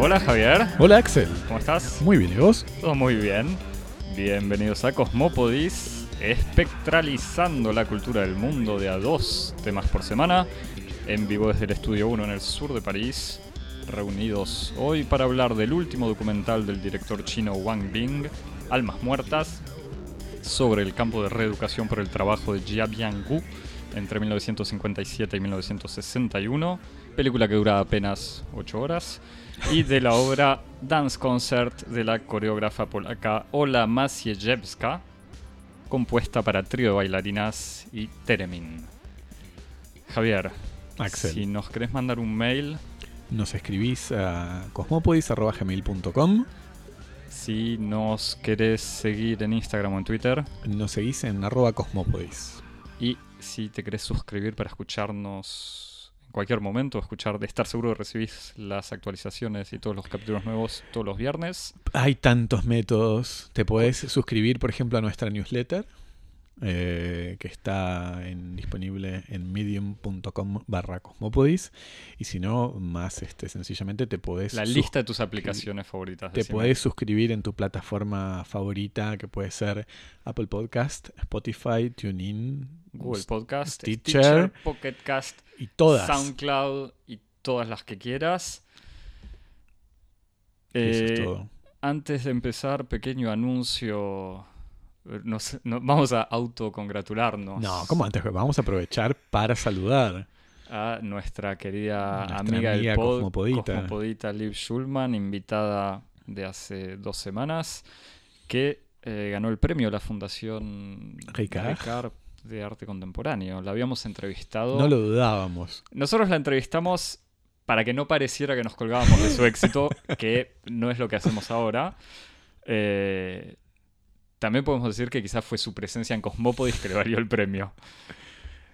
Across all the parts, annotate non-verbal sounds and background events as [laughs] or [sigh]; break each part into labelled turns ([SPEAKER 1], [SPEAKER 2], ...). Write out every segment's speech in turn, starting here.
[SPEAKER 1] Hola Javier,
[SPEAKER 2] Hola Axel,
[SPEAKER 1] ¿cómo estás?
[SPEAKER 2] muy bien, ¿y vos?
[SPEAKER 1] Todo muy bien. Bienvenidos a Cosmopodis, espectralizando la cultura del mundo de a dos temas por semana, en vivo desde el Estudio 1 en el sur de París, reunidos hoy para hablar del último documental del director chino Wang Bing, Almas Muertas, sobre el campo de reeducación por el trabajo de Jia Biangu entre 1957 y 1961, película que dura apenas 8 horas, y de la obra Dance Concert de la coreógrafa polaca Ola Maciejewska, compuesta para trío de bailarinas y Teremin. Javier,
[SPEAKER 2] Axel.
[SPEAKER 1] si nos querés mandar un mail,
[SPEAKER 2] Nos escribís a cosmopodis.gmail.com
[SPEAKER 1] si nos querés seguir en Instagram o en Twitter,
[SPEAKER 2] Nos seguís en arroba cosmopodis.
[SPEAKER 1] Y si te querés suscribir para escucharnos en cualquier momento, escuchar, de estar seguro de recibir las actualizaciones y todos los capítulos nuevos todos los viernes.
[SPEAKER 2] Hay tantos métodos. Te podés suscribir, por ejemplo, a nuestra newsletter, eh, que está en- disponible en medium.com barra cosmopodis. Y si no, más este, sencillamente te podés...
[SPEAKER 1] La lista de tus aplicaciones favoritas.
[SPEAKER 2] Te
[SPEAKER 1] decime.
[SPEAKER 2] podés suscribir en tu plataforma favorita, que puede ser Apple Podcast, Spotify, TuneIn,
[SPEAKER 1] Google Podcast,
[SPEAKER 2] Stitcher,
[SPEAKER 1] Stitcher, Pocket Cast,
[SPEAKER 2] y todas.
[SPEAKER 1] SoundCloud y todas las que quieras.
[SPEAKER 2] Eso es
[SPEAKER 1] Eh,
[SPEAKER 2] todo.
[SPEAKER 1] Antes de empezar, pequeño anuncio. Nos- no- vamos a autocongratularnos.
[SPEAKER 2] No, ¿cómo antes? Vamos a aprovechar para saludar.
[SPEAKER 1] a nuestra querida
[SPEAKER 2] Nuestra
[SPEAKER 1] amiga,
[SPEAKER 2] amiga
[SPEAKER 1] del pod,
[SPEAKER 2] cosmopodita.
[SPEAKER 1] cosmopodita Liv Schulman, invitada de hace dos semanas, que eh, ganó el premio de la Fundación
[SPEAKER 2] Ricard.
[SPEAKER 1] Ricard de Arte Contemporáneo. La habíamos entrevistado.
[SPEAKER 2] No lo dudábamos.
[SPEAKER 1] Nosotros la entrevistamos para que no pareciera que nos colgábamos de su éxito, que no es lo que hacemos ahora. Eh, también podemos decir que quizás fue su presencia en Cosmópodis que le valió el premio.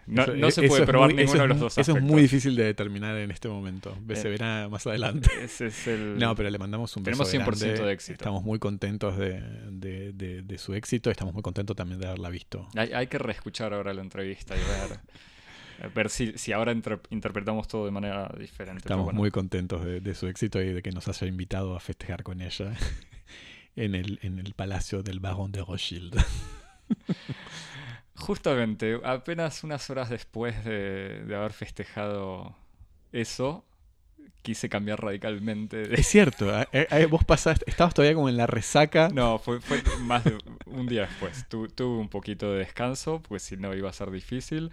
[SPEAKER 1] No,
[SPEAKER 2] Eso-
[SPEAKER 1] no se puede probar
[SPEAKER 2] muy-
[SPEAKER 1] ninguno de los dos
[SPEAKER 2] Eso es
[SPEAKER 1] aspectos.
[SPEAKER 2] muy difícil de determinar en este momento. Se
[SPEAKER 1] Eh,
[SPEAKER 2] verá más adelante. [laughs]
[SPEAKER 1] Ese es el...
[SPEAKER 2] No, pero le mandamos un
[SPEAKER 1] Tenemos
[SPEAKER 2] beso
[SPEAKER 1] 100%
[SPEAKER 2] grande.
[SPEAKER 1] de éxito.
[SPEAKER 2] Estamos muy contentos de, de- de- de su éxito. Estamos muy contentos también de haberla visto.
[SPEAKER 1] Hay, hay que reescuchar ahora la entrevista y ver, [laughs] eh, ver si, si ahora inter- interpretamos todo de manera diferente.
[SPEAKER 2] Estamos
[SPEAKER 1] bueno.
[SPEAKER 2] muy contentos de, de su éxito y de que nos haya invitado a festejar con ella en el, en el palacio del barón de Rothschild. [laughs]
[SPEAKER 1] Justamente, apenas unas horas después de, de haber festejado eso, quise cambiar radicalmente. de-
[SPEAKER 2] Es cierto, eh, eh, vos pasaste, estabas todavía como en la resaca.
[SPEAKER 1] No, fue, fue más de un día después. Tu- tuve un poquito de descanso, pues si no iba a ser difícil.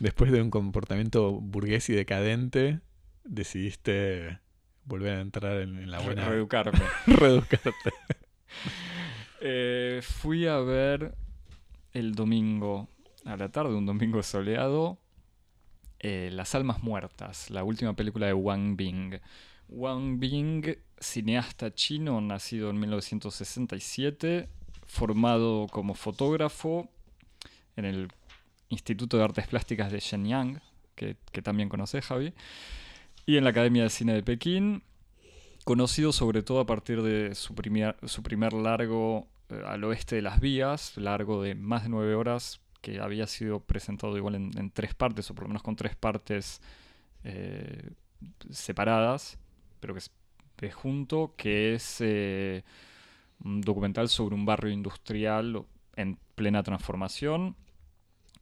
[SPEAKER 2] Después de un comportamiento burgués y decadente, decidiste volver a entrar en, en la buena
[SPEAKER 1] Reeducarme. [laughs]
[SPEAKER 2] reeducarte.
[SPEAKER 1] Eh, fui a ver el domingo a la tarde, un domingo soleado, eh, Las Almas Muertas, la última película de Wang Bing. Wang Bing, cineasta chino, nacido en 1967, formado como fotógrafo en el Instituto de Artes Plásticas de Shenyang, que, que también conoces, Javi, y en la Academia de Cine de Pekín, conocido sobre todo a partir de su primer, largo eh, al oeste de las vías, largo de más de nueve horas, que había sido presentado igual en, tres partes, o por lo menos con tres partes eh, separadas, pero que ve junto, que es eh, un documental sobre un barrio industrial en plena transformación.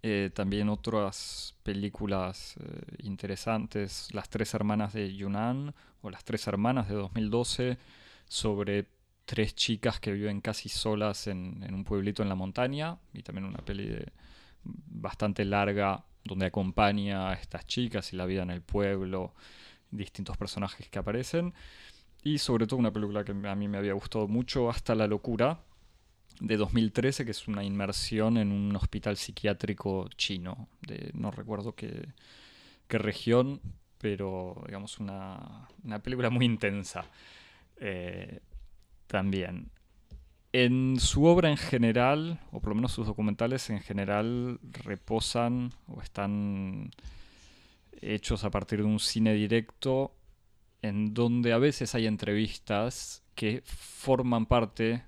[SPEAKER 1] Eh, también otras películas eh, interesantes, Las Tres Hermanas de Yunnan o Las Tres Hermanas de 2012, sobre tres chicas que viven casi solas en, un pueblito en la montaña, y también una peli bastante larga donde acompaña a estas chicas y la vida en el pueblo, distintos personajes que aparecen, y sobre todo una película que a mí me había gustado mucho, Hasta la locura, de 2013, que es una inmersión en un hospital psiquiátrico chino, de no recuerdo qué, qué región, pero digamos una, una película muy intensa eh, también. En su obra en general, o por lo menos sus documentales en general, reposan o están hechos a partir de un cine directo en donde a veces hay entrevistas que forman parte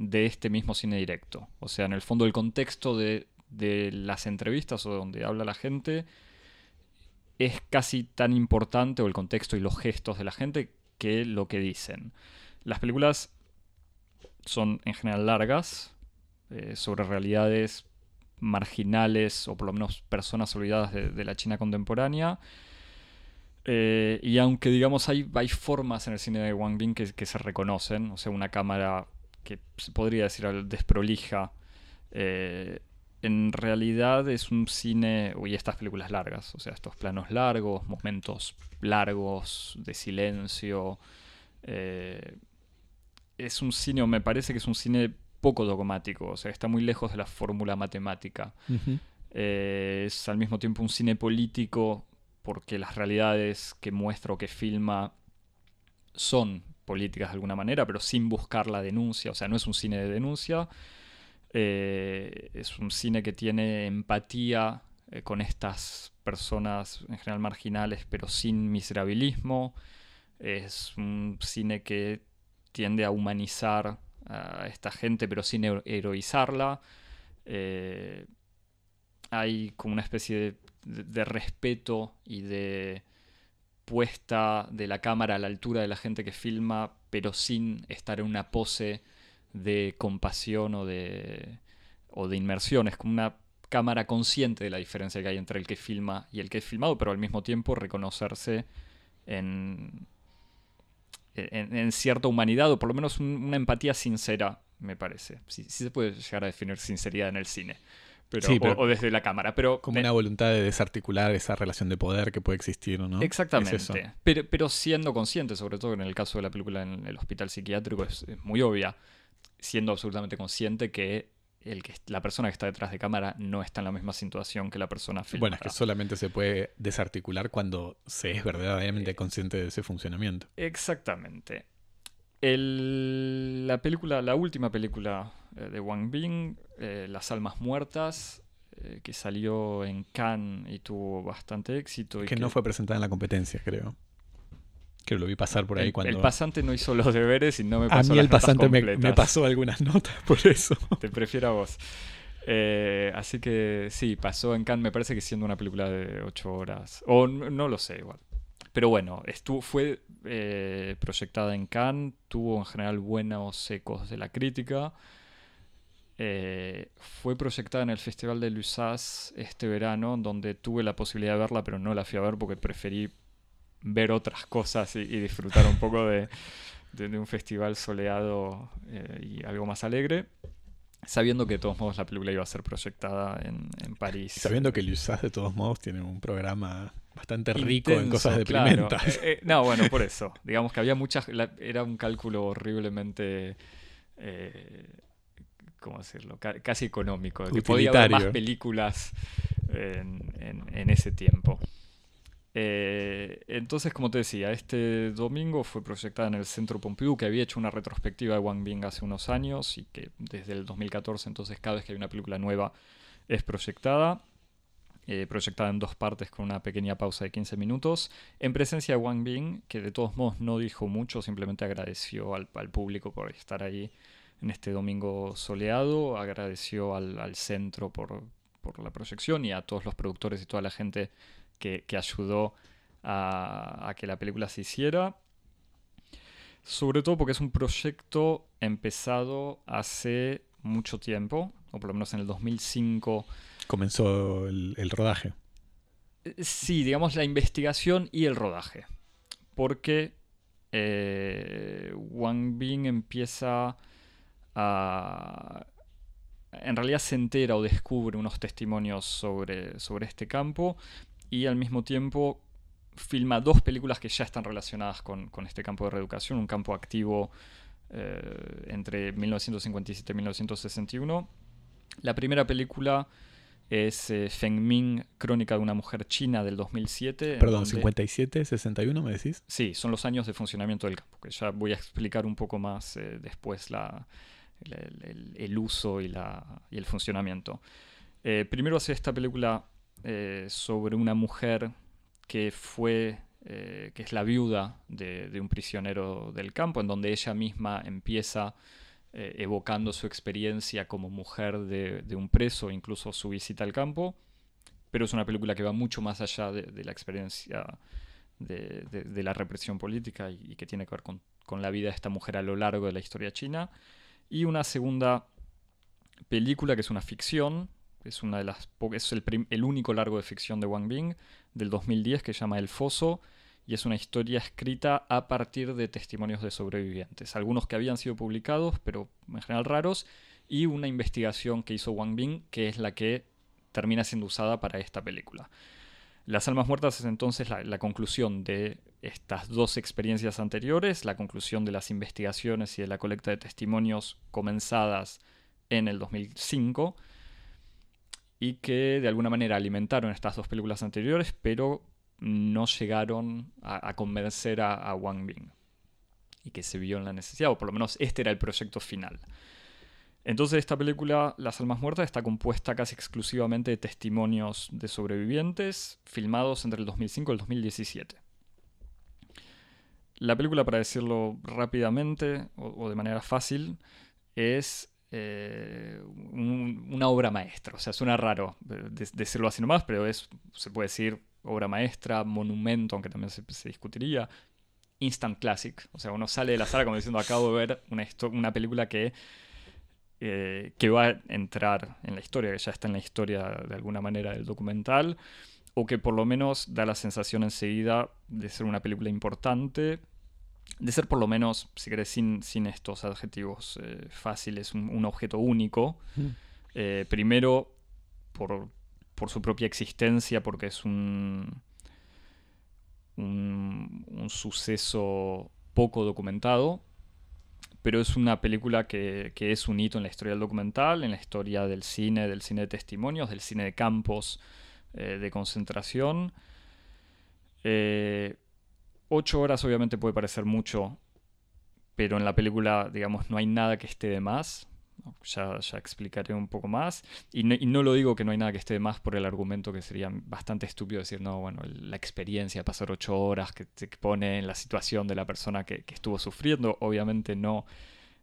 [SPEAKER 1] de este mismo cine directo. O sea, en el fondo el contexto de, de las entrevistas o donde habla la gente es casi tan importante, o el contexto y los gestos de la gente, que lo que dicen. Las películas son en general largas, eh, sobre realidades marginales o por lo menos personas olvidadas de, la China contemporánea. Eh, y aunque digamos hay, hay formas en el cine de Wang Bing que, se reconocen, o sea, una cámara que se podría decir desprolija, eh, en realidad es un cine, y estas películas largas, o sea, estos planos largos, momentos largos de silencio. Eh, es un cine, o me parece que es un cine poco dogmático, o sea, está muy lejos de la fórmula matemática. Eh, es al mismo tiempo un cine político porque las realidades que muestra o que filma son políticas de alguna manera, pero sin buscar la denuncia, o sea, no es un cine de denuncia, eh, es un cine que tiene empatía eh, con estas personas en general marginales, pero sin miserabilismo, es un cine que tiende a humanizar a esta gente, pero sin heroizarla. Eh, hay como una especie de, respeto y de puesta de la cámara a la altura de la gente que filma, pero sin estar en una pose de compasión o de, o de inmersión. Es como una cámara consciente de la diferencia que hay entre el que filma y el que es filmado, pero al mismo tiempo reconocerse en, en, cierta humanidad o por lo menos una empatía sincera, me parece. Sí, se puede llegar a definir sinceridad en el cine. Pero, o, desde la cámara. Pero
[SPEAKER 2] como una voluntad de desarticular esa relación de poder que puede existir, ¿no?
[SPEAKER 1] Exactamente. pero, pero, siendo consciente, sobre todo en el caso de la película en el hospital psiquiátrico, es muy obvia. Siendo absolutamente consciente que el que la persona que está detrás de cámara no está en la misma situación que la persona filmada.
[SPEAKER 2] Bueno, es que solamente se puede desarticular cuando se es verdaderamente consciente de ese funcionamiento.
[SPEAKER 1] Exactamente. la película, la última película eh, de Wang Bing, eh, Las Almas Muertas, eh, que salió en Cannes y tuvo bastante éxito. Y
[SPEAKER 2] que, no fue presentada en la competencia, creo. Que lo vi pasar por ahí
[SPEAKER 1] el,
[SPEAKER 2] cuando.
[SPEAKER 1] El pasante no hizo los deberes y no me pasó
[SPEAKER 2] A mí el pasante me, pasó algunas notas [laughs] por eso.
[SPEAKER 1] Te prefiero a vos. Eh, así que sí, pasó en Cannes, me parece que siendo una película de 8 horas. O no, lo sé, igual. Pero bueno, estuvo, fue eh, proyectada en Cannes, tuvo en general buenos ecos de la crítica. Eh, fue proyectada en el Festival de Lusas este verano, donde tuve la posibilidad de verla, pero no la fui a ver porque preferí ver otras cosas y, disfrutar un poco de, un festival soleado eh, y algo más alegre. Sabiendo que de todos modos la película iba a ser proyectada en, París.
[SPEAKER 2] sabiendo que Lusas de todos modos tiene un programa bastante rico en cosas deprimentas.
[SPEAKER 1] Eh, eh, no, bueno, por eso. Digamos que había muchas. era un cálculo horriblemente. ¿Cómo decirlo? casi económico. Que podía haber más películas en ese tiempo. Eh, entonces, como te decía, este domingo fue proyectada en el Centro Pompidou, que había hecho una retrospectiva de Wang Bing hace unos años y que desde el 2014, entonces cada vez que hay una película nueva es proyectada. Eh, proyectada en dos partes con una pequeña pausa de 15 minutos, en presencia de Wang Bing, que de todos modos no dijo mucho, simplemente agradeció al, público por estar ahí en este domingo soleado, agradeció al, centro por, por la proyección y a todos los productores y toda la gente que, ayudó a, que la película se hiciera. Sobre todo porque es un proyecto empezado hace mucho tiempo, o por lo menos en el 2005.
[SPEAKER 2] Comenzó el, rodaje.
[SPEAKER 1] Eh, sí, digamos la investigación y el rodaje. Porque eh, Wang Bing empieza a... En realidad se entera o descubre unos testimonios sobre, sobre este campo y al mismo tiempo filma dos películas que ya están relacionadas con, este campo de reeducación, un campo activo eh, entre 1957 y 1961. La primera película es eh, Feng Ming, Crónica de una mujer china del 2007.
[SPEAKER 2] Perdón, 57, 61 me decís.
[SPEAKER 1] Sí, son los años de funcionamiento del campo, que ya voy a explicar un poco más eh, después la, el, uso y, la, y el funcionamiento. primero hace esta película eh, sobre una mujer que fue, eh, que es la viuda de, un prisionero del campo, en donde ella misma empieza eh, evocando su experiencia como mujer de, un preso, incluso su visita al campo, pero es una película que va mucho más allá de, la experiencia de, la represión política y, que tiene que ver con, la vida de esta mujer a lo largo de la historia china. Y una segunda película que es una ficción, es, una de las es el, el único largo de ficción de Wang Bing del 2010 que se llama El Foso, y es una historia escrita a partir de testimonios de sobrevivientes, algunos que habían sido publicados, pero en general raros, y una investigación que hizo Wang Bing, que es la que termina siendo usada para esta película. Las Almas Muertas es entonces la, conclusión de estas dos experiencias anteriores, la conclusión de las investigaciones y de la colecta de testimonios comenzadas en el 2005 y que de alguna manera alimentaron estas dos películas anteriores, pero no llegaron a, convencer a, Wang Bing y que se vio en la necesidad, o por lo menos este era el proyecto final. Entonces esta película, Las Almas Muertas, está compuesta casi exclusivamente de testimonios de sobrevivientes filmados entre el 2005 y el 2017. La película, para decirlo rápidamente o, de manera fácil, es eh, una obra maestra. O sea, suena raro decirlo así nomás, pero es, se puede decir obra maestra, monumento, aunque también se, discutiría, instant classic. O sea, uno sale de la sala como diciendo, acabo de ver una, una película que, eh, que va a entrar en la historia, que ya está en la historia de alguna manera del documental, o que por lo menos da la sensación enseguida de ser una película importante, de ser por lo menos, si querés, sin, sin estos adjetivos eh, fáciles, un, objeto único. Mm. Eh, primero, por, por su propia existencia, porque es un, un, suceso poco documentado, pero es una película que, es un hito en la historia del documental, en la historia del cine, del cine de testimonios, del cine de campos eh, de concentración. Eh, ocho horas obviamente puede parecer mucho, pero en la película, digamos, no hay nada que esté de más. Ya, explicaré un poco más. Y no, lo digo que no hay nada que esté más por el argumento que sería bastante estúpido decir, no, bueno, la experiencia de pasar ocho horas que te pone en la situación de la persona que, estuvo sufriendo, obviamente no,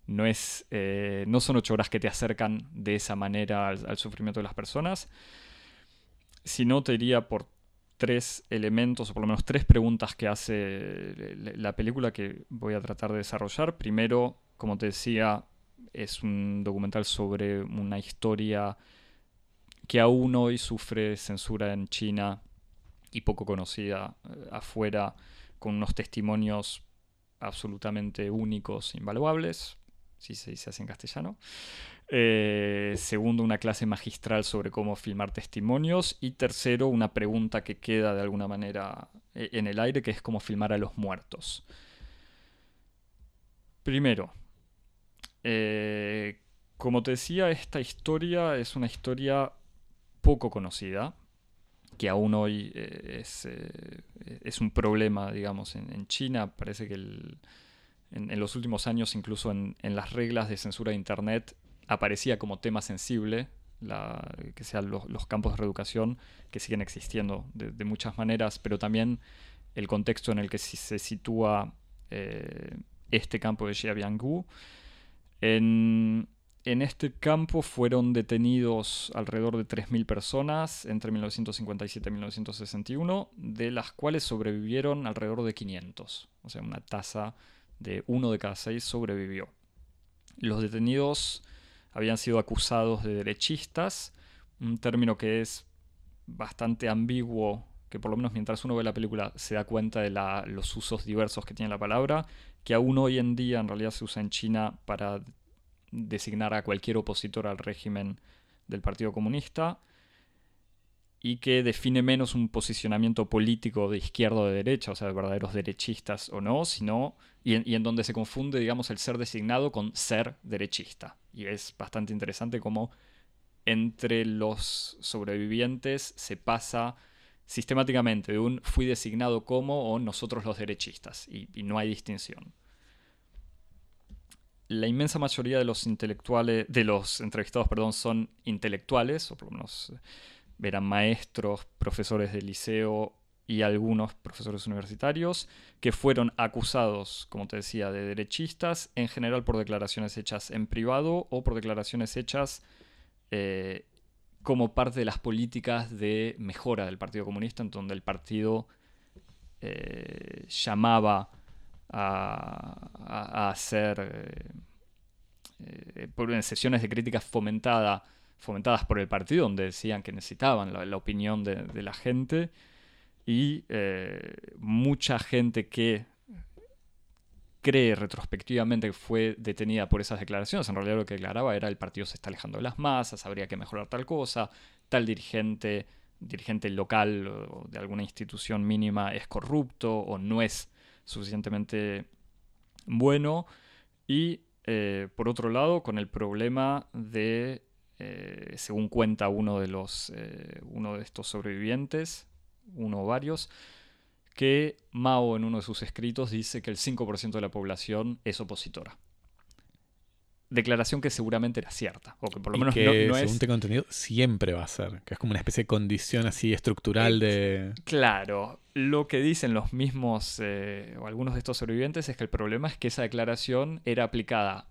[SPEAKER 1] no, es, eh, no son ocho horas que te acercan de esa manera al, sufrimiento de las personas, sino te iría por tres elementos, o por lo menos tres preguntas que hace la película que voy a tratar de desarrollar. Primero, como te decía, es un documental sobre una historia que aún hoy sufre censura en China y poco conocida eh, afuera, con unos testimonios absolutamente únicos, invaluables, si se dice así en castellano. Eh, segundo, una clase magistral sobre cómo filmar testimonios. Y tercero, una pregunta que queda de alguna manera eh, en el aire, que es cómo filmar a los muertos. Primero, eh, como te decía, esta historia es una historia poco conocida, que aún hoy eh, es, un problema, digamos, en, China. Parece que en, los últimos años, incluso en, las reglas de censura de Internet, aparecía como tema sensible, que sean los, campos de reeducación, que siguen existiendo de, muchas maneras, pero también el contexto en el que se sitúa este campo de Xiabianggu en, este campo fueron detenidos alrededor de 3.000 personas entre 1957 y 1961, de las cuales sobrevivieron alrededor de 500. O sea, una tasa de uno de cada seis sobrevivió. Los detenidos habían sido acusados de derechistas, un término que es bastante ambiguo, que por lo menos mientras uno ve la película se da cuenta de los usos diversos que tiene la palabra, que aún hoy en día en realidad se usa en China para designar a cualquier opositor al régimen del Partido Comunista y que define menos un posicionamiento político de izquierda o de derecha, o sea, de verdaderos derechistas o no, sino y en, y en, donde se confunde, digamos, el ser designado con ser derechista. Y es bastante interesante cómo entre los sobrevivientes se pasa sistemáticamente de un fui designado como o nosotros los derechistas y, no hay distinción. La inmensa mayoría de los intelectuales, de los entrevistados, perdón, son intelectuales, o por lo menos eran maestros, profesores de liceo y algunos profesores universitarios que fueron acusados, como te decía, de derechistas, en general por declaraciones hechas en privado o por declaraciones hechas eh, como parte de las políticas de mejora del Partido Comunista, en donde el partido eh, llamaba a, hacer eh, por sesiones de crítica fomentada, fomentadas por el partido, donde decían que necesitaban la, opinión de la gente y eh, mucha gente que cree retrospectivamente que fue detenida por esas declaraciones, en realidad lo que declaraba era el partido se está alejando de las masas, habría que mejorar tal cosa, tal dirigente, dirigente local o de alguna institución mínima es corrupto o no es suficientemente bueno. Y eh, por otro lado, con el problema de, eh, según cuenta uno de los, uno de estos sobrevivientes, uno o varios, que Mao en uno de sus escritos dice que el 5% de la población es opositora. Declaración que seguramente era cierta, o que por lo menos
[SPEAKER 2] que,
[SPEAKER 1] no,
[SPEAKER 2] según tengo entendido, siempre va a ser, que es como una especie de condición así estructural de...
[SPEAKER 1] Claro, lo que dicen los mismos, eh, o algunos de estos sobrevivientes, es que el problema es que esa declaración era aplicada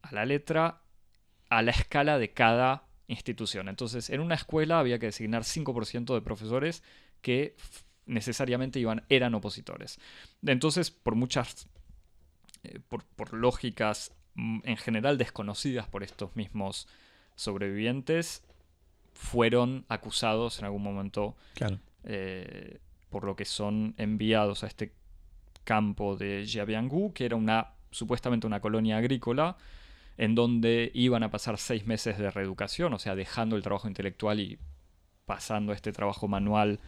[SPEAKER 1] a la letra, a la escala de cada institución. Entonces, en una escuela había que designar 5% de profesores que necesariamente iban, eran opositores. Entonces, por muchas, eh, por, lógicas mm, en general desconocidas por estos mismos sobrevivientes, fueron acusados en algún momento eh, por lo que son enviados a este campo de Jiabiangú, que era una supuestamente una colonia agrícola, en donde iban a pasar seis meses de reeducación, o sea, dejando el trabajo intelectual y pasando este trabajo manual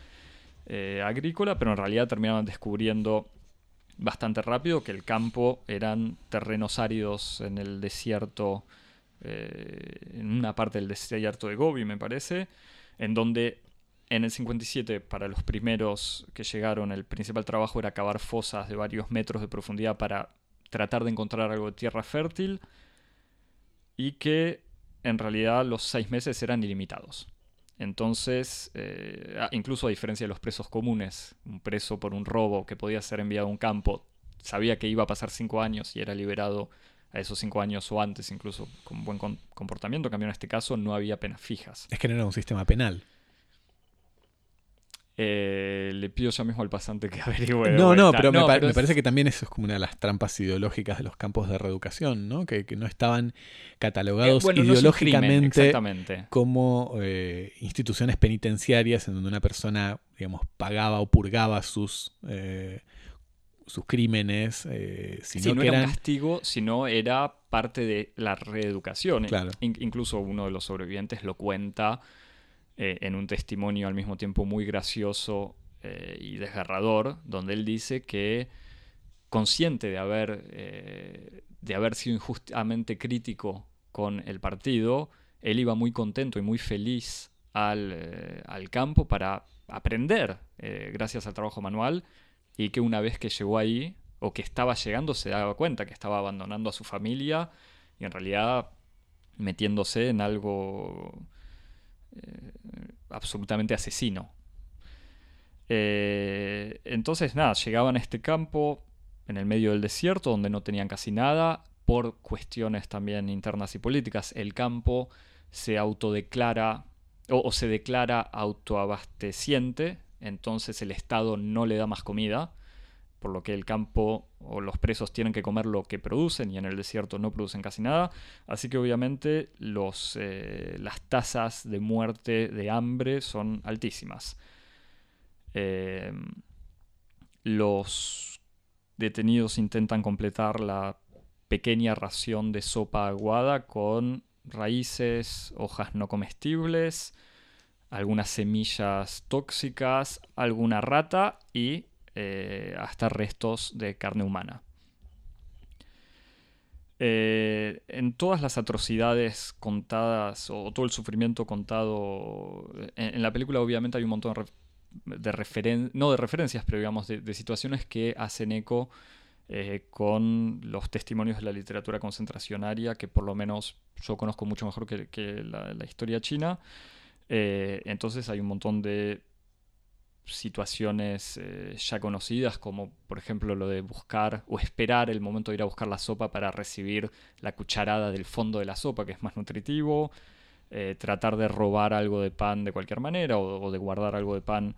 [SPEAKER 1] eh, agrícola, pero en realidad terminaban descubriendo bastante rápido que el campo eran terrenos áridos en el desierto, eh, en una parte del desierto de Gobi, me parece, en donde en el 57, para los primeros que llegaron, el principal trabajo era cavar fosas de varios metros de profundidad para tratar de encontrar algo de tierra fértil y que en realidad los seis meses eran ilimitados. Entonces, eh, incluso a diferencia de los presos comunes, un preso por un robo que podía ser enviado a un campo, sabía que iba a pasar cinco años y era liberado a esos cinco años o antes, incluso con buen comportamiento. En cambio, en este caso no había penas fijas.
[SPEAKER 2] Es que no era un sistema penal.
[SPEAKER 1] Eh, le pido ya mismo al pasante que [laughs] averigüe.
[SPEAKER 2] No, no, pero, me, parece que también eso es como una de las trampas ideológicas de los campos de reeducación, ¿no? Que, no estaban catalogados eh, ideológicamente como eh, instituciones penitenciarias en donde una persona, digamos, pagaba o purgaba sus, sus crímenes.
[SPEAKER 1] sino si no era un castigo, sino era parte de la reeducación.
[SPEAKER 2] Claro.
[SPEAKER 1] incluso uno de los sobrevivientes lo cuenta eh, en un testimonio al mismo tiempo muy gracioso eh, y desgarrador, donde él dice que consciente de haber, eh, de haber sido injustamente crítico con el partido, él iba muy contento y muy feliz al, al campo para aprender gracias al trabajo manual y que una vez que llegó ahí o que estaba llegando se daba cuenta que estaba abandonando a su familia y en realidad metiéndose en algo eh, absolutamente asesino. Eh, entonces, nada, llegaban a este campo en el medio del desierto donde no tenían casi nada por cuestiones también internas y políticas. El campo se autodeclara o se declara autoabasteciente, entonces el Estado no le da más comida por lo que el campo o los presos tienen que comer lo que producen y en el desierto no producen casi nada. Así que obviamente los, eh, las tasas de muerte de hambre son altísimas. Em, los detenidos intentan completar la pequeña ración de sopa aguada con raíces, hojas no comestibles, algunas semillas tóxicas, alguna rata y eh, hasta restos de carne humana. Eh, en todas las atrocidades contadas o todo el sufrimiento contado en, la película obviamente hay un montón de, referencias, no de referencias, pero digamos de, situaciones que hacen eco eh, con los testimonios de la literatura concentracionaria que por lo menos yo conozco mucho mejor que, la, historia china. entonces hay un montón de situaciones eh, ya conocidas, como por ejemplo lo de buscar o esperar el momento de ir a buscar la sopa para recibir la cucharada del fondo de la sopa, que es más nutritivo, eh, tratar de robar algo de pan de cualquier manera o, de guardar algo de pan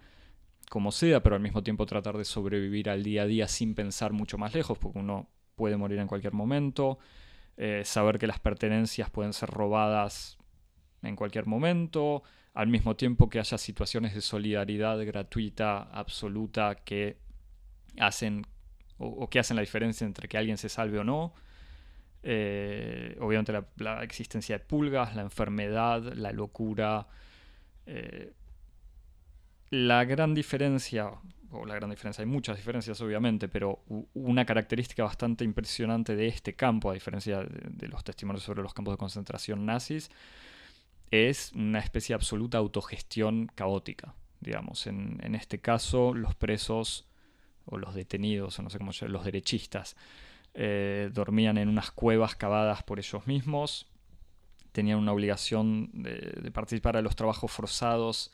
[SPEAKER 1] como sea, pero al mismo tiempo tratar de sobrevivir al día a día sin pensar mucho más lejos, porque uno puede morir en cualquier momento, eh, saber que las pertenencias pueden ser robadas en cualquier momento, al mismo tiempo que haya situaciones de solidaridad gratuita, absoluta, que hacen o, que hacen la diferencia entre que alguien se salve o no. Eh, obviamente la, existencia de pulgas, la enfermedad, la locura. Eh, la gran diferencia, o la gran diferencia, hay muchas diferencias obviamente, pero una característica bastante impresionante de este campo, a diferencia de los testimonios sobre los campos de concentración nazis, es una especie de absoluta autogestión caótica. Digamos, en, este caso, los presos o los detenidos, o no sé cómo los derechistas, eh, dormían en unas cuevas cavadas por ellos mismos, tenían una obligación de, participar a los trabajos forzados,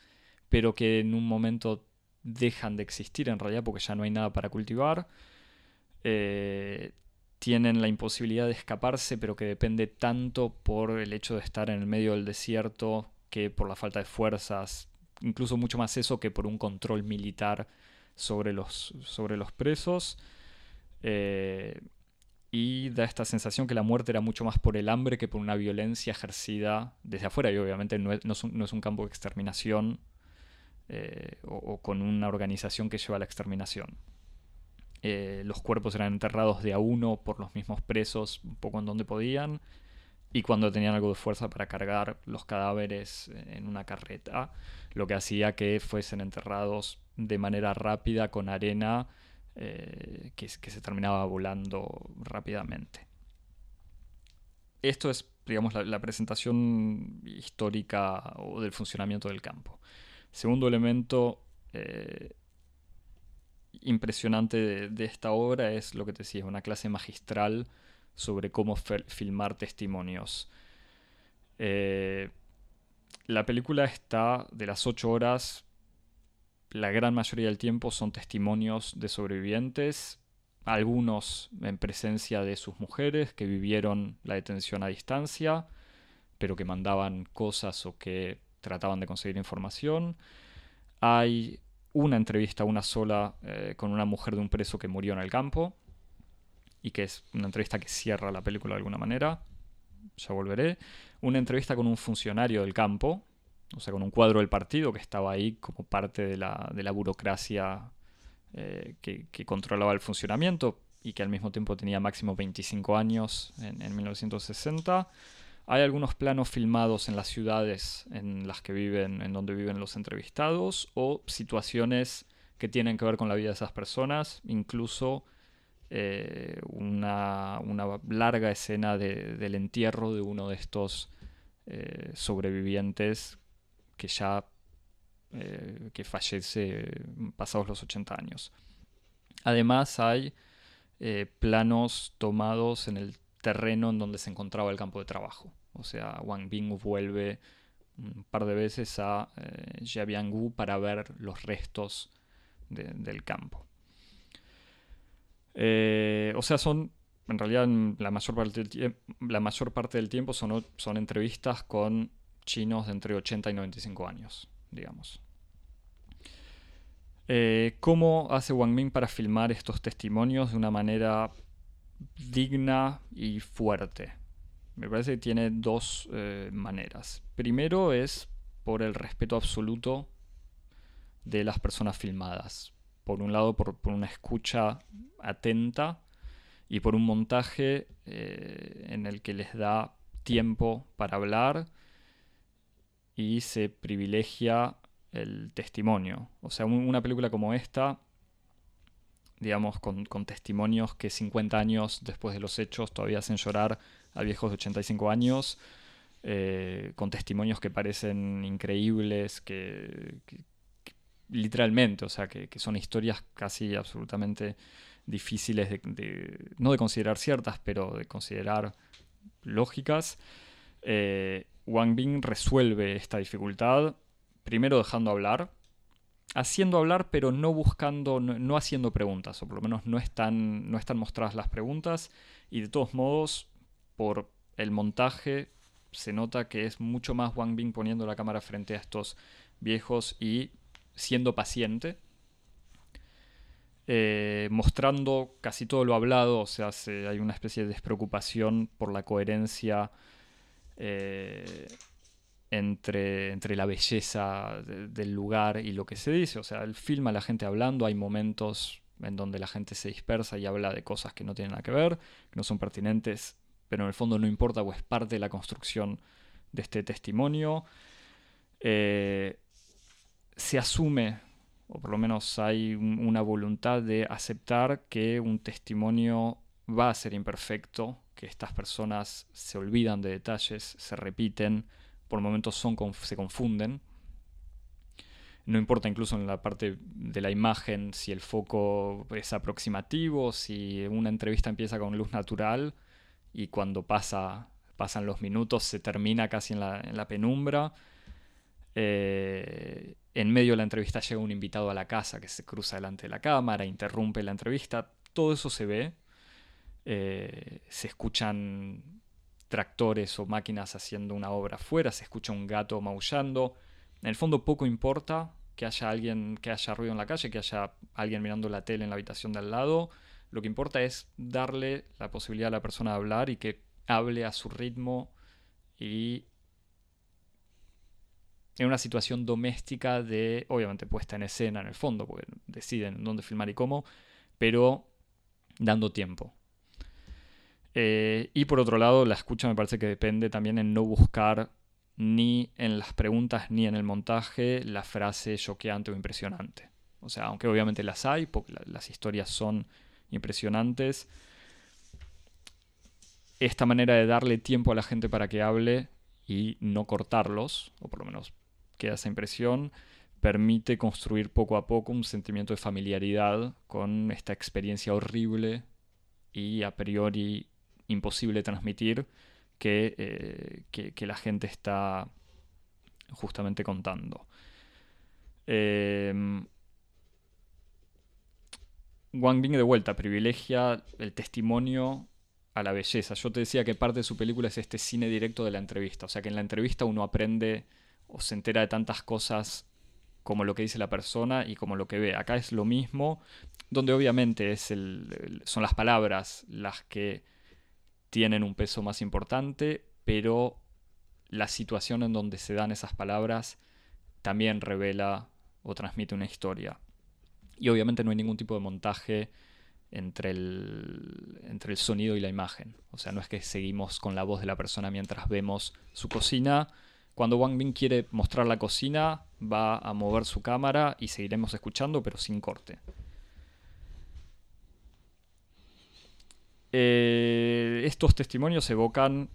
[SPEAKER 1] pero que en un momento dejan de existir en realidad porque ya no hay nada para cultivar. Eh, tienen la imposibilidad de escaparse, pero que depende tanto por el hecho de estar en el medio del desierto que por la falta de fuerzas, incluso mucho más eso que por un control militar sobre los, sobre los presos. Eh, y da esta sensación que la muerte era mucho más por el hambre que por una violencia ejercida desde afuera. Y obviamente no es, un, campo de exterminación eh, o con una organización que lleva a la exterminación. Eh, los cuerpos eran enterrados de a uno por los mismos presos, un poco en donde podían, y cuando tenían algo de fuerza para cargar los cadáveres en una carreta, lo que hacía que fuesen enterrados de manera rápida con arena eh, que, se terminaba volando rápidamente. Esto es, digamos, la, presentación histórica o del funcionamiento del campo. Segundo elemento, eh, impresionante de, esta obra es lo que te decía, una clase magistral sobre cómo filmar testimonios. Eh, la película está de las ocho horas, la gran mayoría del tiempo son testimonios de sobrevivientes, algunos en presencia de sus mujeres que vivieron la detención a distancia, pero que mandaban cosas o que trataban de conseguir información. Hay una entrevista, una sola, eh, con una mujer de un preso que murió en el campo. Y que es una entrevista que cierra la película de alguna manera. Ya volveré. Una entrevista con un funcionario del campo. O sea, con un cuadro del partido que estaba ahí como parte de la, de la burocracia eh, que, controlaba el funcionamiento y que al mismo tiempo tenía máximo 25 años en, en 1960. Hay algunos planos filmados en las ciudades en las que viven, en donde viven los entrevistados, o situaciones que tienen que ver con la vida de esas personas, incluso eh, una, larga escena del entierro de uno de estos eh, sobrevivientes que ya eh, que fallece pasados los 80 años. Además hay planos tomados en el terreno en donde se encontraba el campo de trabajo. O sea, Wang Bing vuelve un par de veces a eh, para ver los restos del campo. Eh, o sea, son, en realidad, la mayor parte del, tiempo son, son entrevistas con chinos de entre 80 y 95 años, digamos. Eh, ¿Cómo hace Wang Ming para filmar estos testimonios de una manera digna y fuerte. Me parece que tiene dos eh, maneras. Primero es por el respeto absoluto de las personas filmadas. Por un lado, por, una escucha atenta y por un montaje eh, en el que les da tiempo para hablar y se privilegia el testimonio. O sea, una película como esta digamos, con, testimonios que 50 años después de los hechos todavía hacen llorar a viejos de 85 años, eh, con testimonios que parecen increíbles, que, literalmente, o sea, que, son historias casi absolutamente difíciles de, no de considerar ciertas, pero de considerar lógicas. Eh, Wang Bing resuelve esta dificultad primero dejando hablar haciendo hablar, pero no buscando, no, haciendo preguntas, o por lo menos no están, no están mostradas las preguntas. Y de todos modos, por el montaje, se nota que es mucho más Wang Bing poniendo la cámara frente a estos viejos y siendo paciente. Eh, mostrando casi todo lo hablado, o sea, hay una especie de despreocupación por la coherencia eh, entre, entre la belleza del lugar y lo que se dice. O sea, él filma a la gente hablando, hay momentos en donde la gente se dispersa y habla de cosas que no tienen nada que ver, que no son pertinentes, pero en el fondo no importa o es parte de la construcción de este testimonio. Eh, se asume, o por lo menos hay una voluntad de aceptar que un testimonio va a ser imperfecto, que estas personas se olvidan de detalles, se repiten, por momentos son, se confunden. No importa incluso en la parte de la imagen si el foco es aproximativo, si una entrevista empieza con luz natural y cuando pasa, pasan los minutos se termina casi en la, penumbra. Eh, en medio de la entrevista llega un invitado a la casa que se cruza delante de la cámara, interrumpe la entrevista. Todo eso se ve. Eh, se escuchan tractores o máquinas haciendo una obra afuera, se escucha un gato maullando. En el fondo poco importa que haya alguien, que haya ruido en la calle, que haya alguien mirando la tele en la habitación de al lado. Lo que importa es darle la posibilidad a la persona de hablar y que hable a su ritmo y en una situación doméstica de, obviamente puesta en escena en el fondo, porque deciden dónde filmar y cómo, pero dando tiempo. Eh, y por otro lado, la escucha me parece que depende también en no buscar ni en las preguntas ni en el montaje la frase choqueante o impresionante. O sea, aunque obviamente las hay, porque las historias son impresionantes, esta manera de darle tiempo a la gente para que hable y no cortarlos, o por lo menos queda esa impresión, permite construir poco a poco un sentimiento de familiaridad con esta experiencia horrible y a priori imposible transmitir eh, que, la gente está justamente contando. Eh, Wang Bing de vuelta privilegia el testimonio a la belleza. Yo te decía que parte de su película es este cine directo de la entrevista. O sea que en la entrevista uno aprende o se entera de tantas cosas como lo que dice la persona y como lo que ve. Acá es lo mismo, donde obviamente es son las palabras las que tienen un peso más importante, pero la situación en donde se dan esas palabras también revela o transmite una historia. Y obviamente no hay ningún tipo de montaje entre el, entre el sonido y la imagen. O sea, no es que seguimos con la voz de la persona mientras vemos su cocina. Cuando Wang Bing quiere mostrar la cocina, va a mover su cámara y seguiremos escuchando, pero sin corte. Eh, estos testimonios evocan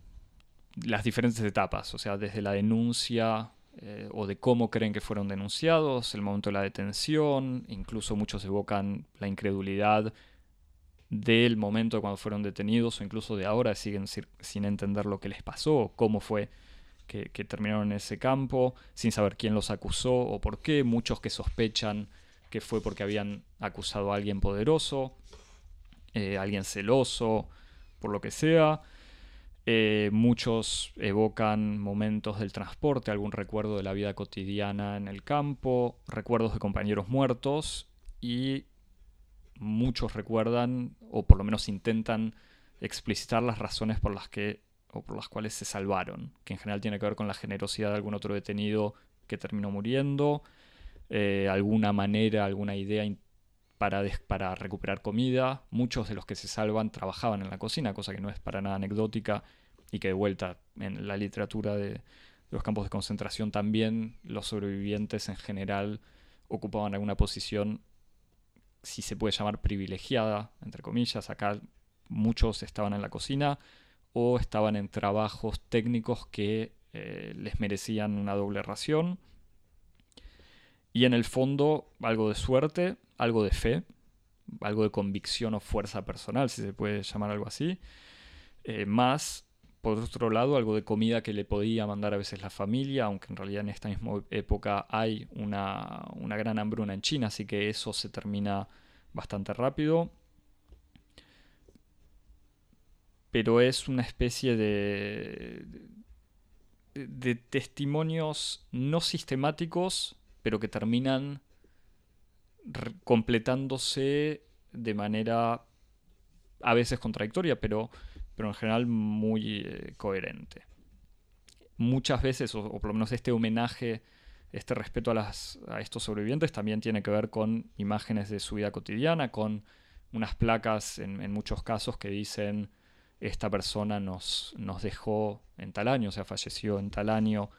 [SPEAKER 1] las diferentes etapas, o sea, desde la denuncia eh, o de cómo creen que fueron denunciados, el momento de la detención, incluso muchos evocan la incredulidad del momento cuando fueron detenidos o incluso de ahora siguen sin entender lo que les pasó cómo fue que, terminaron en ese campo, sin saber quién los acusó o por qué, muchos que sospechan que fue porque habían acusado a alguien poderoso. Eh, alguien celoso, por lo que sea. Eh, muchos evocan momentos del transporte, algún recuerdo de la vida cotidiana en el campo, recuerdos de compañeros muertos y muchos recuerdan o por lo menos intentan explicitar las razones por las que o por las cuales se salvaron, que en general tiene que ver con la generosidad de algún otro detenido que terminó muriendo, eh, alguna manera, alguna idea para, para recuperar comida. Muchos de los que se salvan trabajaban en la cocina, cosa que no es para nada anecdótica y que de vuelta en la literatura de los campos de concentración también los sobrevivientes en general ocupaban alguna posición, si se puede llamar privilegiada, entre comillas. Acá muchos estaban en la cocina o estaban en trabajos técnicos que eh, les merecían una doble ración. Y en el fondo, algo de suerte, algo de fe, algo de convicción o fuerza personal, si se puede llamar algo así, eh, más por otro lado, algo de comida que le podía mandar a veces la familia, aunque en realidad en esta misma época hay una, una gran hambruna en China, así que eso se termina bastante rápido. Pero es una especie de, de testimonios no sistemáticos, pero que terminan completándose de manera a veces contradictoria, pero, pero en general muy eh, coherente. Muchas veces, o, por lo menos este homenaje, este respeto a, las, a estos sobrevivientes también tiene que ver con imágenes de su vida cotidiana, con unas placas en, en muchos casos que dicen esta persona nos, nos dejó en tal año, o sea, falleció en tal año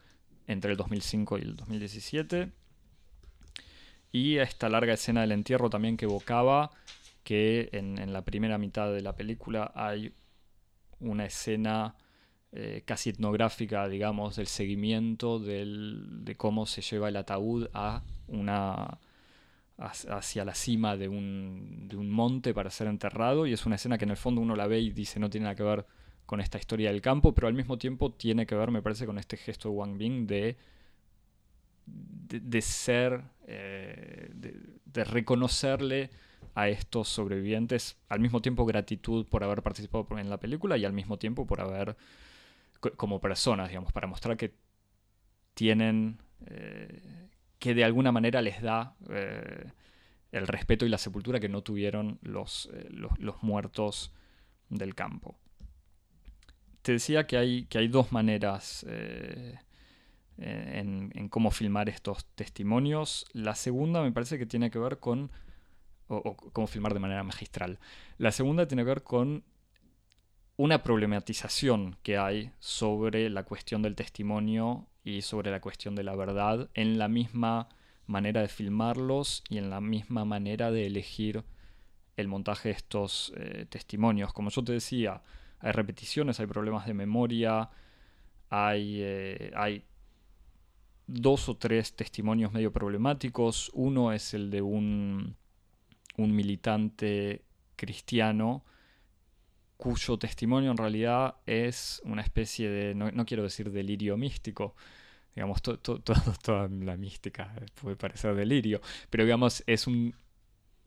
[SPEAKER 1] entre el 2005 y el 2017. Y esta larga escena del entierro también que evocaba que en, la primera mitad de la película hay una escena eh, casi etnográfica, digamos, del seguimiento de cómo se lleva el ataúd a una hacia la cima de un, de un monte para ser enterrado. Y es una escena que en el fondo uno la ve y dice no tiene nada que ver con esta historia del campo, pero al mismo tiempo tiene que ver, me parece, con este gesto de Wang Bing de, de, ser, eh, de, reconocerle a estos sobrevivientes al mismo tiempo gratitud por haber participado en la película y al mismo tiempo por haber, como personas, digamos, para mostrar que tienen, eh, que de alguna manera les da eh, el respeto y la sepultura que no tuvieron los, los muertos del campo. Te decía que hay, que hay dos maneras en, cómo filmar estos testimonios. La segunda me parece que tiene que ver con, o, cómo filmar de manera magistral. La segunda tiene que ver con una problematización que hay sobre la cuestión del testimonio y sobre la cuestión de la verdad en la misma manera de filmarlos y en la misma manera de elegir el montaje de estos eh, testimonios. Como yo te decía, hay repeticiones, hay problemas de memoria, hay, eh, hay dos o tres testimonios medio problemáticos. Uno es el de un, un militante cristiano cuyo testimonio en realidad es una especie de, no, quiero decir delirio místico, digamos, [laughs] toda la mística puede parecer delirio, pero digamos, es un,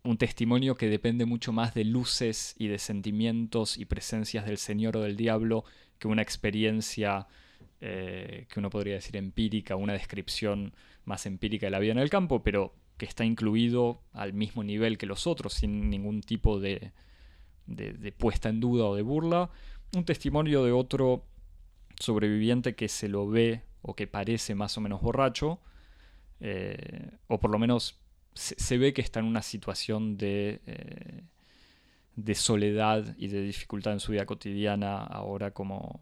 [SPEAKER 1] un testimonio que depende mucho más de luces y de sentimientos y presencias del Señor o del diablo que una experiencia eh, que uno podría decir empírica, una descripción más empírica de la vida en el campo, pero que está incluido al mismo nivel que los otros, sin ningún tipo de, de, puesta en duda o de burla. Un testimonio de otro sobreviviente que se lo ve o que parece más o menos borracho, eh, o por lo menos se, ve que está en una situación de, eh, de soledad y de dificultad en su vida cotidiana ahora como,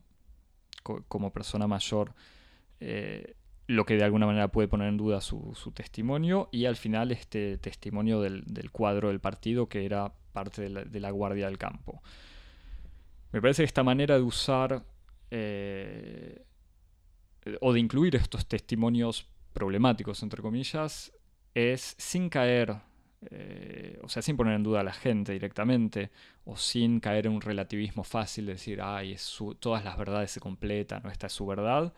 [SPEAKER 1] como persona mayor, eh, lo que de alguna manera puede poner en duda su, testimonio y al final este testimonio del, cuadro del partido que era parte de la, guardia del campo. Me parece que esta manera de usar eh, o de incluir estos testimonios problemáticos, entre comillas, es sin caer, eh, o sea, sin poner en duda a la gente directamente, o sin caer en un relativismo fácil de decir, ay, todas las verdades se completan, o esta es su verdad.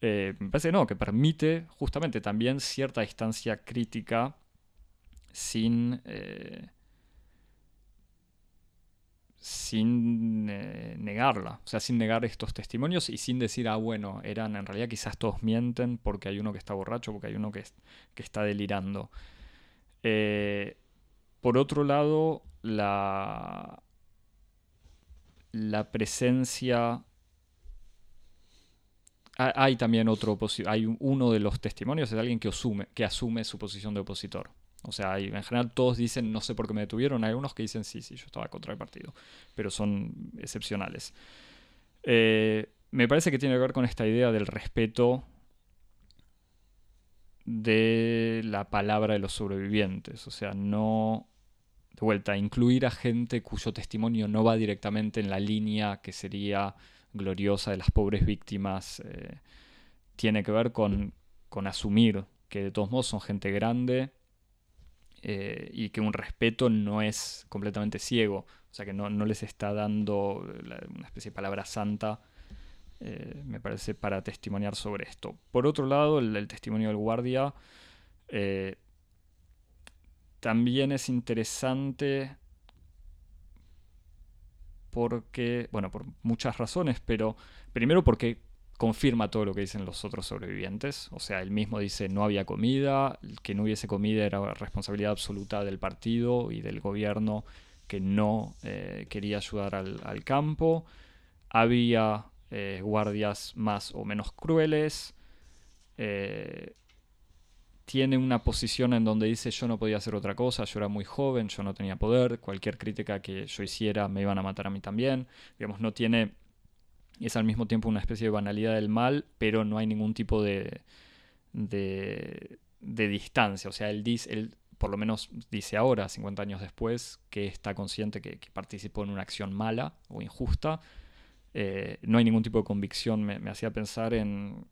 [SPEAKER 1] Eh, me parece que no, que permite justamente también cierta distancia crítica sin, eh, sin negarla, o sea, sin negar estos testimonios y sin decir, ah, bueno, eran en realidad quizás todos mienten porque hay uno que está borracho, porque hay uno que, que está delirando. Eh, por otro lado, la, presencia... Hay también otro, hay uno de los testimonios es alguien que asume, que asume su posición de opositor. O sea, en general todos dicen no sé por qué me detuvieron. Hay algunos que dicen sí, sí, yo estaba contra el partido. Pero son excepcionales. Eh, me parece que tiene que ver con esta idea del respeto de la palabra de los sobrevivientes. O sea, no. De vuelta, incluir a gente cuyo testimonio no va directamente en la línea que sería gloriosa de las pobres víctimas. Eh, tiene que ver con, con asumir que de todos modos son gente grande eh, y que un respeto no es completamente ciego, o sea que no, les está dando una especie de palabra santa eh, me parece, para testimoniar sobre esto. Por otro lado, el, testimonio del guardia eh, también es interesante porque, bueno, por muchas razones, pero primero porque confirma todo lo que dicen los otros sobrevivientes. O sea, él mismo dice no había comida, que no hubiese comida era responsabilidad absoluta del partido y del gobierno que no eh, quería ayudar al, campo. Había eh, guardias más o menos crueles. Eh, tiene una posición en donde dice yo no podía hacer otra cosa, yo era muy joven, yo no tenía poder, cualquier crítica que yo hiciera me iban a matar a mí también. Digamos, no tiene es al mismo tiempo una especie de banalidad del mal, pero no hay ningún tipo de, de, distancia. O sea, él, dice, él por lo menos dice ahora, 50 años después, que está consciente que, participó en una acción mala o injusta. Eh, no hay ningún tipo de convicción. Me, hacía pensar en,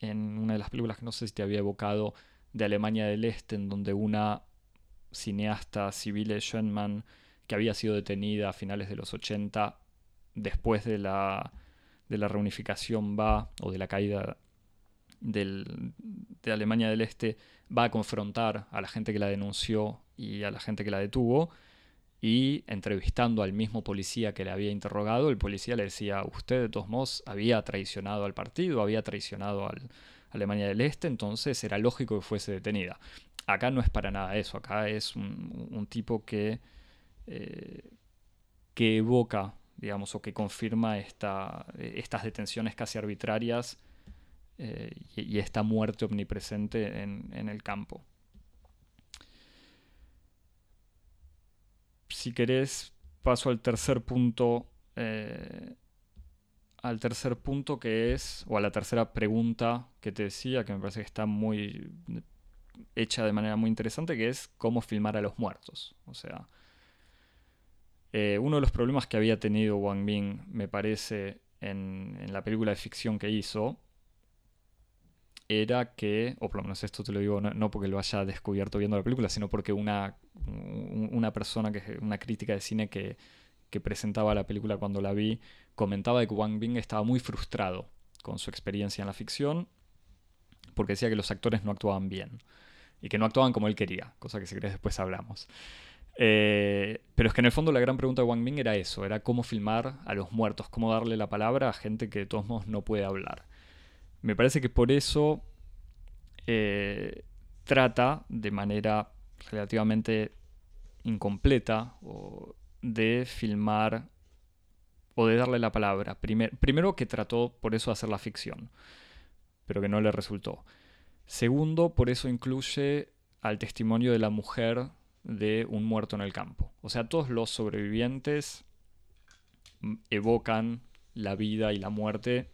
[SPEAKER 1] en una de las películas que no sé si te había evocado de Alemania del Este, en donde una cineasta, Sibylle Schönmann, que había sido detenida a finales de los 80, después de la, de la reunificación va, o de la caída del, de Alemania del Este, va a confrontar a la gente que la denunció y a la gente que la detuvo. Y entrevistando al mismo policía que le había interrogado, el policía le decía, usted de todos modos había traicionado al partido, había traicionado a Alemania del Este, entonces era lógico que fuese detenida. Acá no es para nada eso, acá es un, tipo que, eh, que evoca digamos, o que confirma esta, estas detenciones casi arbitrarias eh, y, esta muerte omnipresente en, el campo. Si querés, paso al tercer punto. Eh, al tercer punto que es, o a la tercera pregunta que te decía, que me parece que está muy hecha de manera muy interesante, que es cómo filmar a los muertos. O sea, eh, uno de los problemas que había tenido Wang Bing, me parece, en, la película de ficción que hizo, era que, o por lo menos esto te lo digo no, porque lo haya descubierto viendo la película, sino porque una, una persona, que una crítica de cine que, que presentaba la película cuando la vi, comentaba de que Wang Bing estaba muy frustrado con su experiencia en la ficción, porque decía que los actores no actuaban bien y que no actuaban como él quería, cosa que si querés después hablamos. Eh, pero es que en el fondo la gran pregunta de Wang Ming era eso, era cómo filmar a los muertos, cómo darle la palabra a gente que de todos modos no puede hablar. Me parece que por eso eh, trata de manera relativamente incompleta de filmar o de darle la palabra. primero que trató por eso de hacer la ficción, pero que no le resultó. Segundo, por eso incluye al testimonio de la mujer de un muerto en el campo. O sea, todos los sobrevivientes evocan la vida y la muerte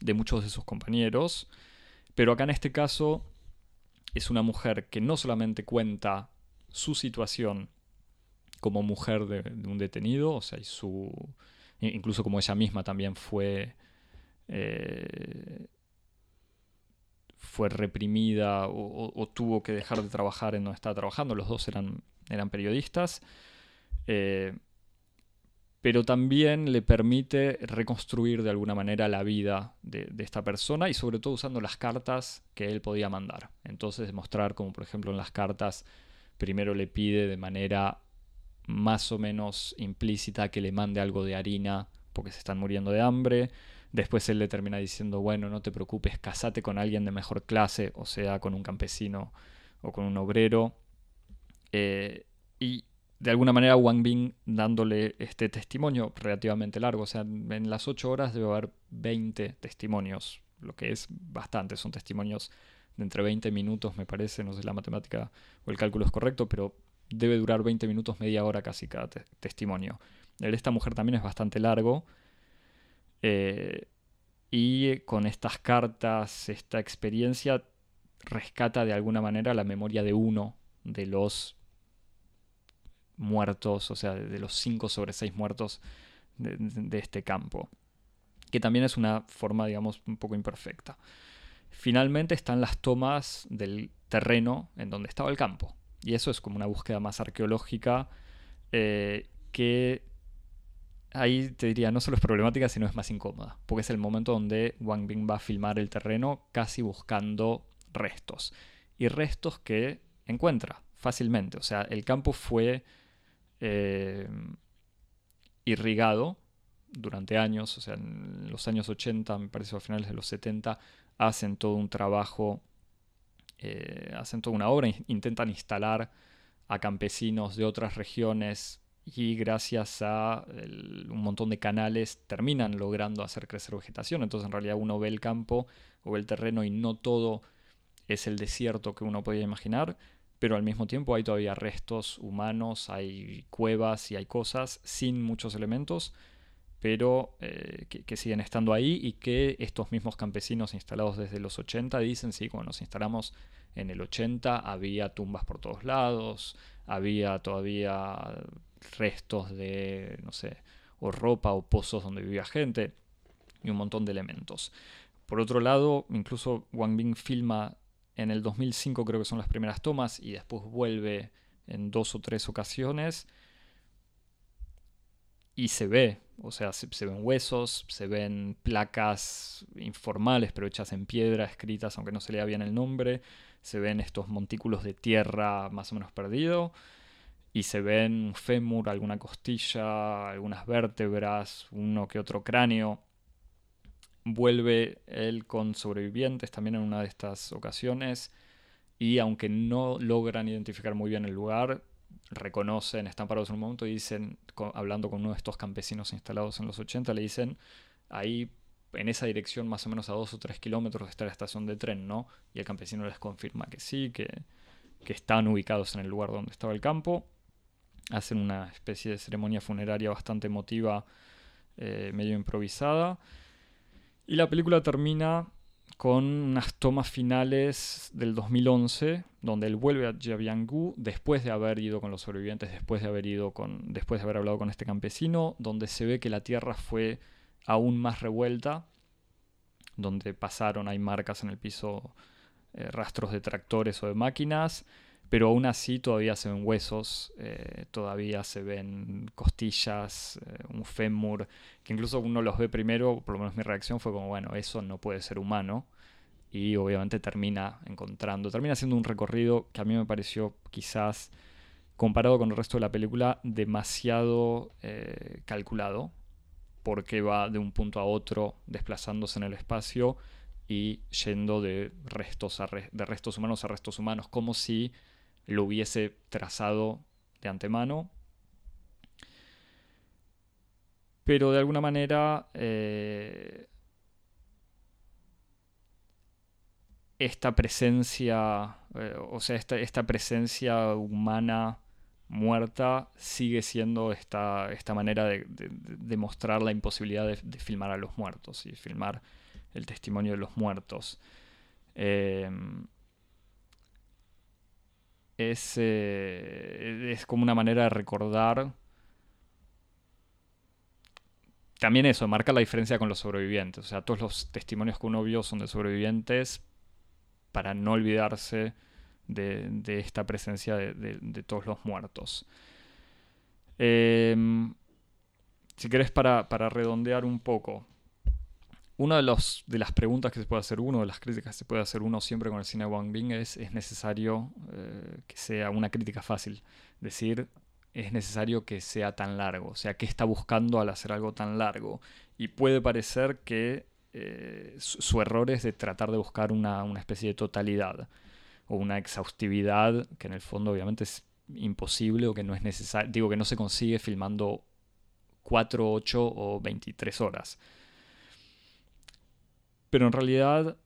[SPEAKER 1] de muchos de sus compañeros, pero acá en este caso es una mujer que no solamente cuenta su situación como mujer de, un detenido, o sea, y su, incluso como ella misma también fue eh, fue reprimida o, tuvo que dejar de trabajar en donde estaba trabajando. Los dos eran, eran periodistas. Eh, pero también le permite reconstruir de alguna manera la vida de, esta persona y sobre todo usando las cartas que él podía mandar. Entonces demostrar como por ejemplo en las cartas primero le pide de manera más o menos implícita que le mande algo de harina porque se están muriendo de hambre. Después él le termina diciendo, bueno, no te preocupes, casate con alguien de mejor clase, o sea, con un campesino o con un obrero. Eh, y de alguna manera Wang Bing dándole este testimonio relativamente largo, o sea, en las 8 horas debe haber 20 testimonios, lo que es bastante, son testimonios de entre 20 minutos, me parece, no sé si la matemática o el cálculo es correcto, pero debe durar 20 minutos, media hora casi cada testimonio. El de esta mujer también es bastante largo, eh, y con estas cartas, esta experiencia, rescata de alguna manera la memoria de uno de los muertos, o sea, de los cinco sobre seis muertos de, este campo, que también es una forma, digamos, un poco imperfecta. Finalmente están las tomas del terreno en donde estaba el campo, y eso es como una búsqueda más arqueológica eh, que ahí te diría, no solo es problemática, sino es más incómoda, porque es el momento donde Wang Bing va a filmar el terreno casi buscando restos, y restos que encuentra fácilmente, o sea, el campo fue eh, irrigado durante años, o sea, en los años 80, me parece a finales de los 70, hacen todo un trabajo, eh, hacen toda una obra, intentan instalar a campesinos de otras regiones y gracias a un montón de canales terminan logrando hacer crecer vegetación. Entonces en realidad uno ve el campo o ve el terreno y no todo es el desierto que uno podía imaginar, pero al mismo tiempo hay todavía restos humanos, hay cuevas y hay cosas sin muchos elementos, pero eh, que, siguen estando ahí y que estos mismos campesinos instalados desde los 80 dicen, sí, cuando nos instalamos en el 80 había tumbas por todos lados, había todavía restos de, no sé, o ropa o pozos donde vivía gente y un montón de elementos. Por otro lado, incluso Wang Bing filma en el 2005 creo que son las primeras tomas y después vuelve en dos o tres ocasiones. Y se ve, o sea, se, ven huesos, se ven placas informales pero hechas en piedra, escritas aunque no se lea bien el nombre, se ven estos montículos de tierra más o menos perdido. Y se ven un fémur, alguna costilla, algunas vértebras, uno que otro cráneo vuelve él con sobrevivientes también en una de estas ocasiones y aunque no logran identificar muy bien el lugar, reconocen, están parados en un momento y dicen, hablando con uno de estos campesinos instalados en los 80, le dicen, ahí en esa dirección más o menos a dos o tres kilómetros está la estación de tren, ¿no? Y el campesino les confirma que sí, que, están ubicados en el lugar donde estaba el campo. Hacen una especie de ceremonia funeraria bastante emotiva, eh, medio improvisada. Y la película termina con unas tomas finales del 2011, donde él vuelve a Jiabiangú después de haber ido con los sobrevivientes, después de haber ido con, después de haber hablado con este campesino, donde se ve que la tierra fue aún más revuelta, donde pasaron, hay marcas en el piso, eh, rastros de tractores o de máquinas, pero aún así todavía se ven huesos, eh, todavía se ven costillas, eh, un fémur, que incluso uno los ve primero, por lo menos mi reacción fue como, bueno, eso no puede ser humano, y obviamente termina encontrando, termina siendo un recorrido que a mí me pareció quizás, comparado con el resto de la película, demasiado eh, calculado, porque va de un punto a otro desplazándose en el espacio y yendo de restos, de restos humanos a restos humanos, como si lo hubiese trazado de antemano. Pero de alguna manera eh, esta presencia, eh, o sea, esta, esta, presencia humana muerta sigue siendo esta, esta manera de, mostrar la imposibilidad de, filmar a los muertos y filmar el testimonio de los muertos. Eh, es, eh, es como una manera de recordar. También eso, marca la diferencia con los sobrevivientes. O sea, todos los testimonios que uno vio son de sobrevivientes para no olvidarse de, esta presencia de, todos los muertos. Em, si querés, para, para redondear un poco, una de, los, de las preguntas que se puede hacer uno, de las críticas que se puede hacer uno siempre con el cine de Wang Bing es, ¿es necesario eh, que sea una crítica fácil? Decir, es necesario que sea tan largo, o sea, ¿qué está buscando al hacer algo tan largo? Y puede parecer que eh, su, error es de tratar de buscar una, una especie de totalidad o una exhaustividad que en el fondo obviamente es imposible o que no es necesario, digo que no se consigue filmando 4, 8 o 23 horas. Pero en realidad.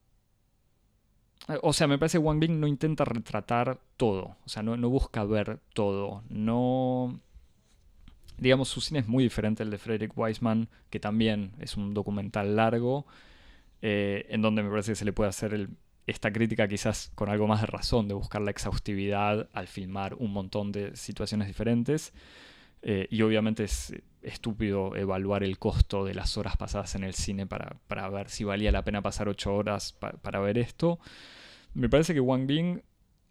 [SPEAKER 1] O sea, me parece que Wang Bing no intenta retratar todo. O sea, no, busca ver todo. No. Digamos, su cine es muy diferente al de Frederick Weisman, que también es un documental largo, eh, en donde me parece que se le puede hacer esta crítica quizás con algo más de razón, de buscar la exhaustividad al filmar un montón de situaciones diferentes. Eh, y obviamente es estúpido evaluar el costo de las horas pasadas en el cine para, ver si valía la pena pasar ocho horas para ver esto. Me parece que Wang Bing,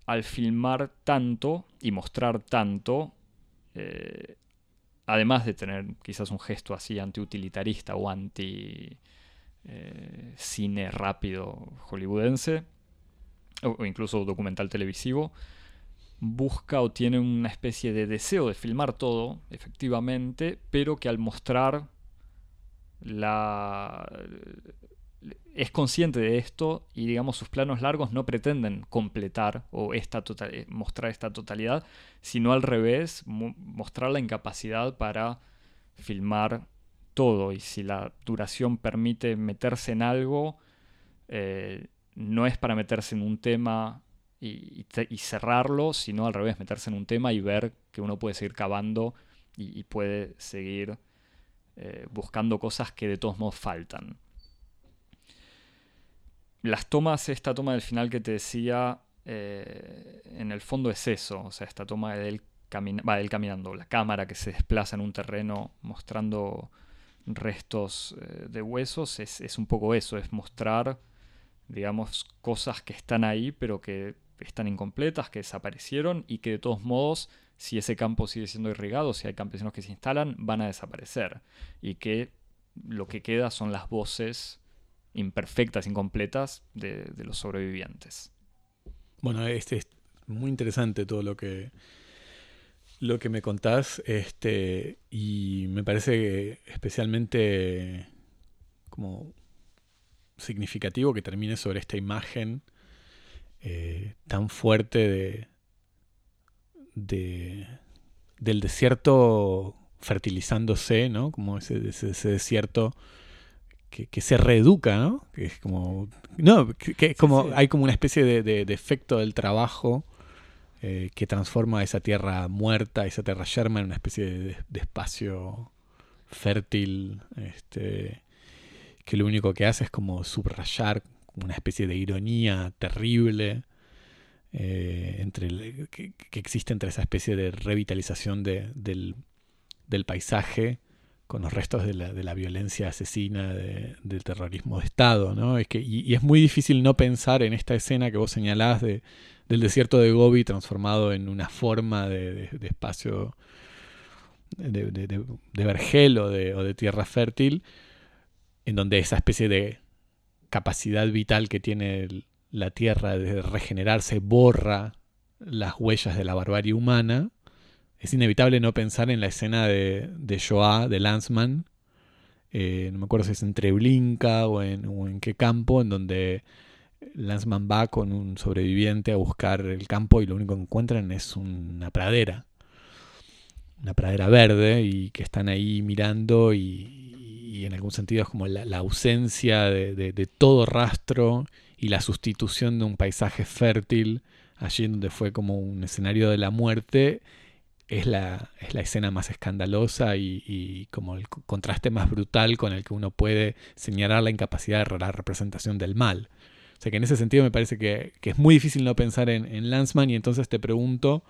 [SPEAKER 1] al filmar tanto y mostrar tanto, eh, además de tener quizás un gesto así antiutilitarista o anti eh, cine rápido hollywoodense, o, incluso documental televisivo, busca o tiene una especie de deseo de filmar todo, efectivamente, pero que al mostrar la... es consciente de esto y digamos sus planos largos no pretenden completar o esta tota-, mostrar esta totalidad, sino al revés, mostrar la incapacidad para filmar todo. Y si la duración permite meterse en algo, eh, no es para meterse en un tema y, cerrarlo, sino al revés, meterse en un tema y ver que uno puede seguir cavando y, puede seguir eh, buscando cosas que de todos modos faltan. Las tomas, esta toma del final que te decía, eh, en el fondo es eso, o sea, esta toma del, va, del caminando, la cámara que se desplaza en un terreno mostrando restos eh, de huesos, es, un poco eso, es mostrar, digamos, cosas que están ahí, pero que están incompletas, que desaparecieron y que de todos modos, si ese campo sigue siendo irrigado, si hay campesinos que se instalan, van a desaparecer. Y que lo que queda son las voces imperfectas, incompletas de, los sobrevivientes.
[SPEAKER 2] Bueno, este es muy interesante todo lo que lo que me contás, este, y me parece especialmente como significativo que termine sobre esta imagen eh, tan fuerte de, de, del desierto fertilizándose, ¿no? Como ese, desierto que, se reeduca, ¿no? Que es como. No, que, como. Hay como una especie de, de efecto del trabajo eh, que transforma esa tierra muerta, esa tierra yerma en una especie de, espacio fértil, este, que lo único que hace es como subrayar una especie de ironía terrible eh, entre que, existe entre esa especie de revitalización del, paisaje con los restos de la, violencia asesina del terrorismo de Estado. ¿no? Es que, y, es muy difícil no pensar en esta escena que vos señalás de, del desierto de Gobi transformado en una forma de, espacio de, vergel o, de, tierra fértil, en donde esa especie de capacidad vital que tiene la tierra de regenerarse borra las huellas de la barbarie humana, es inevitable no pensar en la escena de, de Shoah, de Lanzmann, eh, no me acuerdo si es en Treblinka o en, o en qué campo, en donde Lanzman va con un sobreviviente a buscar el campo y lo único que encuentran es una pradera. Una pradera verde y que están ahí mirando y, en algún sentido es como la, ausencia de, todo rastro y la sustitución de un paisaje fértil allí donde fue como un escenario de la muerte es la, es la escena más escandalosa y, y, como el contraste más brutal con el que uno puede señalar la incapacidad de la representación del mal. O sea que en ese sentido me parece que, es muy difícil no pensar en, en Lanzman y entonces te pregunto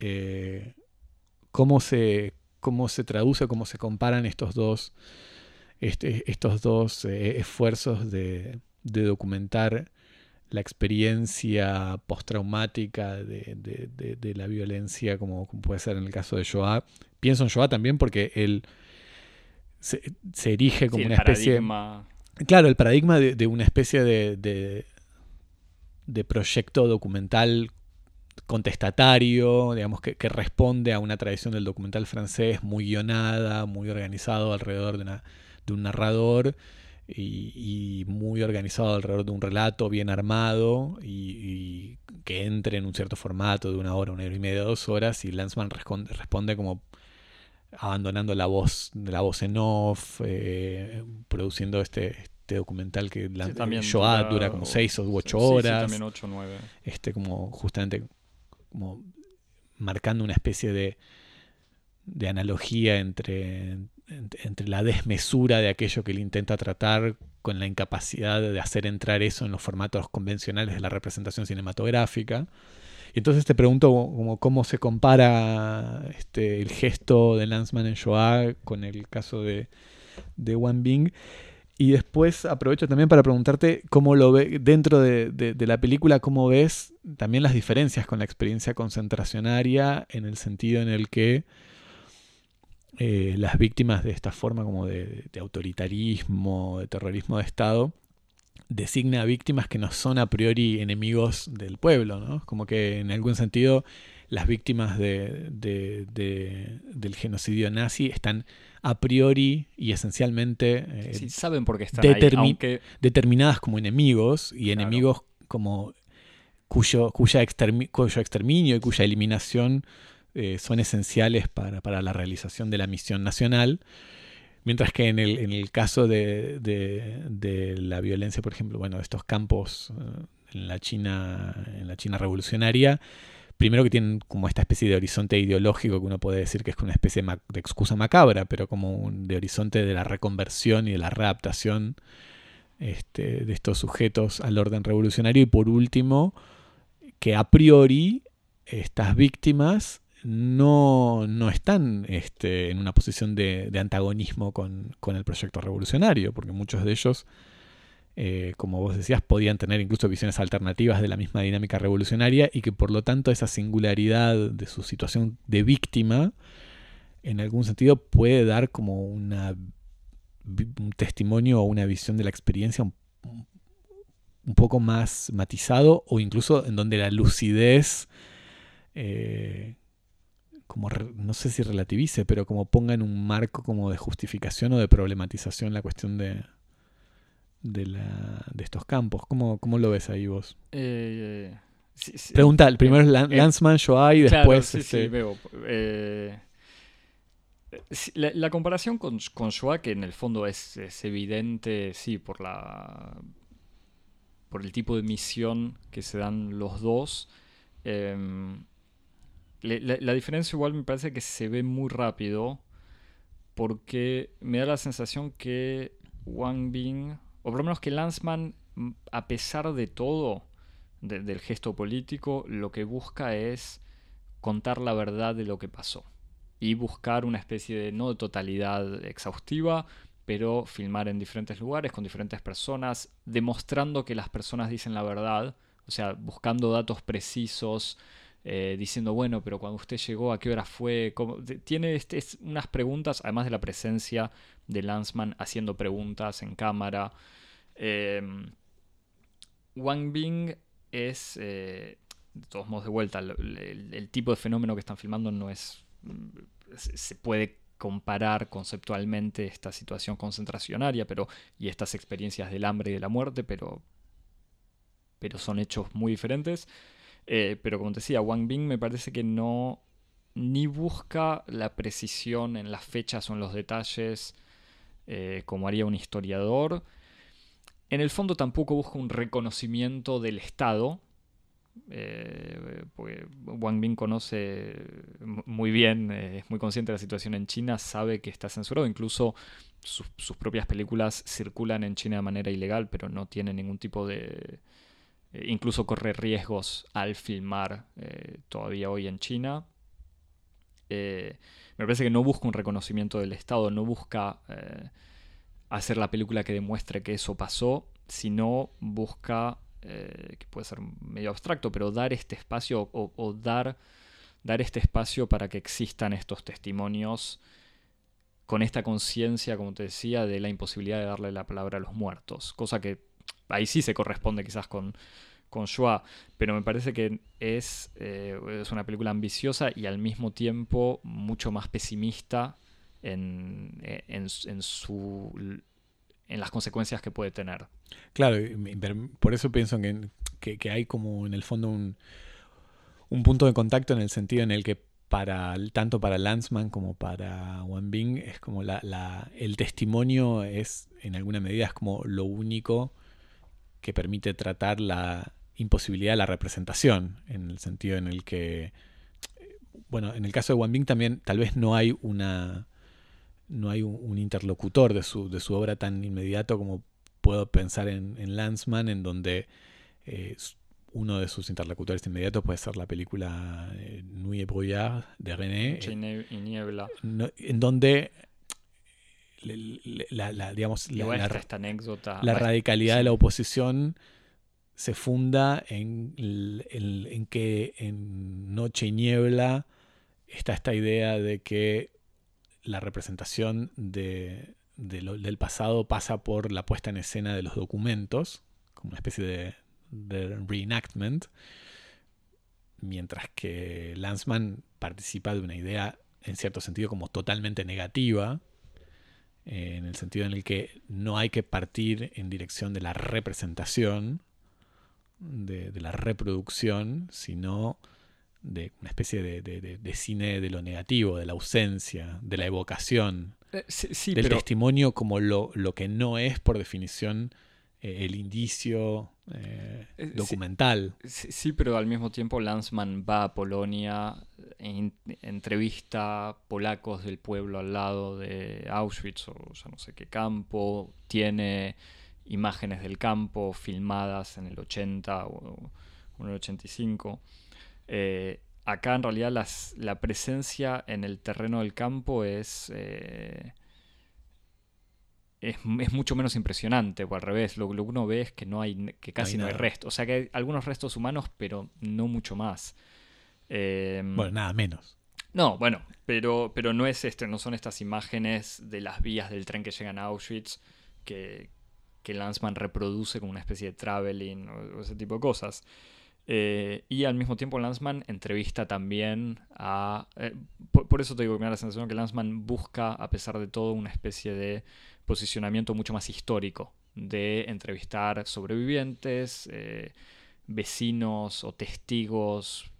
[SPEAKER 2] eh, cómo, se, cómo se traduce, cómo se comparan estos dos, este, estos dos eh, esfuerzos de, documentar la experiencia postraumática de, la violencia, como, puede ser en el caso de Shoah. Pienso en Shoah también porque él se, erige como una especie Claro, el paradigma de, una especie de, de, proyecto documental contestatario, digamos, que, responde a una tradición del documental francés muy guionada, muy organizado alrededor de, de un narrador y, muy organizado alrededor de un relato bien armado y, que entre en un cierto formato de una hora, una hora y media, dos horas y Lanzman responde, responde como abandonando la voz, la voz en off, eh, produciendo este, este documental que la, Shoah dura, como 6 o 8 horas.
[SPEAKER 1] también 8 9.
[SPEAKER 2] Este, como justamente como marcando una especie de, de analogía entre, entre, la desmesura de aquello que él intenta tratar con la incapacidad de hacer entrar eso en los formatos convencionales de la representación cinematográfica. Y entonces te pregunto cómo se compara este, el gesto de Lanzman en Shoah con el caso de, de Wan Bing. Y después aprovecho también para preguntarte cómo lo ve dentro de, la película, cómo ves también las diferencias con la experiencia concentracionaria en el sentido en el que eh, las víctimas de esta forma como de, autoritarismo, de terrorismo de Estado, designa a víctimas que no son a priori enemigos del pueblo, ¿no? Como que en algún sentido las víctimas de, del genocidio nazi están a priori y esencialmente
[SPEAKER 1] eh, saben por qué están ahí,
[SPEAKER 2] determinadas como enemigos y enemigos como cuyo, cuya exterminio y cuya eliminación eh, son esenciales para, la realización de la misión nacional. Mientras que en el, en el caso de, de, la violencia, por ejemplo, bueno, estos campos eh, en la China, en la China revolucionaria, primero que tienen como esta especie de horizonte ideológico que uno puede decir que es una especie de, excusa macabra, pero como un, de horizonte de la reconversión y de la readaptación este, de estos sujetos al orden revolucionario. Y por último, que a priori estas víctimas no, no están este, en una posición de, antagonismo con, el proyecto revolucionario, porque muchos de ellos, eh, como vos decías, podían tener incluso visiones alternativas de la misma dinámica revolucionaria y que por lo tanto esa singularidad de su situación de víctima, en algún sentido puede dar como una, un testimonio o una visión de la experiencia un, poco más matizado o incluso en donde la lucidez... Eh, como no sé si relativice, pero como ponga en un marco como de justificación o de problematización la cuestión de, de, la, de estos campos. ¿Cómo, ¿Cómo, lo ves ahí vos?
[SPEAKER 1] Eh,
[SPEAKER 2] Pregunta, el primero es eh, Lanzman, Shoah y después...
[SPEAKER 1] sí, este... veo. Eh, la, comparación con, con Shoah, que en el fondo es, es, evidente, sí, por la por el tipo de misión que se dan los dos. Eh, la, diferencia igual me parece que se ve muy rápido porque me da la sensación que Wang Bing, o por lo menos que Lanzman, mm, a pesar de todo, del gesto político, lo que busca es contar la verdad de lo que pasó. Y buscar una especie de, no totalidad exhaustiva, pero filmar en diferentes lugares, con diferentes personas, demostrando que las personas dicen la verdad, o sea, buscando datos precisos, eh, diciendo, bueno, pero cuando usted llegó, ¿a qué hora fue? Tiene este, unas preguntas, además de la presencia de Lanzman haciendo preguntas en cámara. Em, Wang Bing es, eh, de todos modos, de vuelta, el, tipo de fenómeno que están filmando no es... Se puede comparar conceptualmente esta situación concentracionaria pero, y estas experiencias del hambre y de la muerte, pero, pero son hechos muy diferentes. Eh, pero como te decía, Wang Bing me parece que no ni busca la precisión en las fechas o en los detalles eh, como haría un historiador. En el fondo tampoco busca un reconocimiento del Estado, eh, porque Wang Bing conoce muy bien, es muy consciente de la situación en China, sabe que está censurado, incluso sus propias películas circulan en China de manera ilegal, pero no tiene ningún tipo de, eh, incluso corre riesgos al filmar eh, todavía hoy en China. Eh, me parece que no busca un reconocimiento del Estado, no busca hacer la película que demuestre que eso pasó, sino busca, que puede ser medio abstracto, pero dar este espacio o, dar, dar este espacio para que existan estos testimonios con esta conciencia, como te decía, de la imposibilidad de darle la palabra a los muertos, cosa que ahí sí se corresponde quizás con, con Shoah, pero me parece que es, eh, es una película ambiciosa y al mismo tiempo mucho más pesimista en, en, su, en las consecuencias que puede tener.
[SPEAKER 2] Claro, por eso pienso que, que, hay como en el fondo un, un punto de contacto en el sentido en el que para tanto para Lanzman como para Wan Bing es como la, la, el testimonio es en alguna medida es como lo único que permite tratar la imposibilidad de la representación, en el sentido en el que, bueno, en el caso de Wan Bing también tal vez no hay una no hay un, interlocutor de su, de su obra tan inmediato como puedo pensar en, en Lanzman, en donde eh, uno de sus interlocutores inmediatos puede ser la película eh, Nuit et Brouillard de René.
[SPEAKER 1] y niebla.
[SPEAKER 2] en donde la, digamos, la, la radicalidad de la oposición se funda en, en, que en Noche y Niebla está esta idea de que la representación de, del pasado pasa por la puesta en escena de los documentos, como una especie de, de reenactment, mientras que Lanzmann participa de una idea en cierto sentido como totalmente negativa, en el sentido en el que no hay que partir en dirección de la representación, de, la reproducción, sino de una especie de, cine de lo negativo, de la ausencia, de la evocación,
[SPEAKER 1] eh,
[SPEAKER 2] del testimonio como lo, lo, que no es por definición eh, el indicio eh, eh, documental.
[SPEAKER 1] Sí, pero al mismo tiempo Lanzmann va a Polonia, entrevista polacos del pueblo al lado de Auschwitz o ya no sé qué campo, tiene imágenes del campo filmadas en el 80 o, en el 85. acá en realidad la presencia en el terreno del campo es es, mucho menos impresionante, o al revés, lo, que uno ve es que no hay, que casi no hay, restos. O sea que hay algunos restos humanos, pero no mucho más.
[SPEAKER 2] Em, bueno, nada menos.
[SPEAKER 1] No, bueno, pero, pero no es este, no son estas imágenes de las vías del tren que llegan a Auschwitz que, que Lanzmann reproduce como una especie de traveling o ese tipo de cosas. Eh, y al mismo tiempo Lanzmann entrevista también a... Eh, por, eso te digo que me da la sensación que Lanzmann busca, a pesar de todo, una especie de posicionamiento mucho más histórico, de entrevistar sobrevivientes, eh, vecinos o testigos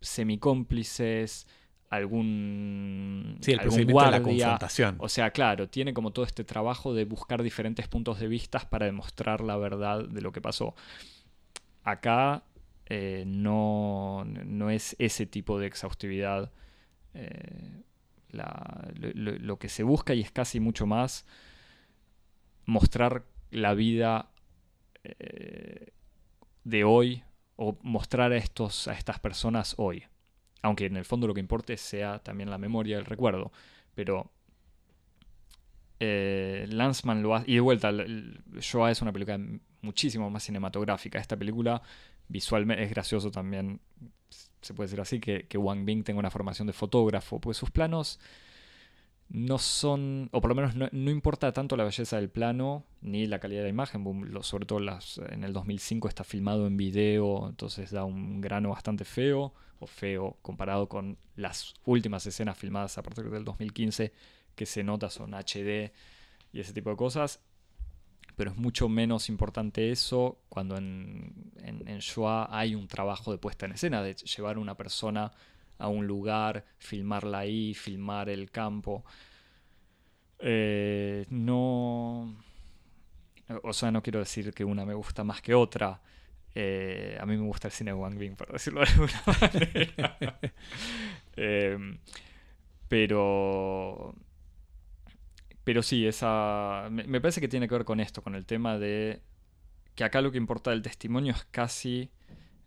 [SPEAKER 1] semicómplices, algún,
[SPEAKER 2] sí, el procedimiento de la confrontación.
[SPEAKER 1] O sea, claro, tiene como todo este trabajo de buscar diferentes puntos de vista para demostrar la verdad de lo que pasó. Acá eh, no, no, es ese tipo de exhaustividad eh, lo, que se busca y es casi mucho más mostrar la vida eh, de hoy o mostrar a, estos, a estas personas hoy. Aunque en el fondo lo que importe sea también la memoria, el recuerdo. Pero eh, Lanzmann lo hace. Y de vuelta, Shoah es una película muchísimo más cinematográfica. Esta película visualmente es gracioso también, se puede decir así, que, que Wang Bing tenga una formación de fotógrafo, pues sus planos no son, o por lo menos no, importa tanto la belleza del plano ni la calidad de la imagen, sobre todo las, en el 2005 está filmado en video, entonces da un grano bastante feo, o feo comparado con las últimas escenas filmadas a partir del 2015 que se nota son HD y ese tipo de cosas pero es mucho menos importante eso cuando en, en, Shoah hay un trabajo de puesta en escena, de llevar a una persona a un lugar, filmarla ahí, filmar el campo. Eh, no. O sea, no quiero decir que una me gusta más que otra. Eh, a mí me gusta el cine de Wang Bing, por decirlo de alguna [laughs] manera. [laughs] Eh, pero pero sí, esa. Me, parece que tiene que ver con esto, con el tema de. Que acá lo que importa del testimonio es casi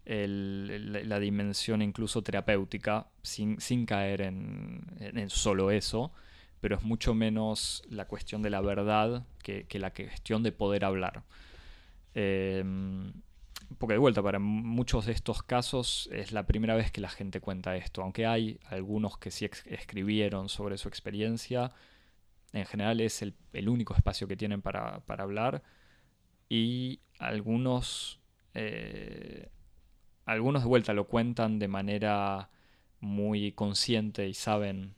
[SPEAKER 1] la dimensión incluso terapéutica, sin, sin caer en, en, solo eso, pero es mucho menos la cuestión de la verdad que, la cuestión de poder hablar. Em, porque de vuelta, para muchos de estos casos es la primera vez que la gente cuenta esto, aunque hay algunos que sí escribieron sobre su experiencia en general es el, único espacio que tienen para, hablar. Y algunos, eh, algunos de vuelta lo cuentan de manera muy consciente y saben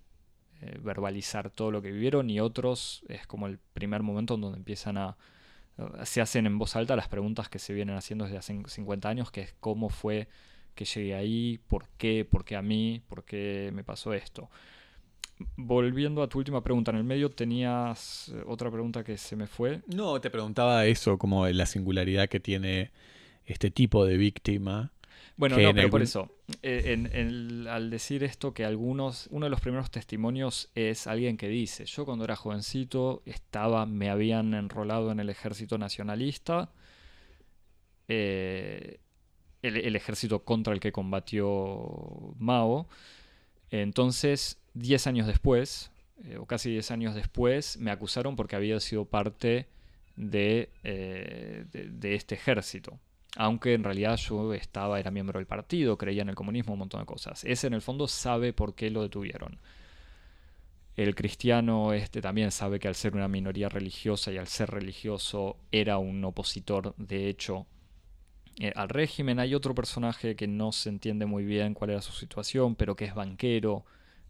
[SPEAKER 1] eh, verbalizar todo lo que vivieron y otros es como el primer momento en donde empiezan a... se hacen en voz alta las preguntas que se vienen haciendo desde hace 50 años, que es cómo fue que llegué ahí, por qué, por qué a mí, por qué me pasó esto volviendo a tu última pregunta, en el medio tenías eh, otra pregunta que se me fue.
[SPEAKER 2] No, te preguntaba eso, como la singularidad que tiene este tipo de víctima.
[SPEAKER 1] Bueno, no, pero por eso, eh, al decir esto que algunos, uno de los primeros testimonios es alguien que dice, yo cuando era jovencito estaba, me habían enrolado en el ejército nacionalista, eh, el ejército contra el que combatió Mao, entonces 10 años después, eh, o casi 10 años después, me acusaron porque había sido parte eh, de, de, este ejército. Aunque en realidad yo estaba, era miembro del partido, creía en el comunismo, un montón de cosas. Ese en el fondo sabe por qué lo detuvieron. El cristiano este también sabe que al ser una minoría religiosa y al ser religioso era un opositor de hecho eh, al régimen. Hay otro personaje que no se entiende muy bien cuál era su situación, pero que es banquero.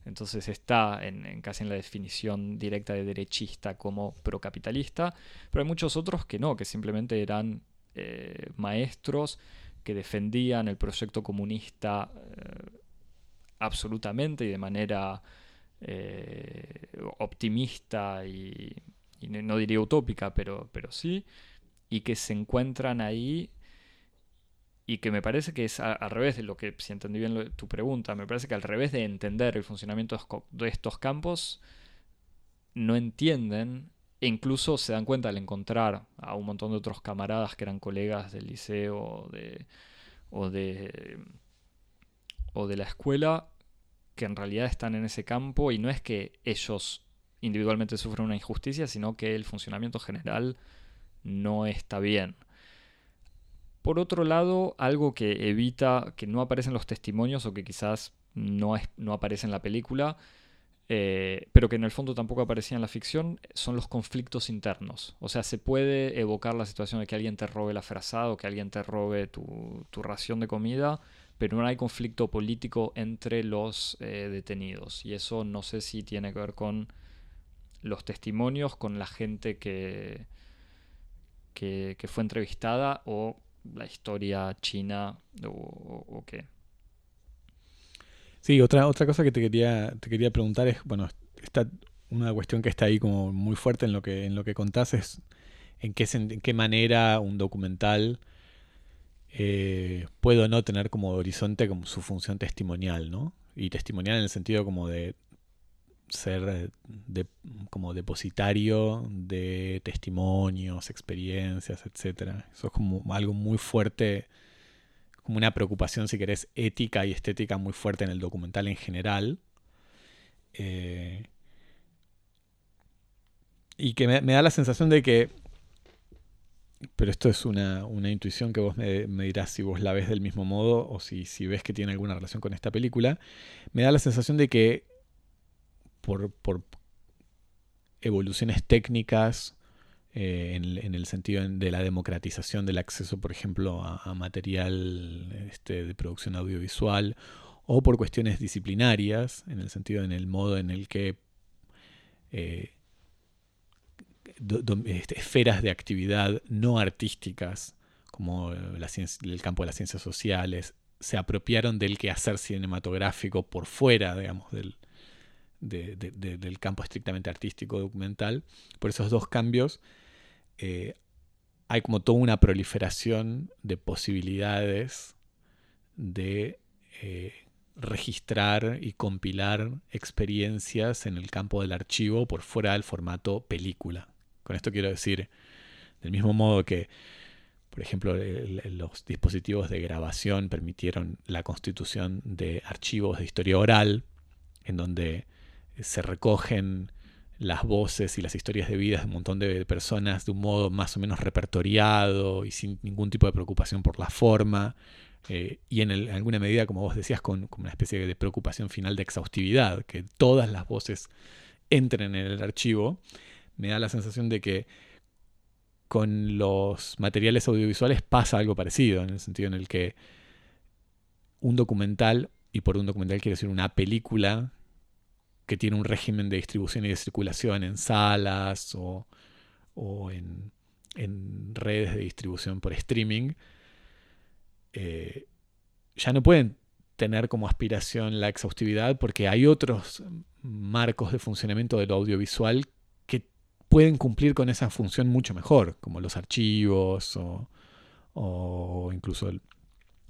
[SPEAKER 1] Entonces está en, casi en la definición directa de derechista como procapitalista. Pero hay muchos otros que no, que simplemente eran eh, maestros que defendían el proyecto comunista eh, absolutamente y de manera optimista y, no diría utópica, pero, pero sí, y que se encuentran ahí y que me parece que es al revés de lo que, si entendí bien tu pregunta, me parece que al revés de entender el funcionamiento de estos campos, no entienden e incluso se dan cuenta al encontrar a un montón de otros camaradas que eran colegas del liceo de, o, de, o de la escuela que en realidad están en ese campo y no es que ellos individualmente sufren una injusticia, sino que el funcionamiento general no está bien. Por otro lado, algo que evita que no aparecen los testimonios o que quizás no, no aparece en la película, eh, pero que en el fondo tampoco aparecía en la ficción, son los conflictos internos. O sea, se puede evocar la situación de que alguien te robe la frazada o que alguien te robe tu, tu ración de comida, pero no hay conflicto político entre los eh, detenidos. Y eso no sé si tiene que ver con los testimonios, con la gente que, que, fue entrevistada o la historia china o, qué.
[SPEAKER 2] Sí, otra, otra cosa que te quería, te quería preguntar es, bueno, está una cuestión que está ahí como muy fuerte en lo que, en lo que contás es en qué, en qué manera un documental eh, puedo no tener como horizonte como su función testimonial, ¿no? Y testimonial en el sentido como de ser de, como depositario de testimonios, experiencias, etc. Eso es como algo muy fuerte, como una preocupación, si querés, ética y estética muy fuerte en el documental en general. Eh, y que me, da la sensación de que pero esto es una, intuición que vos me, dirás si vos la ves del mismo modo o si, si, ves que tiene alguna relación con esta película. Me da la sensación de que por, evoluciones técnicas, eh, en, el sentido de la democratización del acceso, por ejemplo, a, material este, de producción audiovisual, o por cuestiones disciplinarias, en el sentido en el modo en el que eh, este, esferas de actividad no artísticas, como la el campo de las ciencias sociales, se apropiaron del quehacer cinematográfico por fuera, digamos, del, del campo estrictamente artístico documental. Por esos dos cambios eh, hay como toda una proliferación de posibilidades de eh, registrar y compilar experiencias en el campo del archivo por fuera del formato película. Con esto quiero decir, del mismo modo que, por ejemplo, los dispositivos de grabación permitieron la constitución de archivos de historia oral, en donde se recogen las voces y las historias de vida de un montón de personas de un modo más o menos repertoriado y sin ningún tipo de preocupación por la forma. Eh, y en, alguna medida, como vos decías, con, con, una especie de preocupación final de exhaustividad, que todas las voces entren en el archivo me da la sensación de que con los materiales audiovisuales pasa algo parecido, en el sentido en el que un documental, y por un documental quiero decir una película que tiene un régimen de distribución y de circulación en salas o, en, redes de distribución por streaming, eh, ya no pueden tener como aspiración la exhaustividad porque hay otros marcos de funcionamiento de lo audiovisual pueden cumplir con esa función mucho mejor, como los archivos o, incluso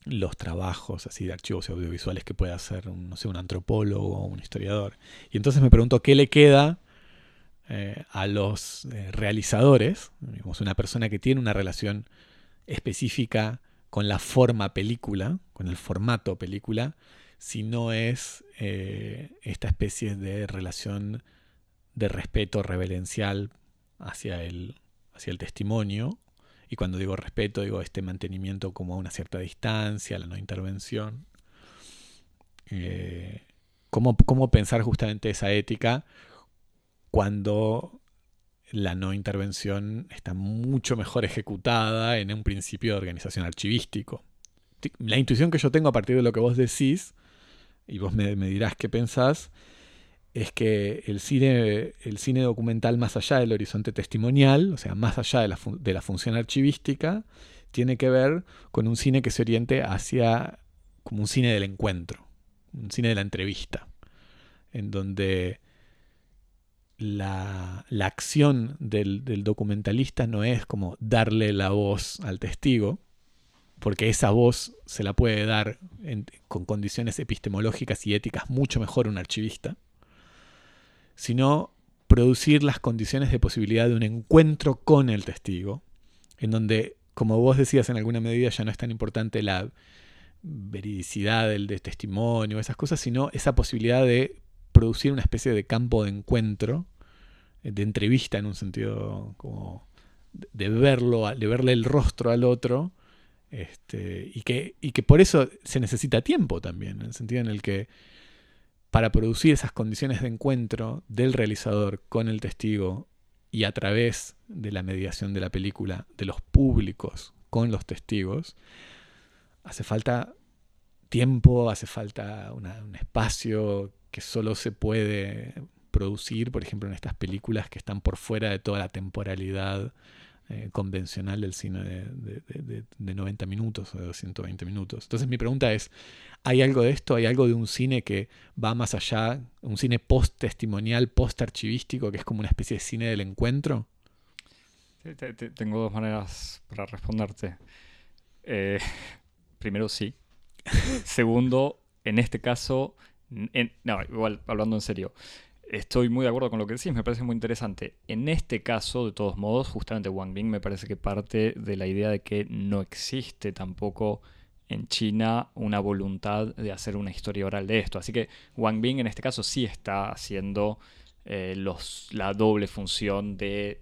[SPEAKER 2] los trabajos así de archivos audiovisuales que puede hacer un, no sé, un antropólogo un historiador. Y entonces me pregunto qué le queda eh, a los eh, realizadores, digamos, una persona que tiene una relación específica con la forma película, con el formato película, si no es eh, esta especie de relación de respeto reverencial hacia el, hacia el testimonio. Y cuando digo respeto, digo este mantenimiento como a una cierta distancia, la no intervención. Eh, ¿cómo, pensar justamente esa ética cuando la no intervención está mucho mejor ejecutada en un principio de organización archivístico. La intuición que yo tengo a partir de lo que vos decís, y vos me, dirás qué pensás, es que el cine, el cine documental más allá del horizonte testimonial, o sea, más allá de la, de la función archivística, tiene que ver con un cine que se oriente hacia como un cine del encuentro, un cine de la entrevista, en donde la, acción del, documentalista no es como darle la voz al testigo, porque esa voz se la puede dar con condiciones epistemológicas y éticas mucho mejor un archivista, sino producir las condiciones de posibilidad de un encuentro con el testigo, en donde, como vos decías en alguna medida, ya no es tan importante la veridicidad del, testimonio, esas cosas, sino esa posibilidad de producir una especie de campo de encuentro, de entrevista en un sentido como de verlo, de verle el rostro al otro, este, y, que, y que por eso se necesita tiempo también, en el sentido en el que para producir esas condiciones de encuentro del realizador con el testigo y a través de la mediación de la película, de los públicos con los testigos, hace falta tiempo, hace falta un espacio que solo se puede producir, por ejemplo, en estas películas que están por fuera de toda la temporalidad eh, convencional del cine de, 90 minutos o de 120 minutos. Entonces mi pregunta es, ¿hay algo de esto? ¿Hay algo de un cine que va más allá? ¿Un cine post-testimonial, post-archivístico, que es como una especie de cine del encuentro?
[SPEAKER 1] Tengo dos maneras para responderte. Eh, [laughs] primero, sí. [laughs] Segundo, en este caso, no, igual, hablando en serio, estoy muy de acuerdo con lo que decís, me parece muy interesante. En este caso, de todos modos, justamente Wang Bing me parece que parte de la idea de que no existe tampoco en China una voluntad de hacer una historia oral de esto. Así que Wang Bing en este caso sí está haciendo eh, los, la doble función de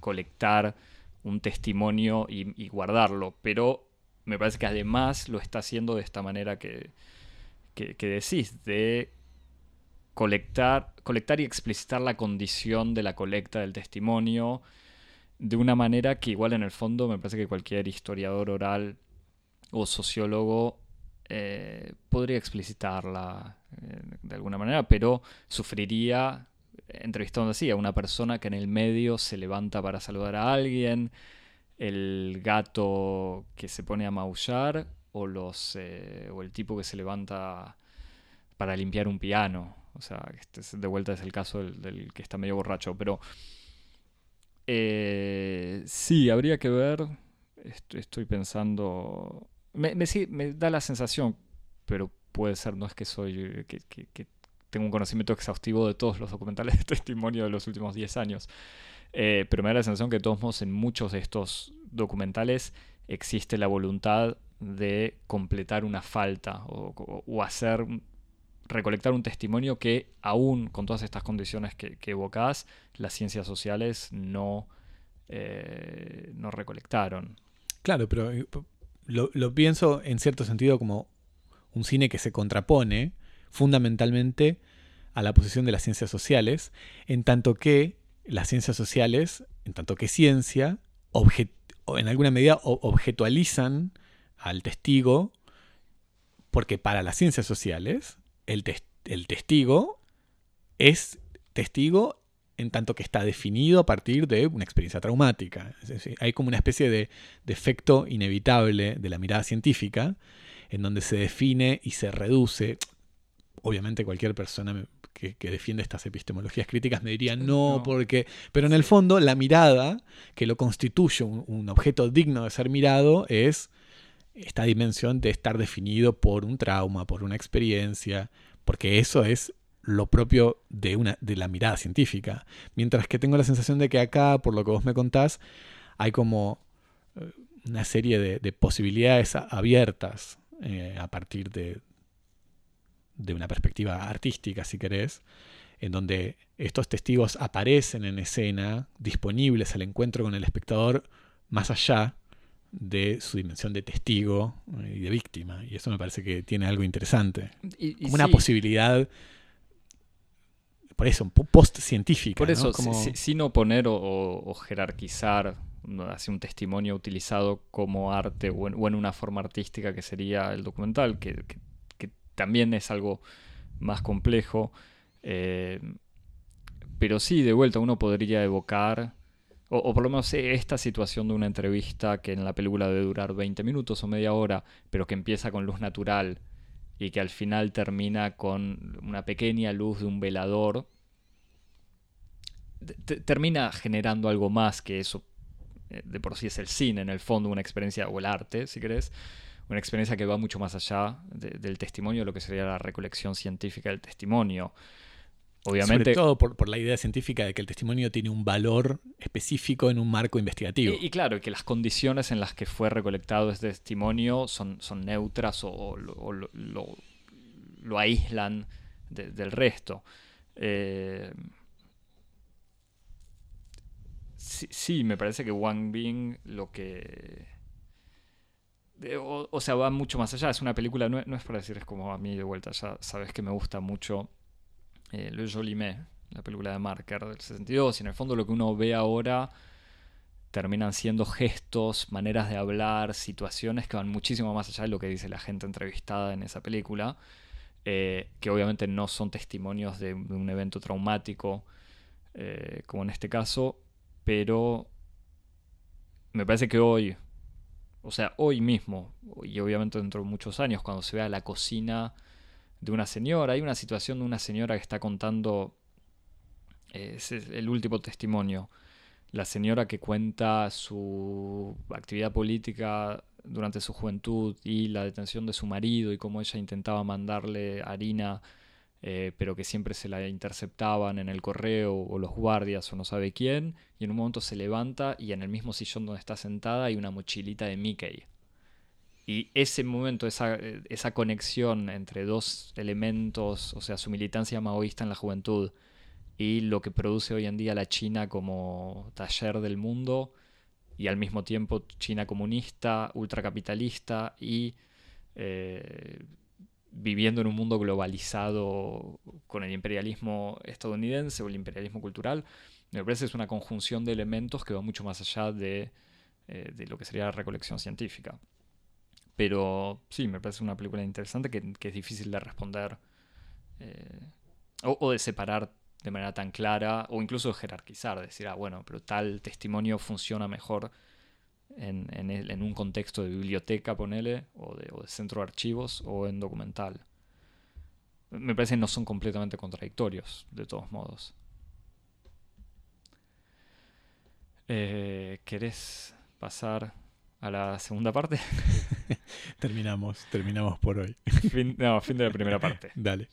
[SPEAKER 1] colectar un testimonio y guardarlo, pero me parece que además lo está haciendo de esta manera que, que, decís, de colectar, colectar y explicitar la condición de la colecta del testimonio de una manera que igual en el fondo me parece que cualquier historiador oral o sociólogo eh, podría explicitarla eh, de alguna manera, pero sufriría entrevistando así a una persona que en el medio se levanta para saludar a alguien, el gato que se pone a maullar o, los, eh, o el tipo que se levanta para limpiar un piano. O sea, este de vuelta es el caso del, que está medio borracho. Pero eh, sí, habría que ver. Estoy, pensando. Me, da la sensación, pero puede ser, no es que soy. Que, que, tengo un conocimiento exhaustivo de todos los documentales de [laughs] testimonio de los últimos 10 años. Eh, pero me da la sensación que de todos modos en muchos de estos documentales existe la voluntad de completar una falta o, hacer, recolectar un testimonio que aún con todas estas condiciones que, que evocás, las ciencias sociales no, eh, no recolectaron.
[SPEAKER 2] Claro, pero eh, lo, lo pienso en cierto sentido como un cine que se contrapone fundamentalmente a la posición de las ciencias sociales, en tanto que las ciencias sociales, en tanto que ciencia, en alguna medida objetualizan al testigo, porque para las ciencias sociales el, el testigo es testigo en tanto que está definido a partir de una experiencia traumática. hay como una especie de, de, efecto inevitable de la mirada científica, en donde se define y se reduce. Obviamente cualquier persona que, defiende estas epistemologías críticas me diría no, porque... Pero en el fondo la mirada que lo constituye un, objeto digno de ser mirado es esta dimensión de estar definido por un trauma, por una experiencia, porque eso es lo propio de, una, de la mirada científica. Mientras que tengo la sensación de que acá, por lo que vos me contás, hay como eh, una serie de, posibilidades abiertas eh, a partir de, de una perspectiva artística, si querés, en donde estos testigos aparecen en escena, disponibles al encuentro con el espectador, más allá de su dimensión de testigo eh, y de víctima. Y eso me parece que tiene algo interesante. Como una posibilidad por eso, post-científica.
[SPEAKER 1] Por eso,
[SPEAKER 2] ¿no? Como-
[SPEAKER 1] si- si- sin oponer o, o- o jerarquizar así un testimonio utilizado como arte o en, o en una forma artística que sería el documental, que, que- que también es algo más complejo. eh, pero sí, de vuelta, uno podría evocar, o, por lo menos esta situación de una entrevista que en la película debe durar 20 minutos o media hora, pero que empieza con luz natural y que al final termina con una pequeña luz de un velador, te- te- termina generando algo más que eso. eh, De por sí es el cine, en el fondo, una experiencia, o el arte, si querés, una experiencia que va mucho más allá de- del testimonio, lo que sería la recolección científica del testimonio. Obviamente,
[SPEAKER 2] Sobre todo por, por la idea científica de que el testimonio tiene un valor específico en un marco investigativo.
[SPEAKER 1] Y, y claro, que las condiciones en las que fue recolectado este testimonio son, son neutras o, o lo, o lo- lo- lo aíslan de- del resto. Eh, sí, sí, me parece que Wang Bing lo que... de- O, o sea, va mucho más allá. Es una película, no, no es para decir, es como a mí de vuelta, ya sabes que me gusta mucho eh, Le la película de Marker del 62, y en el fondo lo que uno ve ahora terminan siendo gestos, maneras de hablar, situaciones que van muchísimo más allá de lo que dice la gente entrevistada en esa película, eh, que obviamente no son testimonios de, de un evento traumático, eh, como en este caso, pero me parece que hoy, o sea, hoy mismo, y obviamente dentro de muchos años, cuando se vea la cocina de una señora, hay una situación de una señora que está contando, eh, es el último testimonio, la señora que cuenta su actividad política durante su juventud y la detención de su marido y cómo ella intentaba mandarle harina, eh, pero que siempre se la interceptaban en el correo o los guardias o no sabe quién, y en un momento se levanta y en el mismo sillón donde está sentada hay una mochilita de Mickey. Y ese momento, esa, conexión entre dos elementos, o sea, su militancia maoísta en la juventud y lo que produce hoy en día la China como taller del mundo y al mismo tiempo China comunista, ultracapitalista y eh, viviendo en un mundo globalizado con el imperialismo estadounidense o el imperialismo cultural, me parece es una conjunción de elementos que va mucho más allá de, eh, de lo que sería la recolección científica. Pero sí, me parece una película interesante que, es difícil de responder eh, o, de separar de manera tan clara o incluso jerarquizar, decir, ah, bueno, pero tal testimonio funciona mejor en, en un contexto de biblioteca, ponele, o de, o de centro de archivos, o en documental. Me parece que no son completamente contradictorios, de todos modos. Eh, ¿Querés pasar a la segunda parte? [laughs]
[SPEAKER 2] Terminamos, terminamos por hoy.
[SPEAKER 1] Fin- no, fin de la primera parte. [laughs]
[SPEAKER 2] Dale.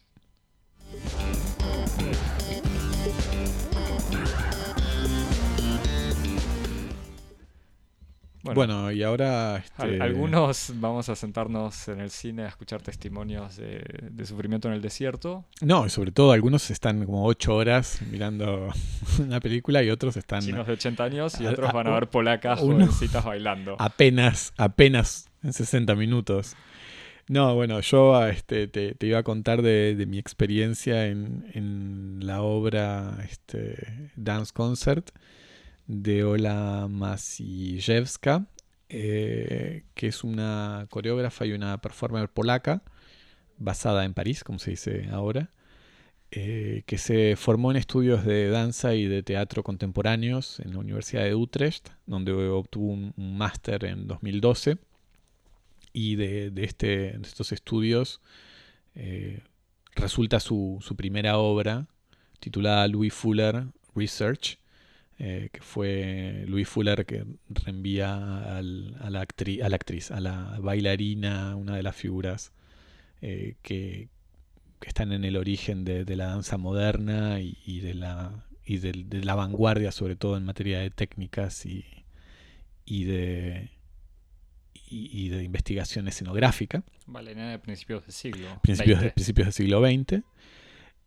[SPEAKER 2] Bueno, y ahora... Este,
[SPEAKER 1] Algunos vamos a sentarnos en el cine a escuchar testimonios de, de sufrimiento en el desierto.
[SPEAKER 2] No, y sobre todo algunos están como ocho horas mirando [laughs] una película y otros están
[SPEAKER 1] Chinos de 80 años y
[SPEAKER 2] a-
[SPEAKER 1] otros van a ver polacas
[SPEAKER 2] uno-
[SPEAKER 1] jovencitas bailando.
[SPEAKER 2] apenas, apenas en 60 minutos. No, bueno, yo este, te, te iba a contar de, de mi experiencia en, en la obra este, Dance Concert de Ola Masijewska, eh, que es una coreógrafa y una performer polaca basada en París, como se dice ahora, eh, que se formó en estudios de danza y de teatro contemporáneos en la Universidad de Utrecht, donde obtuvo un, máster en 2012. Y de, de este, de estos estudios eh, resulta su, su primera obra titulada Louis Fuller Research, eh, que fue Louis Fuller que reenvía al- a, la actri- a la actriz, a la bailarina, una de las figuras eh, que, que están en el origen de, de la danza moderna y, y de la y de, la vanguardia, sobre todo en materia de técnicas y, y de y, de investigación escenográfica,
[SPEAKER 1] Bailarina de principios del siglo.
[SPEAKER 2] principios,
[SPEAKER 1] 20.
[SPEAKER 2] principios del siglo XX.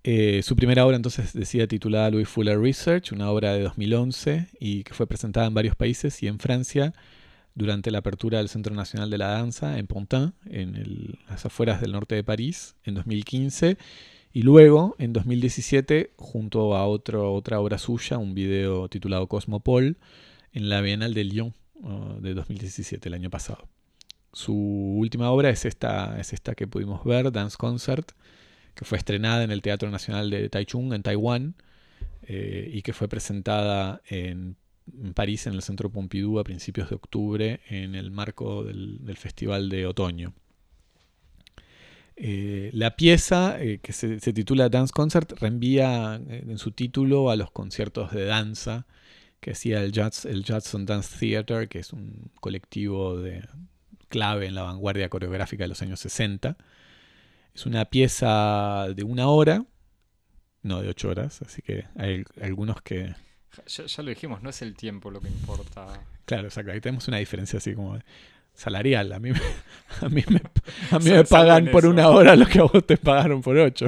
[SPEAKER 2] Eh, su primera obra entonces decía titulada Louis Fuller Research, una obra de 2011 y que fue presentada en varios países y en Francia durante la apertura del Centro Nacional de la Danza en Pontin, en las afueras del norte de París, en 2015, Y luego, en 2017, junto a otro, otra obra suya, un video titulado Cosmopol, en la Bienal de Lyon uh, de 2017, el año pasado. Su última obra es esta, es esta que pudimos ver, Dance Concert, que fue estrenada en el Teatro Nacional de Taichung, en Taiwán, eh, y que fue presentada en, París, en el Centro Pompidou, a principios de octubre, en el marco del, Festival de Otoño. Eh, la pieza, eh, que se, titula Dance Concert, reenvía en su título a los conciertos de danza que hacía el, Judson Dance Theater, que es un colectivo clave en la vanguardia coreográfica de los años 60. Es una pieza de una hora, no de ocho horas, así que hay algunos que...
[SPEAKER 1] Ya, lo dijimos, no es el tiempo lo que importa.
[SPEAKER 2] Claro, exacto. Ahí tenemos una diferencia así como salarial. A mí me, [laughs] a mí me, a mí me pagan por una hora lo que a vos te pagaron por ocho.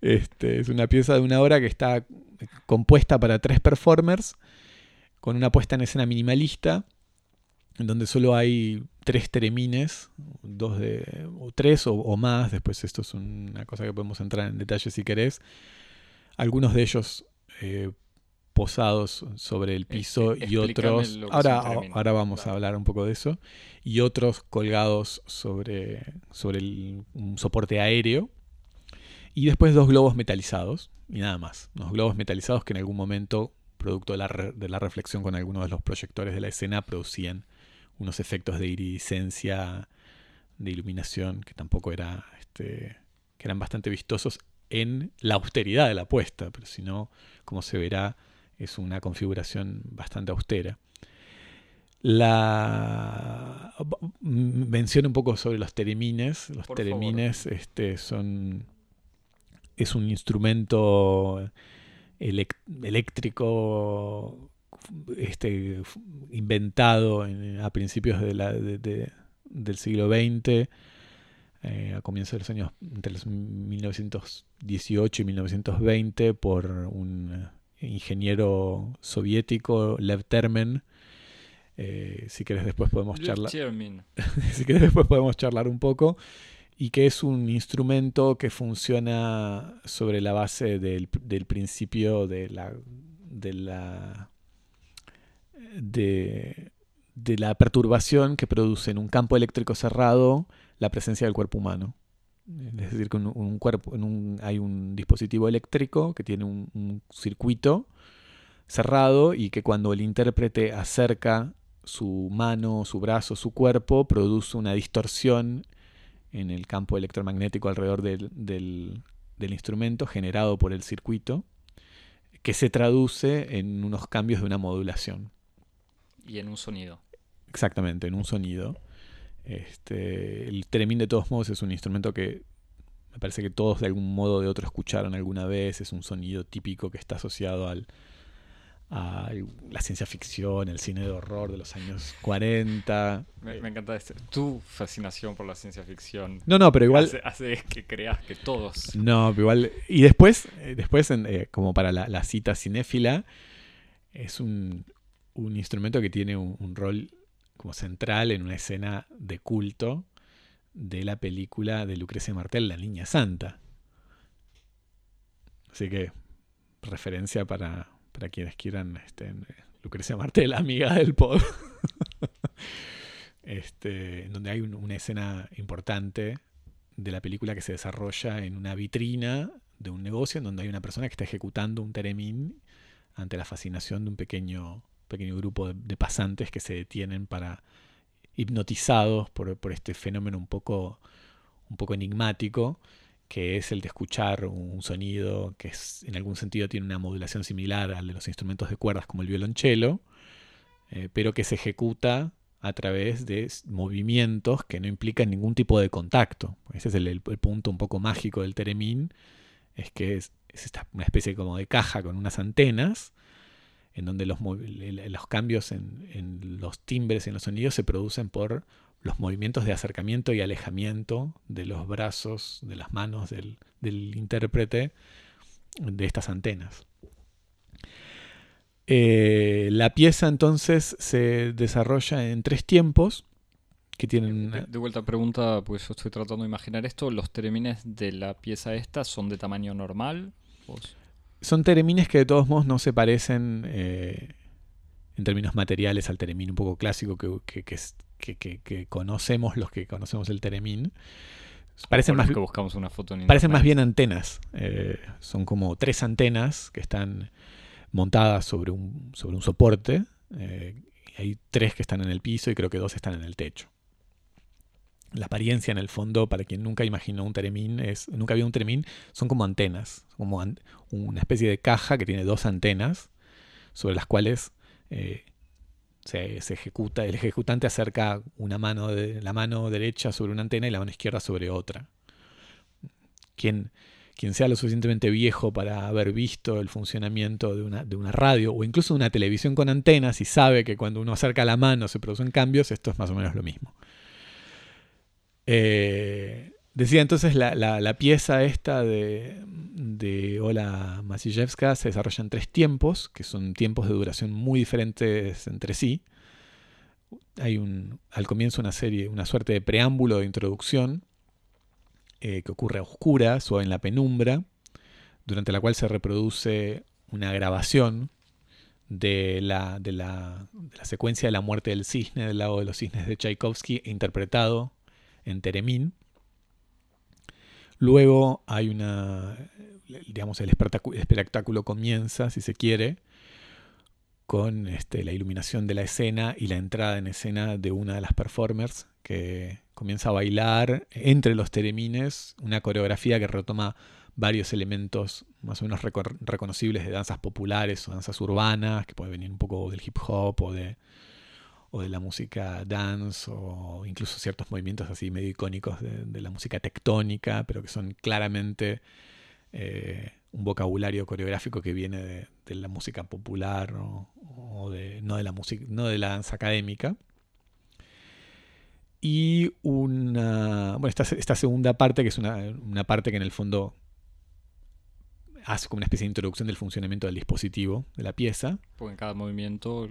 [SPEAKER 2] Este, es una pieza de una hora que está compuesta para tres performers, con una puesta en escena minimalista en donde solo hay tres teremines, dos de, o tres o, más, después esto es una cosa que podemos entrar en detalle si querés, algunos de ellos eh, posados sobre el piso y otros, ahora, ahora vamos a hablar un poco de eso, y otros colgados sobre, sobre un soporte aéreo, y después dos globos metalizados, y nada más, unos globos metalizados que en algún momento, producto de la, de la reflexión con algunos de los proyectores de la escena, producían unos efectos de iridescencia, de iluminación, que tampoco era, este, que eran bastante vistosos en la austeridad de la puesta, pero si no, como se verá, es una configuración bastante austera. La menciono un poco sobre los teremines. Los teremines este, son es un instrumento eléctrico este, inventado a principios de la, del siglo XX, eh, a comienzos de los años entre los 1918 y 1920, por un ingeniero soviético, Lev Termen. Eh, si querés después podemos charlar. [laughs] si querés después podemos charlar un poco. Y que es un instrumento que funciona sobre la base del, del principio de la, de la de, la perturbación que produce en un campo eléctrico cerrado la presencia del cuerpo humano. Es decir, que en un cuerpo, en un, hay un dispositivo eléctrico que tiene un, circuito cerrado y que cuando el intérprete acerca su mano, su brazo, su cuerpo, produce una distorsión en el campo electromagnético alrededor del, del instrumento generado por el circuito, que se traduce en unos cambios de una modulación.
[SPEAKER 1] Y en un sonido.
[SPEAKER 2] Exactamente, en un sonido. Este, el teremín de todos modos es un instrumento que me parece que todos de algún modo o de otro escucharon alguna vez. Es un sonido típico que está asociado al, a la ciencia ficción, el cine de horror de los años 40.
[SPEAKER 1] Me, encanta este, tu fascinación por la ciencia ficción.
[SPEAKER 2] No, no, pero igual...
[SPEAKER 1] Hace, que creas que todos...
[SPEAKER 2] No, pero igual... Y después, eh, después eh, como para la, la, cita cinéfila, es un, un instrumento que tiene un, rol como central en una escena de culto de la película de Lucrecia Martel, La Niña Santa. Así que, referencia para, para quienes quieran, este, Lucrecia Martel, amiga del pod. [laughs] este, donde hay una escena importante de la película que se desarrolla en una vitrina de un negocio en donde hay una persona que está ejecutando un teremín ante la fascinación de un pequeño pequeño grupo de, pasantes que se detienen para hipnotizados por, este fenómeno un poco, un poco enigmático, que es el de escuchar un sonido que es, en algún sentido tiene una modulación similar al de los instrumentos de cuerdas como el violonchelo, eh, pero que se ejecuta a través de movimientos que no implican ningún tipo de contacto. Ese es el, punto un poco mágico del teremín, es que es, una especie como de caja con unas antenas en donde los, los cambios en, los timbres y en los sonidos se producen por los movimientos de acercamiento y alejamiento de los brazos, de las manos del, intérprete de estas antenas. Eh, la pieza entonces se desarrolla en tres tiempos. que tienen...
[SPEAKER 1] De, de vuelta pregunta, pues yo estoy tratando de imaginar esto. ¿Los teremines de la pieza esta son de tamaño normal? ¿Vos?
[SPEAKER 2] Son teremines que de todos modos no se parecen eh, en términos materiales al teremín un poco clásico que, que, que conocemos los que conocemos el teremín. Parecen más,
[SPEAKER 1] que buscamos una foto en
[SPEAKER 2] parecen más bien antenas. eh, son como tres antenas que están montadas sobre un, sobre un soporte. eh, hay tres que están en el piso y creo que dos están en el techo. La apariencia en el fondo, para quien nunca imaginó un teremín, es, nunca vio un teremín, son como antenas, como una especie de caja que tiene dos antenas sobre las cuales eh, se, se ejecuta, el ejecutante acerca una mano de, la mano derecha sobre una antena y la mano izquierda sobre otra. Quien, quien sea lo suficientemente viejo para haber visto el funcionamiento de una, de una radio o incluso de una televisión con antenas y sabe que cuando uno acerca la mano se producen cambios, esto es más o menos lo mismo. Eh, decía entonces la, la- pieza esta de, de Ola se desarrolla en tres tiempos, que son tiempos de duración muy diferentes entre sí. Hay un, al comienzo una serie, una suerte de preámbulo de introducción eh, que ocurre a oscuras o en la penumbra, durante la cual se reproduce una grabación de la, de la, de la secuencia de la muerte del cisne del lago de los cisnes de Tchaikovsky, interpretado en Teremín. Luego hay una, digamos, el espectáculo, comienza, si se quiere, con este, la iluminación de la escena y la entrada en escena de una de las performers que comienza a bailar entre los teremines, una coreografía que retoma varios elementos más o menos reconocibles de danzas populares o danzas urbanas, que puede venir un poco del hip hop o de, o de la música dance o incluso ciertos movimientos así medio icónicos de, la música tectónica, pero que son claramente eh, un vocabulario coreográfico que viene de, la música popular o, de, no, de la música, no de la danza académica. Y una, bueno, esta, esta segunda parte, que es una, una parte que en el fondo hace como una especie de introducción del funcionamiento del dispositivo de la pieza.
[SPEAKER 1] Porque en cada movimiento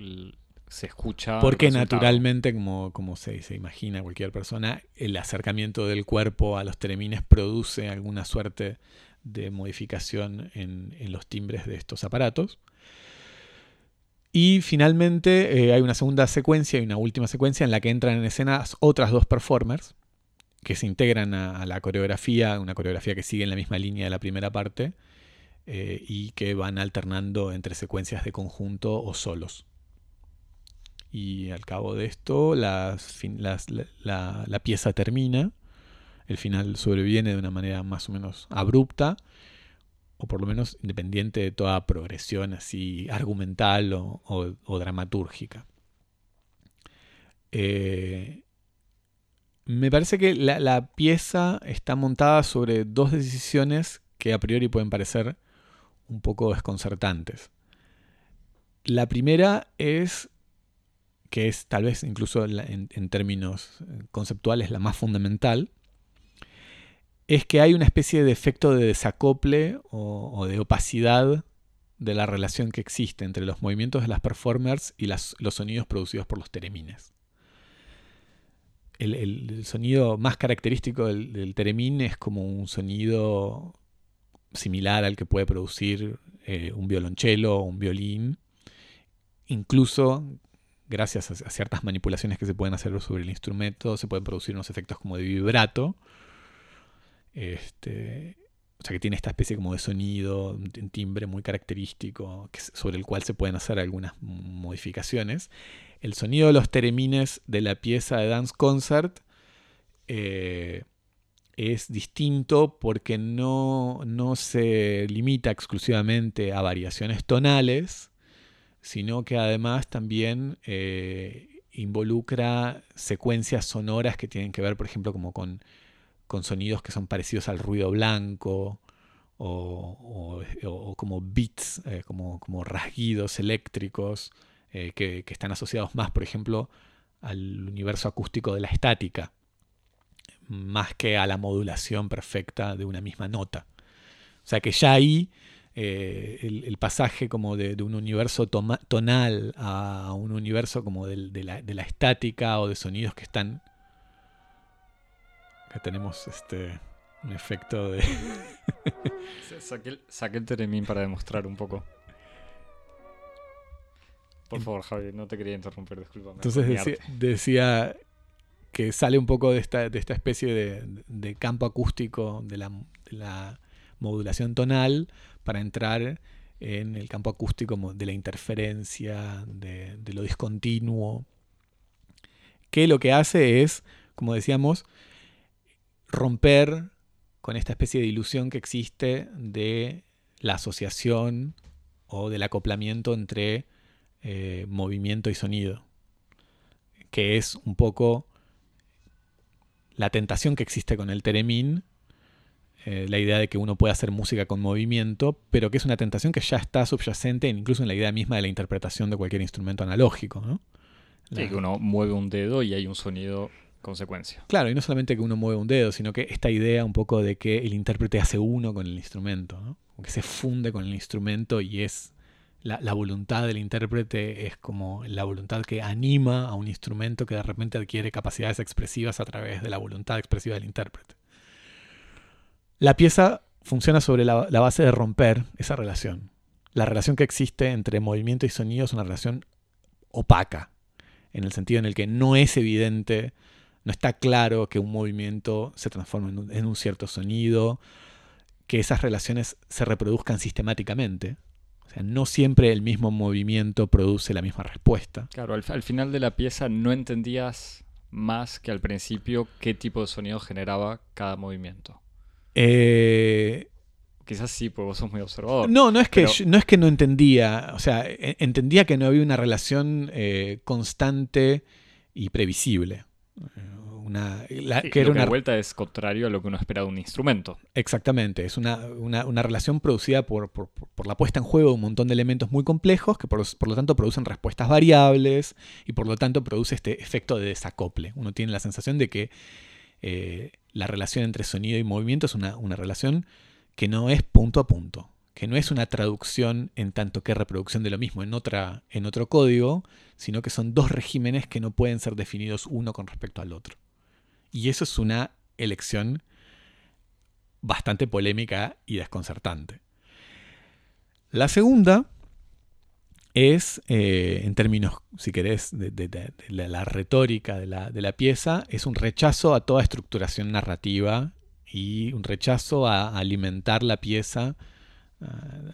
[SPEAKER 1] se escucha. el
[SPEAKER 2] Porque naturalmente, como, como se, se imagina cualquier persona, el acercamiento del cuerpo a los teremines produce alguna suerte de modificación en, en los timbres de estos aparatos. Y finalmente eh, hay una segunda secuencia y una última secuencia en la que entran en escena otras dos performers que se integran a, a la coreografía, una coreografía que sigue en la misma línea de la primera parte eh, y que van alternando entre secuencias de conjunto o solos. Y al cabo de esto, la, la- la pieza termina. El final sobreviene de una manera más o menos abrupta, o por lo menos independiente de toda progresión así argumental o, o- o dramatúrgica. Eh, me parece que la, la pieza está montada sobre dos decisiones que a priori pueden parecer un poco desconcertantes. La primera es que es tal vez incluso en, términos eh, conceptuales la más fundamental, es que hay una especie de efecto de desacople o, de opacidad de la relación que existe entre los movimientos de las performers y los sonidos producidos por los teremines. El sonido más característico del, del teremín es como un sonido similar al que puede producir eh, un violonchelo o un violín, incluso gracias a, ciertas manipulaciones que se pueden hacer sobre el instrumento, se pueden producir unos efectos como de vibrato. Este, o sea que tiene esta especie como de sonido, un timbre muy característico sobre el cual se pueden hacer algunas modificaciones. El sonido de los teremines de la pieza de Dance Concert eh, es distinto porque no, no se limita exclusivamente a variaciones tonales, sino que además también eh, involucra secuencias sonoras que tienen que ver, por ejemplo, como con, sonidos que son parecidos al ruido blanco o, o- o como beats, eh, como, como rasguidos eléctricos eh, que, que están asociados más, por ejemplo, al universo acústico de la estática, más que a la modulación perfecta de una misma nota. O sea que ya ahí eh, el, el pasaje como de, de un universo toma- tonal a un universo como de, la, de la estática o de sonidos que están Acá tenemos este un efecto de. [laughs]
[SPEAKER 1] saqué, el, saqué el Teremín para demostrar un poco. Por favor, Javi, no te quería interrumpir, discúlpame.
[SPEAKER 2] Entonces decía, decía, que sale un poco de esta, de esta especie de, de campo acústico de la, de la, modulación tonal para entrar en el campo acústico de la interferencia, de, lo discontinuo, que lo que hace es, como decíamos, romper con esta especie de ilusión que existe de la asociación o del acoplamiento entre eh, movimiento y sonido, que es un poco la tentación que existe con el Teremín, eh, la idea de que uno puede hacer música con movimiento, pero que es una tentación que ya está subyacente incluso en la idea misma de la interpretación de cualquier instrumento analógico. ¿no?
[SPEAKER 1] que uno mueve un dedo y hay un sonido consecuencia.
[SPEAKER 2] Claro, y no solamente que uno mueve un dedo, sino que esta idea un poco de que el intérprete hace uno con el instrumento, ¿no? que se funde con el instrumento y es la, voluntad del intérprete es como la voluntad que anima a un instrumento que de repente adquiere capacidades expresivas a través de la voluntad expresiva del intérprete. La pieza funciona sobre la, base de romper esa relación. La relación que existe entre movimiento y sonido es una relación opaca, en el sentido en el que no es evidente no está claro que un movimiento se transforme en un, cierto sonido, que esas relaciones se reproduzcan sistemáticamente. O sea, no siempre el mismo movimiento produce la misma respuesta.
[SPEAKER 1] Claro, al, final de la pieza no entendías más que al principio qué tipo de sonido generaba cada movimiento.
[SPEAKER 2] Eh,
[SPEAKER 1] Quizás sí, porque vos sos muy observador.
[SPEAKER 2] No, no es que, no, es que no entendía. O sea, e, entendía que no había una relación eh, constante y previsible. Una,
[SPEAKER 1] que era una vuelta es contrario a lo que uno espera de un instrumento.
[SPEAKER 2] Exactamente, es una, relación producida por, la puesta en juego de un montón de elementos muy complejos que por, lo tanto producen respuestas variables y por lo tanto produce este efecto de desacople. Uno tiene la sensación de que eh, la relación entre sonido y movimiento es una, una relación que no es punto a punto, que no es una traducción en tanto que reproducción de lo mismo en, otra, en otro código, sino que son dos regímenes que no pueden ser definidos uno con respecto al otro. Y eso es una elección bastante polémica y desconcertante. La segunda es, eh, en términos, si querés, de, la, retórica de la, pieza, es un rechazo a toda estructuración narrativa y un rechazo a alimentar la pieza ah,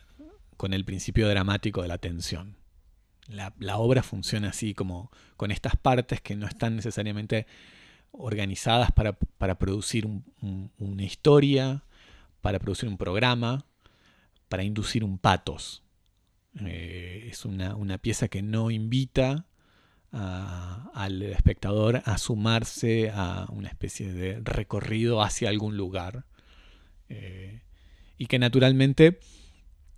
[SPEAKER 2] con el principio dramático de la tensión. La, obra funciona así, como con estas partes que no están necesariamente organizadas para, producir una historia, para producir un programa, para inducir un patos. Eh, es una, pieza que no invita al espectador a sumarse a una especie de recorrido hacia algún lugar. Eh, y que naturalmente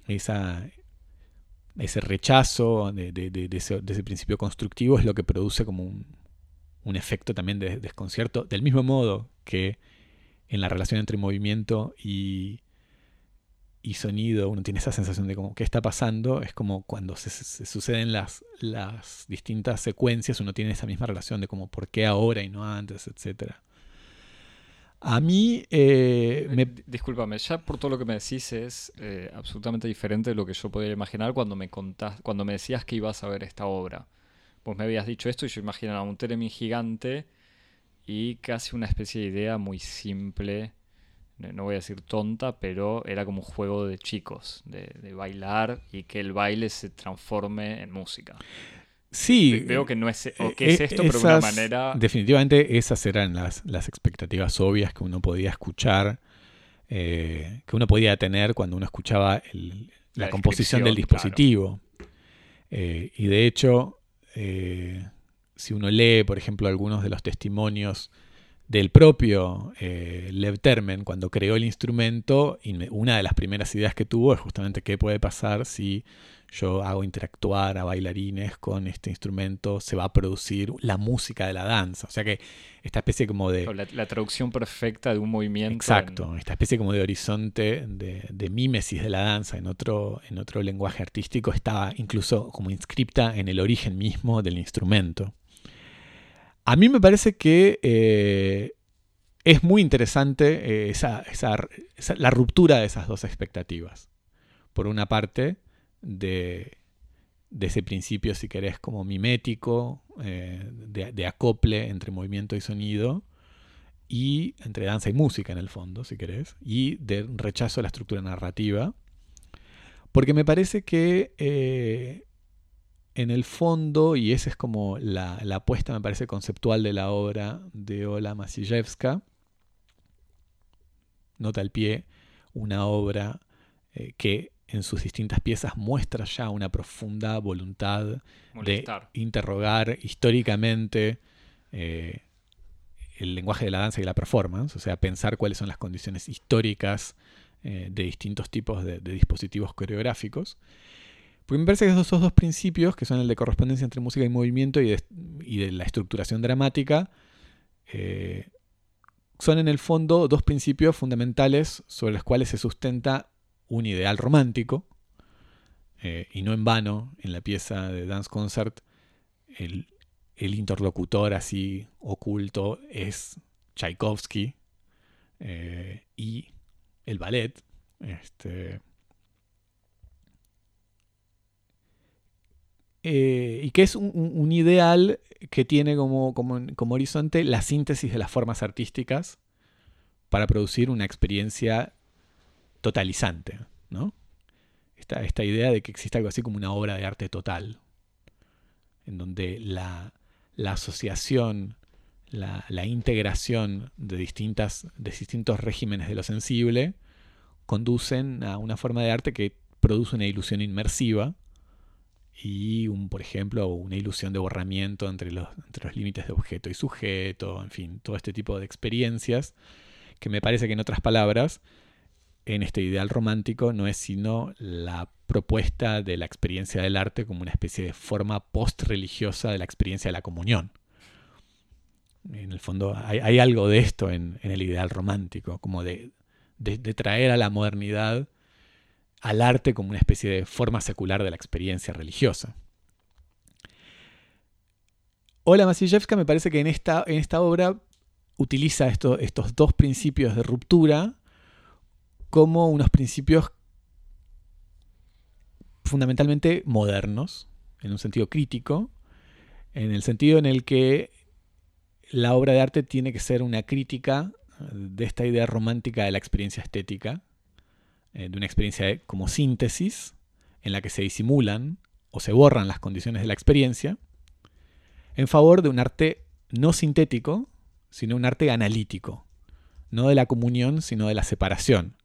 [SPEAKER 2] esa, ese rechazo de, ese, principio constructivo es lo que produce como un, un efecto también de desconcierto, del mismo modo que en la relación entre movimiento y, y sonido, uno tiene esa sensación de como qué está pasando, es como cuando se, suceden las, las, distintas secuencias, uno tiene esa misma relación de como por qué ahora y no antes, etc. A mí eh, me...
[SPEAKER 1] Discúlpame, ya por todo lo que me decís es eh, absolutamente diferente de lo que yo podía imaginar cuando me contás, cuando me decías que ibas a ver esta obra. Vos me habías dicho esto y yo imaginaba un Teremin gigante y casi una especie de idea muy simple no voy a decir tonta, pero era como un juego de chicos, de, bailar y que el baile se transforme en música.
[SPEAKER 2] Sí.
[SPEAKER 1] Veo que no es, o que es eh, esto, pero de una manera...
[SPEAKER 2] Definitivamente esas eran las, expectativas obvias que uno podía escuchar, eh, que uno podía tener cuando uno escuchaba la, composición del dispositivo. Eh, y de hecho, si uno lee, por ejemplo, algunos de los testimonios del propio eh, Lev Termen cuando creó el instrumento, una de las primeras ideas que tuvo es justamente qué puede pasar si yo hago interactuar a bailarines con este instrumento, se va a producir la música de la danza. O sea que esta especie como de...
[SPEAKER 1] La, traducción perfecta de un movimiento.
[SPEAKER 2] Exacto, esta especie como de horizonte de, de, mímesis de la danza en otro, en otro lenguaje artístico estaba incluso como inscripta en el origen mismo del instrumento. A mí me parece que eh, es muy interesante eh, la ruptura de esas dos expectativas. Por una parte, de, ese principio, si querés, como mimético, eh, de, acople entre movimiento y sonido, y entre danza y música en el fondo, si querés, y de rechazo a la estructura narrativa. Porque me parece que en el fondo, y esa es como la, apuesta, me parece, conceptual de la obra de Ola Masijewska, nota al pie, una obra eh, que en sus distintas piezas muestra ya una profunda voluntad de interrogar históricamente eh, el lenguaje de la danza y la performance, o sea, pensar cuáles son las condiciones históricas eh, de distintos tipos de, dispositivos coreográficos. Porque me parece que esos dos principios, que son el de correspondencia entre música y movimiento y de, la estructuración dramática, eh, son en el fondo dos principios fundamentales sobre los cuales se sustenta un ideal romántico, eh, y no en vano, en la pieza de Dance Concert, el, interlocutor así oculto es Tchaikovsky eh, y el ballet. Este, eh, y que es un, ideal que tiene como, como, horizonte la síntesis de las formas artísticas para producir una experiencia totalizante. ¿no? Esta, esta idea de que existe algo así como una obra de arte total, en donde la, la asociación, la, integración de, distintas, de distintos regímenes de lo sensible conducen a una forma de arte que produce una ilusión inmersiva y, un, por ejemplo, una ilusión de borramiento entre los, entre los límites de objeto y sujeto, en fin, todo este tipo de experiencias que me parece que en otras palabras, en este ideal romántico no es sino la propuesta de la experiencia del arte como una especie de forma post-religiosa de la experiencia de la comunión. En el fondo hay, algo de esto en, el ideal romántico, como de, traer a la modernidad al arte como una especie de forma secular de la experiencia religiosa. Ola Masijewska me parece que en esta, en esta obra utiliza estos dos principios de ruptura como unos principios fundamentalmente modernos, en un sentido crítico, en el sentido en el que la obra de arte tiene que ser una crítica de esta idea romántica de la experiencia estética, eh, de una experiencia como síntesis, en la que se disimulan o se borran las condiciones de la experiencia, en favor de un arte no sintético, sino un arte analítico, no de la comunión, sino de la separación,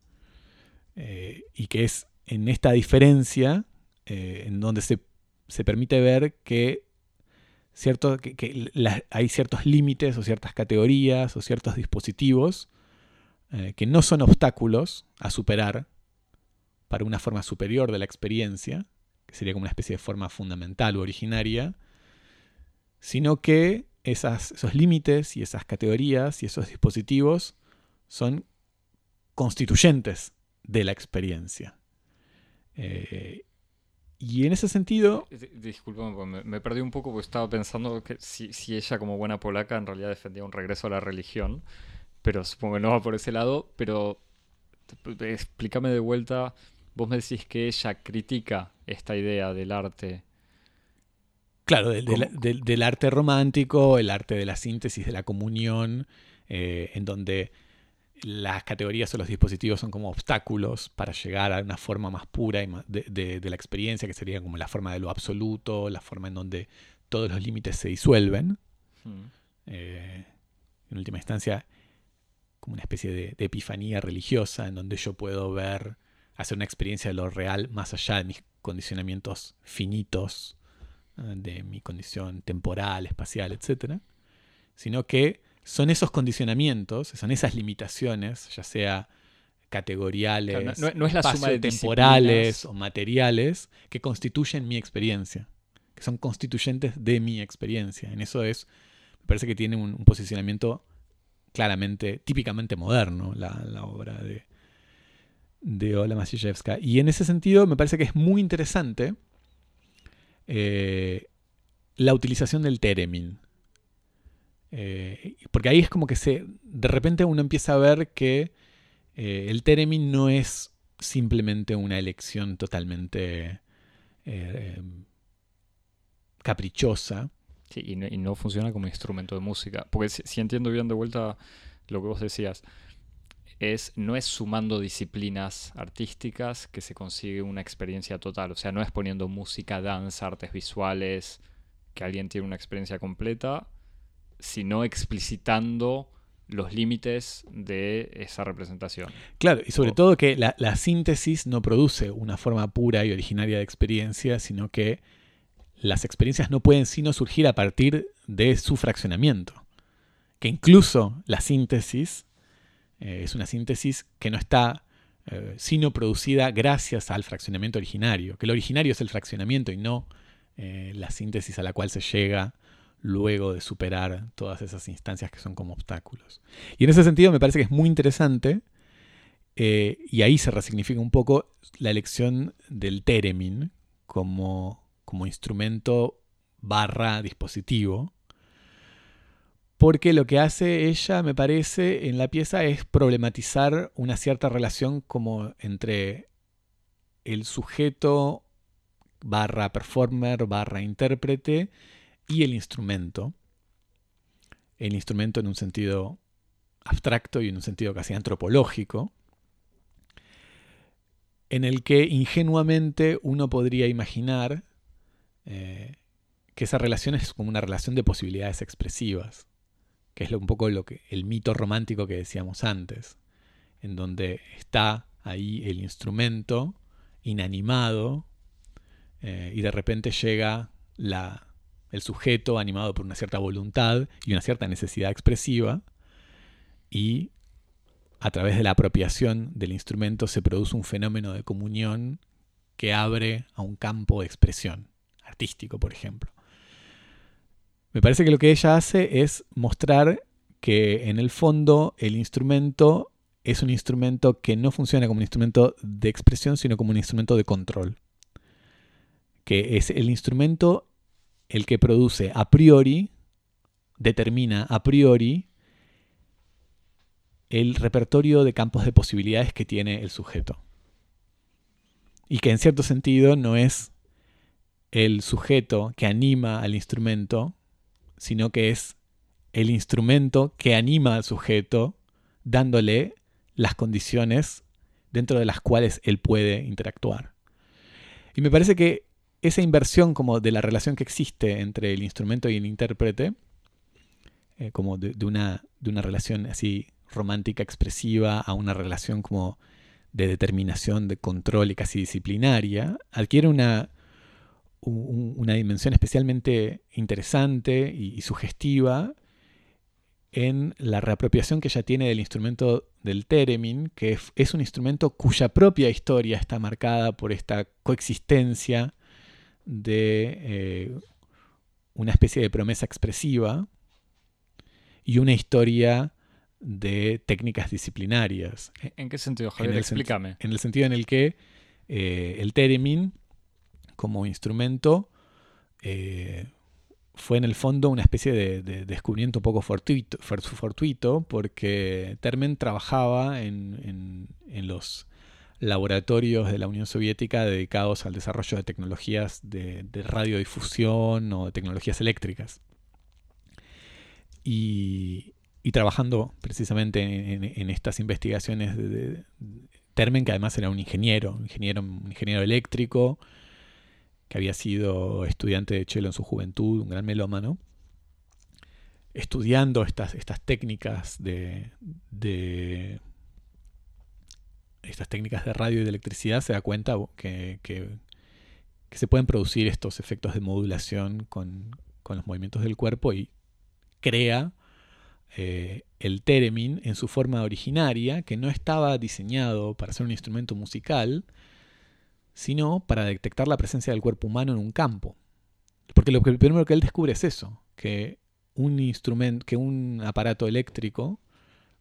[SPEAKER 2] eh, y que es en esta diferencia eh, en donde se, permite ver que, cierto, que, hay ciertos límites o ciertas categorías o ciertos dispositivos que no son obstáculos a superar para una forma superior de la experiencia, que sería como una especie de forma fundamental o originaria, sino que esos límites y esas categorías y esos dispositivos son constituyentes de la experiencia. Eh, y en ese sentido...
[SPEAKER 1] Disculpame, me, perdí un poco porque estaba pensando que si, ella como buena polaca en realidad defendía un regreso a la religión, pero supongo que no va por ese lado, pero explícame de vuelta, vos me decís que ella critica esta idea del arte.
[SPEAKER 2] Claro, del, arte romántico, el arte de la síntesis, de la comunión, eh, en donde las categorías o los dispositivos son como obstáculos para llegar a una forma más pura de, la experiencia, que sería como la forma de lo absoluto, la forma en donde todos los límites se disuelven. Hmm. Eh, en última instancia, como una especie de, epifanía religiosa, en donde yo puedo ver, hacer una experiencia de lo real más allá de mis condicionamientos finitos, eh, de mi condición temporal, espacial, etc. Sino que son esos condicionamientos, son esas limitaciones, ya sea categoriales,
[SPEAKER 1] no, es la suma de
[SPEAKER 2] temporales o materiales, que constituyen mi experiencia, que son constituyentes de mi experiencia. En eso es, me parece que tiene un, posicionamiento claramente, típicamente moderno, la, obra de, de Ola Masijewska. Y en ese sentido me parece que es muy interesante eh, la utilización del teremin Eh, porque ahí es como que se. De repente uno empieza a ver que eh, el Theremin no es simplemente una elección totalmente caprichosa.
[SPEAKER 1] Sí, y no, y no funciona como instrumento de música. Porque si, si entiendo bien de vuelta lo que vos decías, es, no es sumando disciplinas artísticas que se consigue una experiencia total. O sea, no es poniendo música, danza, artes visuales, que alguien tiene una experiencia completa, sino explicitando los límites de esa representación.
[SPEAKER 2] Claro, y sobre todo que la, la síntesis no produce una forma pura y originaria de experiencia, sino que las experiencias no pueden sino surgir a partir de su fraccionamiento. Que incluso la síntesis eh, es una síntesis que no está eh, sino producida gracias al fraccionamiento originario. Que el originario es el fraccionamiento y no eh, la síntesis a la cual se llega luego de superar todas esas instancias que son como obstáculos. Y en ese sentido me parece que es muy interesante, y ahí se resignifica un poco la elección del Theremin como, como instrumento barra dispositivo, porque lo que hace ella, me parece, en la pieza es problematizar una cierta relación como entre el sujeto barra performer barra intérprete y el instrumento. El instrumento en un sentido abstracto y en un sentido casi antropológico, en el que ingenuamente uno podría imaginar eh, que esa relación es como una relación de posibilidades expresivas, que es un poco lo que el mito romántico que decíamos antes, en donde está ahí el instrumento inanimado eh, y de repente llega la, el sujeto animado por una cierta voluntad y una cierta necesidad expresiva y a través de la apropiación del instrumento se produce un fenómeno de comunión que abre a un campo de expresión artístico, por ejemplo. Me parece que lo que ella hace es mostrar que en el fondo el instrumento es un instrumento que no funciona como un instrumento de expresión, sino como un instrumento de control. Que es el instrumento el que produce a priori, determina a priori el repertorio de campos de posibilidades que tiene el sujeto. Y que en cierto sentido no es el sujeto que anima al instrumento, sino que es el instrumento que anima al sujeto dándole las condiciones dentro de las cuales él puede interactuar. Y me parece que esa inversión como de la relación que existe entre el instrumento y el intérprete, eh, como de, de una, de una relación así romántica expresiva a una relación como de determinación, de control y casi disciplinaria, adquiere una, un- una dimensión especialmente interesante y, y sugestiva en la reapropiación que ella tiene del instrumento del Theremin, que es, es un instrumento cuya propia historia está marcada por esta coexistencia de eh, una especie de promesa expresiva y una historia de técnicas disciplinarias.
[SPEAKER 1] ¿En qué sentido, Javier?
[SPEAKER 2] sen-
[SPEAKER 1] Explícame.
[SPEAKER 2] En el sentido en el que eh, el Theremin, como instrumento, eh, fue en el fondo una especie de, de descubrimiento un poco fortuito, for- fortuito porque Termen trabajaba en, los laboratorios de la Unión Soviética dedicados al desarrollo de tecnologías de, radiodifusión o de tecnologías eléctricas. Y, trabajando precisamente en, estas investigaciones de- Termen, que además era un ingeniero, un ingeniero, un ingeniero eléctrico, que había sido estudiante de cello en su juventud, un gran melómano, estudiando estas, estas técnicas de, estas técnicas de radio y de electricidad, se da cuenta que, que- que se pueden producir estos efectos de modulación con, con los movimientos del cuerpo y crea eh, el Theremin en su forma originaria, que no estaba diseñado para ser un instrumento musical, sino para detectar la presencia del cuerpo humano en un campo. Porque lo primero que él descubre es eso, que un instrumento, que un aparato eléctrico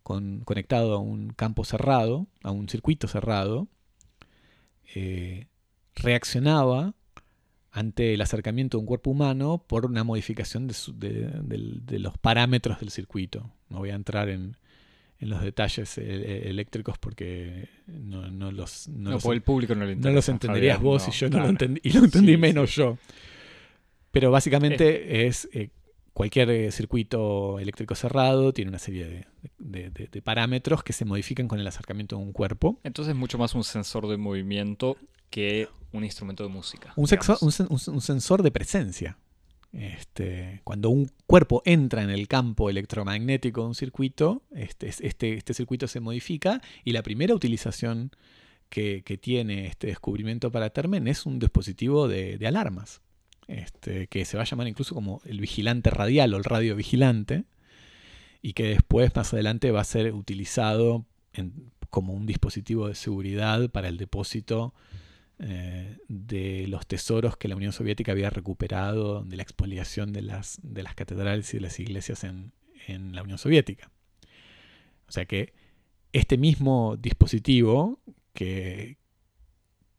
[SPEAKER 2] con- conectado a un campo cerrado, a un circuito cerrado, eh, reaccionaba ante el acercamiento de un cuerpo humano por una modificación de, los parámetros del circuito. No voy a entrar en, los detalles eh, eléctricos porque no, los...
[SPEAKER 1] No, el público no,
[SPEAKER 2] no los entenderías vos y yo no lo entendí, y lo entendí menos yo. Pero básicamente es eh, cualquier eh, circuito eléctrico cerrado tiene una serie de, parámetros que se modifican con el acercamiento de un cuerpo.
[SPEAKER 1] Entonces es mucho más un sensor de movimiento que un instrumento de música.
[SPEAKER 2] Un, sensor de presencia. Este, cuando un cuerpo entra en el campo electromagnético de un circuito, este, este, este circuito se modifica y la primera utilización que, tiene este descubrimiento para Termen es un dispositivo de alarmas. Que se va a llamar incluso como el vigilante radial o el radio vigilante, y que después, más adelante, va a ser utilizado como un dispositivo de seguridad para el depósito eh, de los tesoros que la Unión Soviética había recuperado de la expoliación de las, de las catedrales y de las iglesias en, la Unión Soviética. O sea que este mismo dispositivo que,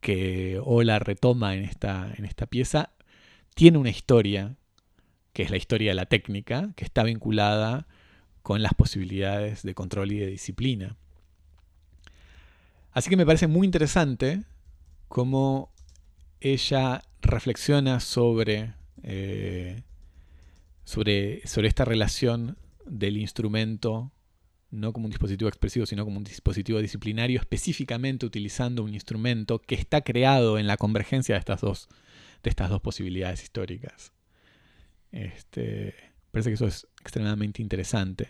[SPEAKER 2] que Ola retoma en esta, en esta pieza tiene una historia, que es la historia de la técnica, que está vinculada con las posibilidades de control y de disciplina. Así que me parece muy interesante cómo ella reflexiona sobre, eh, sobre, sobre esta relación del instrumento no como un dispositivo expresivo, sino como un dispositivo disciplinario, específicamente utilizando un instrumento que está creado en la convergencia de estas dos de estas dos posibilidades históricas. Este, parece que eso es extremadamente interesante.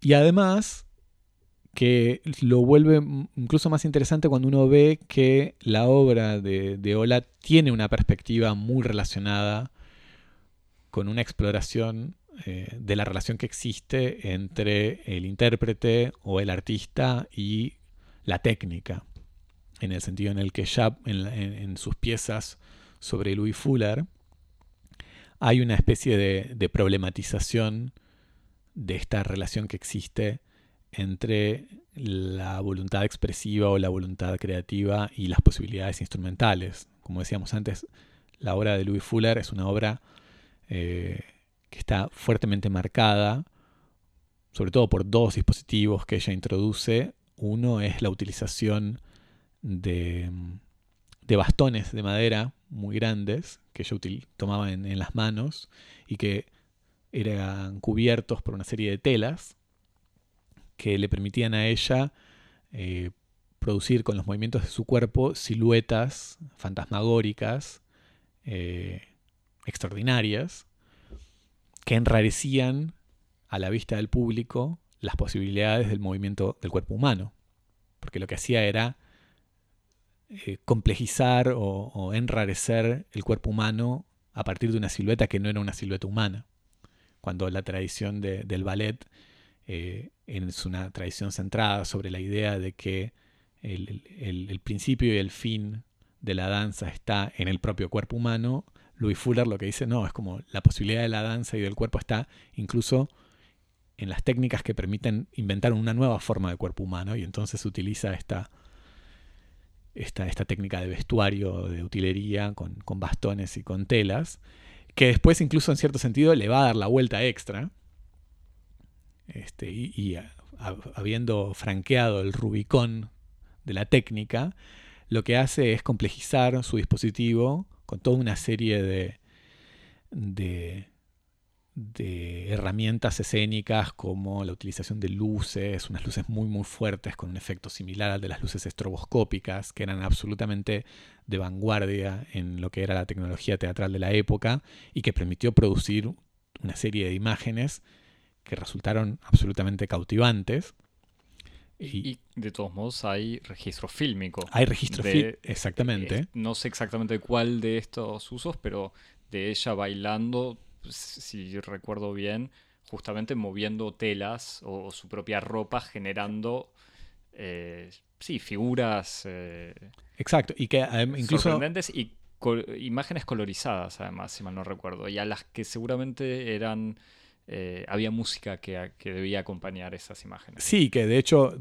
[SPEAKER 2] Y además, que lo vuelve incluso más interesante cuando uno ve que la obra de, de Ola tiene una perspectiva muy relacionada con una exploración eh, de la relación que existe entre el intérprete o el artista y la técnica en el sentido en el que ya en, sus piezas sobre Louis Fuller hay una especie de, problematización de esta relación que existe entre la voluntad expresiva o la voluntad creativa y las posibilidades instrumentales. Como decíamos antes, la obra de Louis Fuller es una obra eh, que está fuertemente marcada, sobre todo por dos dispositivos que ella introduce. Uno es la utilización de, bastones de madera muy grandes que yo tomaba en, las manos y que eran cubiertos por una serie de telas que le permitían a ella eh, producir con los movimientos de su cuerpo siluetas fantasmagóricas eh, extraordinarias que enrarecían a la vista del público las posibilidades del movimiento del cuerpo humano. Porque lo que hacía era eh, complejizar o, enrarecer el cuerpo humano a partir de una silueta que no era una silueta humana. Cuando la tradición del ballet eh, es una tradición centrada sobre la idea de que el, principio y el fin de la danza está en el propio cuerpo humano, Louis Fuller lo que dice, no, es como la posibilidad de la danza y del cuerpo está incluso en las técnicas que permiten inventar una nueva forma de cuerpo humano y entonces utiliza esta esta, esta técnica de vestuario, de utilería, con, bastones y con telas, que después incluso en cierto sentido le va a dar la vuelta extra. Este, y, habiendo franqueado el Rubicón de la técnica, lo que hace es complejizar su dispositivo con toda una serie de, de de herramientas escénicas como la utilización de luces, unas luces muy muy fuertes con un efecto similar al de las luces estroboscópicas, que eran absolutamente de vanguardia en lo que era la tecnología teatral de la época y que permitió producir una serie de imágenes que resultaron absolutamente cautivantes.
[SPEAKER 1] Y, de todos modos hay registro fílmico.
[SPEAKER 2] Hay registro fílmico, exactamente. Eh,
[SPEAKER 1] no sé exactamente cuál de estos usos, pero de ella bailando si recuerdo bien, justamente moviendo telas o, su propia ropa, generando, eh, sí, figuras. Eh,
[SPEAKER 2] Exacto, y que incluso.
[SPEAKER 1] Sorprendentes y imágenes colorizadas, además, si mal no recuerdo, y a las que seguramente eran. Eh, había música que, que debía acompañar esas imágenes.
[SPEAKER 2] Sí, que de hecho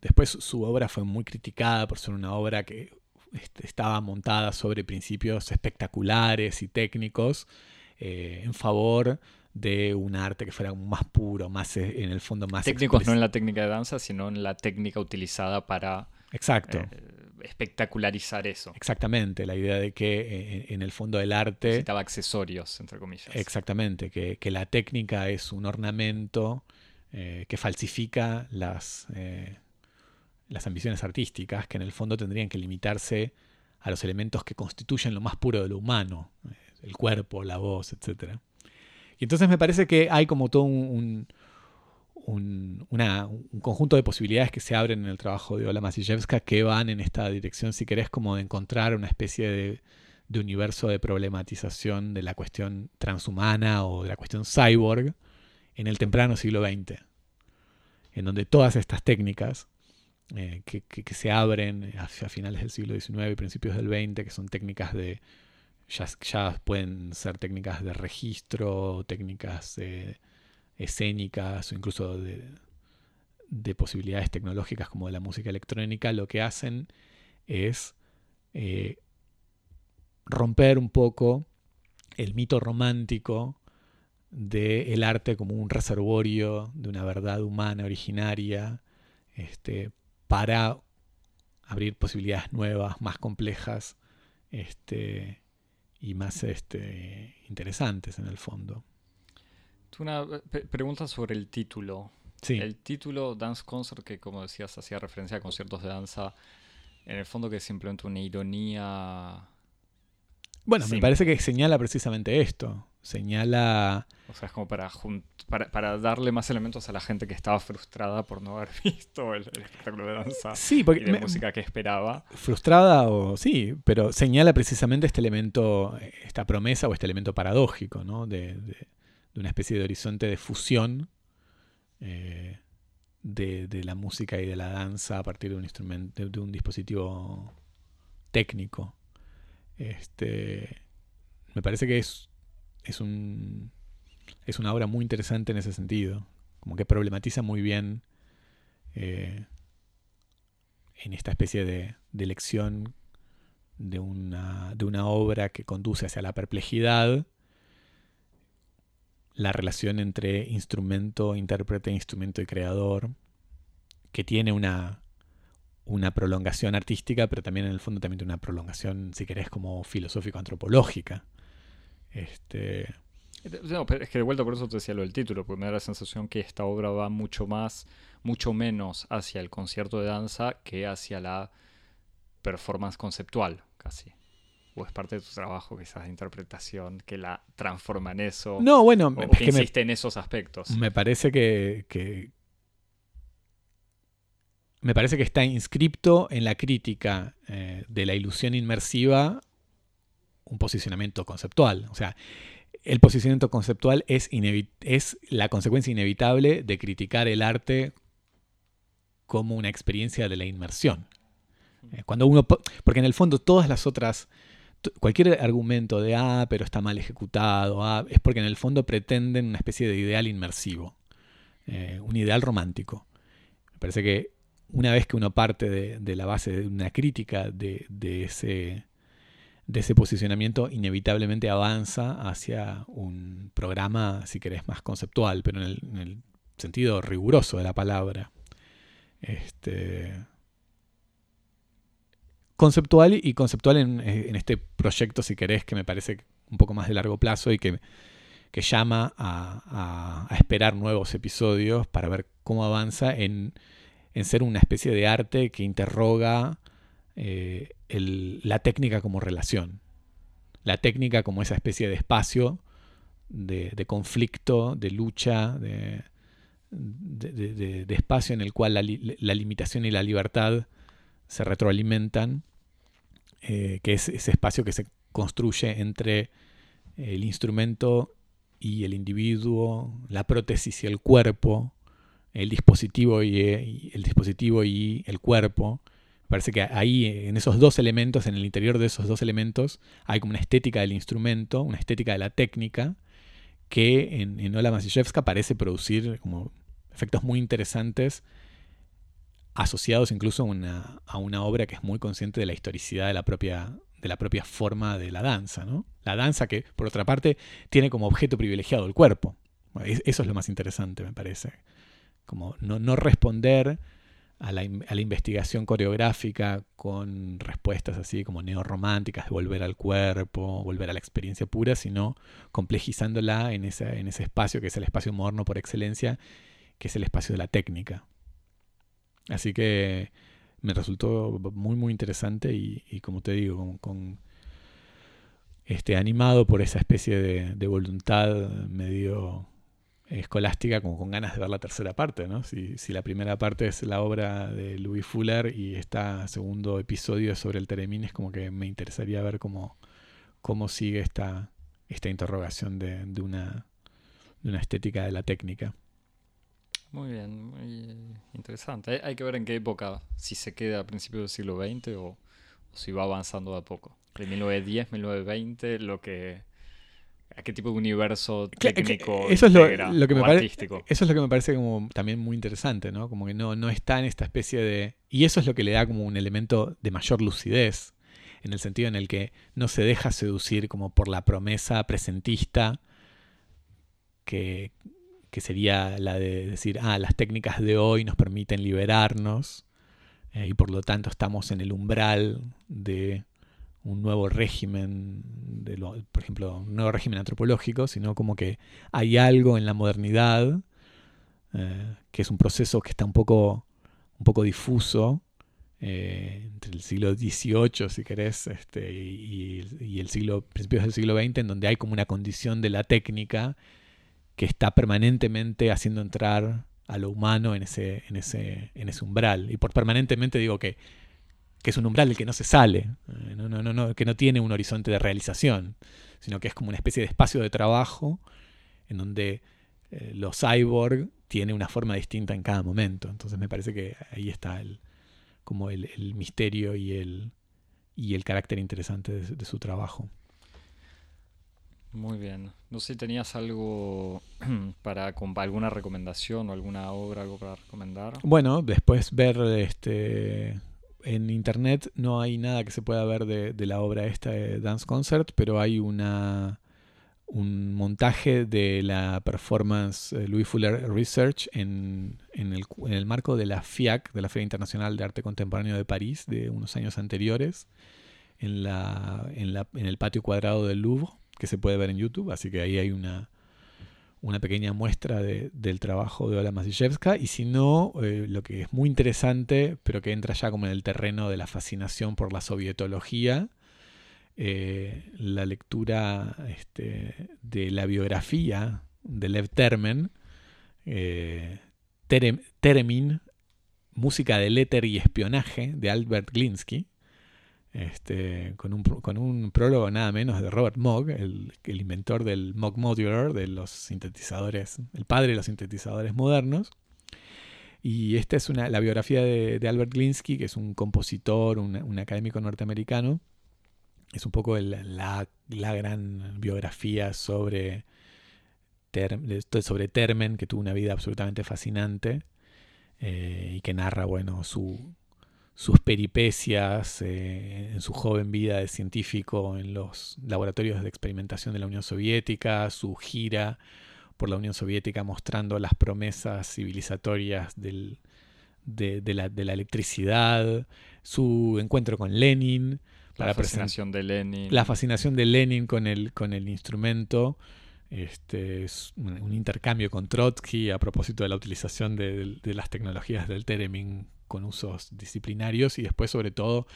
[SPEAKER 2] después su obra fue muy criticada por ser una obra que este, estaba montada sobre principios espectaculares y técnicos eh, en favor de un arte que fuera más puro, más eh, en el fondo más...
[SPEAKER 1] Técnicos no en la técnica de danza, sino en la técnica utilizada para...
[SPEAKER 2] Exacto.
[SPEAKER 1] Eh, espectacularizar eso.
[SPEAKER 2] Exactamente, la idea de que en el fondo el arte...
[SPEAKER 1] Necesitaba accesorios, entre comillas.
[SPEAKER 2] Exactamente, que, que la técnica es un ornamento que falsifica las, las ambiciones artísticas, que en el fondo tendrían que limitarse a los elementos que constituyen lo más puro de lo humano, el cuerpo, la voz, etc. Y entonces me parece que hay como todo un, un, conjunto de posibilidades que se abren en el trabajo de Ola Masijewska que van en esta dirección, si querés, como de encontrar una especie de, de universo de problematización de la cuestión transhumana o de la cuestión cyborg en el temprano siglo XX, en donde todas estas técnicas eh, que, se abren hacia finales del siglo XIX y principios del XX, que son técnicas de, ya, pueden ser técnicas de registro, técnicas eh, escénicas o incluso de, posibilidades tecnológicas como de la música electrónica, lo que hacen es eh, romper un poco el mito romántico del arte como un reservorio de una verdad humana originaria, este, para abrir posibilidades nuevas, más complejas este, y más este, interesantes en el fondo.
[SPEAKER 1] Una pregunta sobre el título.
[SPEAKER 2] Sí.
[SPEAKER 1] El título Dance Concert, que como decías hacía referencia a conciertos de danza, en el fondo que es simplemente una ironía.
[SPEAKER 2] Bueno, me parece que señala precisamente esto señala...
[SPEAKER 1] O sea, es como para, para, darle más elementos a la gente que estaba frustrada por no haber [laughs] visto el, espectáculo de danza
[SPEAKER 2] sí, porque
[SPEAKER 1] y de música que esperaba.
[SPEAKER 2] Frustrada o sí, pero señala precisamente este elemento, esta promesa o este elemento paradójico, ¿no? De, una especie de horizonte de fusión eh, de, la música y de la danza a partir de un instrumento, de, un dispositivo técnico. Este, me parece que es es, un, es una obra muy interesante en ese sentido. Como que problematiza muy bien eh, en esta especie de, de lección de una, de una obra que conduce hacia la perplejidad, la relación entre instrumento, intérprete, instrumento y creador, que tiene una, una prolongación artística, pero también en el fondo también tiene una prolongación, si querés, como filosófico-antropológica. Este...
[SPEAKER 1] Es que de vuelta por eso te decía lo del título, porque me da la sensación que esta obra va mucho más, mucho menos hacia el concierto de danza que hacia la performance conceptual, casi. O es parte de tu trabajo, quizás de interpretación, que la transforma en eso.
[SPEAKER 2] No, bueno,
[SPEAKER 1] que insiste en esos aspectos.
[SPEAKER 2] Me parece que, que, me parece que está inscripto en la crítica eh, de la ilusión inmersiva un posicionamiento conceptual. O sea, el posicionamiento conceptual es, es la consecuencia inevitable de criticar el arte como una experiencia de la inmersión. Eh, cuando uno, porque en el fondo todas las otras, cualquier argumento de, ah, pero está mal ejecutado, ah, es porque en el fondo pretenden una especie de ideal inmersivo, eh, un ideal romántico. Me parece que una vez que uno parte de, la base de una crítica de ese de ese posicionamiento inevitablemente avanza hacia un programa, si querés, más conceptual, pero en el, sentido riguroso de la palabra. Este, conceptual y conceptual en, este proyecto, si querés, que me parece un poco más de largo plazo y que, llama a, esperar nuevos episodios para ver cómo avanza en, en ser una especie de arte que interroga eh, la técnica como relación, la técnica como esa especie de espacio de, conflicto, de lucha, de, espacio en el cual la, limitación y la libertad se retroalimentan, eh, que es ese espacio que se construye entre el instrumento y el individuo, la prótesis y el cuerpo, el dispositivo y el, dispositivo y el cuerpo, Parece que ahí, en esos dos elementos, en el interior de esos dos elementos, hay como una estética del instrumento, una estética de la técnica, que en, en Ola Masijewska parece producir como efectos muy interesantes asociados incluso a una, obra que es muy consciente de la historicidad de la propia, de la propia forma de la danza. La danza que, por otra parte, tiene como objeto privilegiado el cuerpo. Eso es lo más interesante, me parece. Como no, responder a la, investigación coreográfica con respuestas así como neorrománticas de volver al cuerpo, volver a la experiencia pura, sino complejizándola en, en ese espacio que es el espacio moderno por excelencia, que es el espacio de la técnica. Así que me resultó muy muy interesante y, como te digo, con, este, animado por esa especie de, voluntad medio escolástica como con ganas de ver la tercera parte, ¿no? Si, la primera parte es la obra de Louis Fuller y esta segundo episodio sobre el Teremín, es como que me interesaría ver cómo, cómo sigue esta, esta interrogación de, una, de una estética de la técnica.
[SPEAKER 1] Muy bien, muy interesante. Hay, que ver en qué época, si se queda a principios del siglo XX o, o si va avanzando de a poco. De 1910, 1920, lo que a qué tipo de universo técnico
[SPEAKER 2] eso es lo, que me artístico. Eso es lo que me parece como también muy interesante, ¿no? Como que no, no está en esta especie de... Y eso es lo que le da como un elemento de mayor lucidez, en el sentido en el que no se deja seducir como por la promesa presentista que, que sería la de decir, ah, las técnicas de hoy nos permiten liberarnos eh, y por lo tanto estamos en el umbral de un nuevo régimen, de por ejemplo, un nuevo régimen antropológico, sino como que hay algo en la modernidad, eh, que es un proceso que está un poco, un poco difuso, eh, entre el siglo XVIII, si querés, este, y, el siglo, principios del siglo XX, en donde hay como una condición de la técnica que está permanentemente haciendo entrar a lo humano en ese, en ese, en ese umbral. Y por permanentemente digo que que es un umbral del que no se sale, eh, no, no, no, que no tiene un horizonte de realización, sino que es como una especie de espacio de trabajo en donde eh, los cyborg tiene una forma distinta en cada momento. Entonces me parece que ahí está el, como el, misterio y el, y el carácter interesante de, su trabajo.
[SPEAKER 1] Muy bien. No sé si tenías algo [clears throat] para alguna recomendación o alguna obra, algo para recomendar.
[SPEAKER 2] Bueno, después ver este en internet no hay nada que se pueda ver de, la obra esta de Dance Concert, pero hay una un montaje de la performance eh, Louis Fuller Research en, el, marco de la FIAC, de la Feria Internacional de Arte Contemporáneo de París, de unos años anteriores, en, la, en, la, en el patio cuadrado del Louvre, que se puede ver en YouTube, así que ahí hay una, una pequeña muestra del trabajo de Ola Masijewska y si no, eh, lo que es muy interesante, pero que entra ya como en el terreno de la fascinación por la sovietología, eh, la lectura este, de la biografía de Lev Termen, eh, Música del éter y espionaje de Albert Glinsky, este, con, un, con un prólogo nada menos de Robert Moog, el, inventor del Moog Modular, de los sintetizadores, el padre de los sintetizadores modernos. Y esta es una, la biografía de, Albert Glinsky, que es un compositor, un, académico norteamericano. Es un poco la, la, gran biografía sobre, sobre Termen, que tuvo una vida absolutamente fascinante eh, y que narra bueno, su, sus peripecias eh, en su joven vida de científico en los laboratorios de experimentación de la Unión Soviética, su gira por la Unión Soviética mostrando las promesas civilizatorias de, la, electricidad, su encuentro con Lenin.
[SPEAKER 1] La fascinación de Lenin.
[SPEAKER 2] La fascinación de Lenin con el, con el instrumento. Este, es un intercambio con Trotsky a propósito de la utilización de, de las tecnologías del Teremin con usos disciplinarios y después sobre todo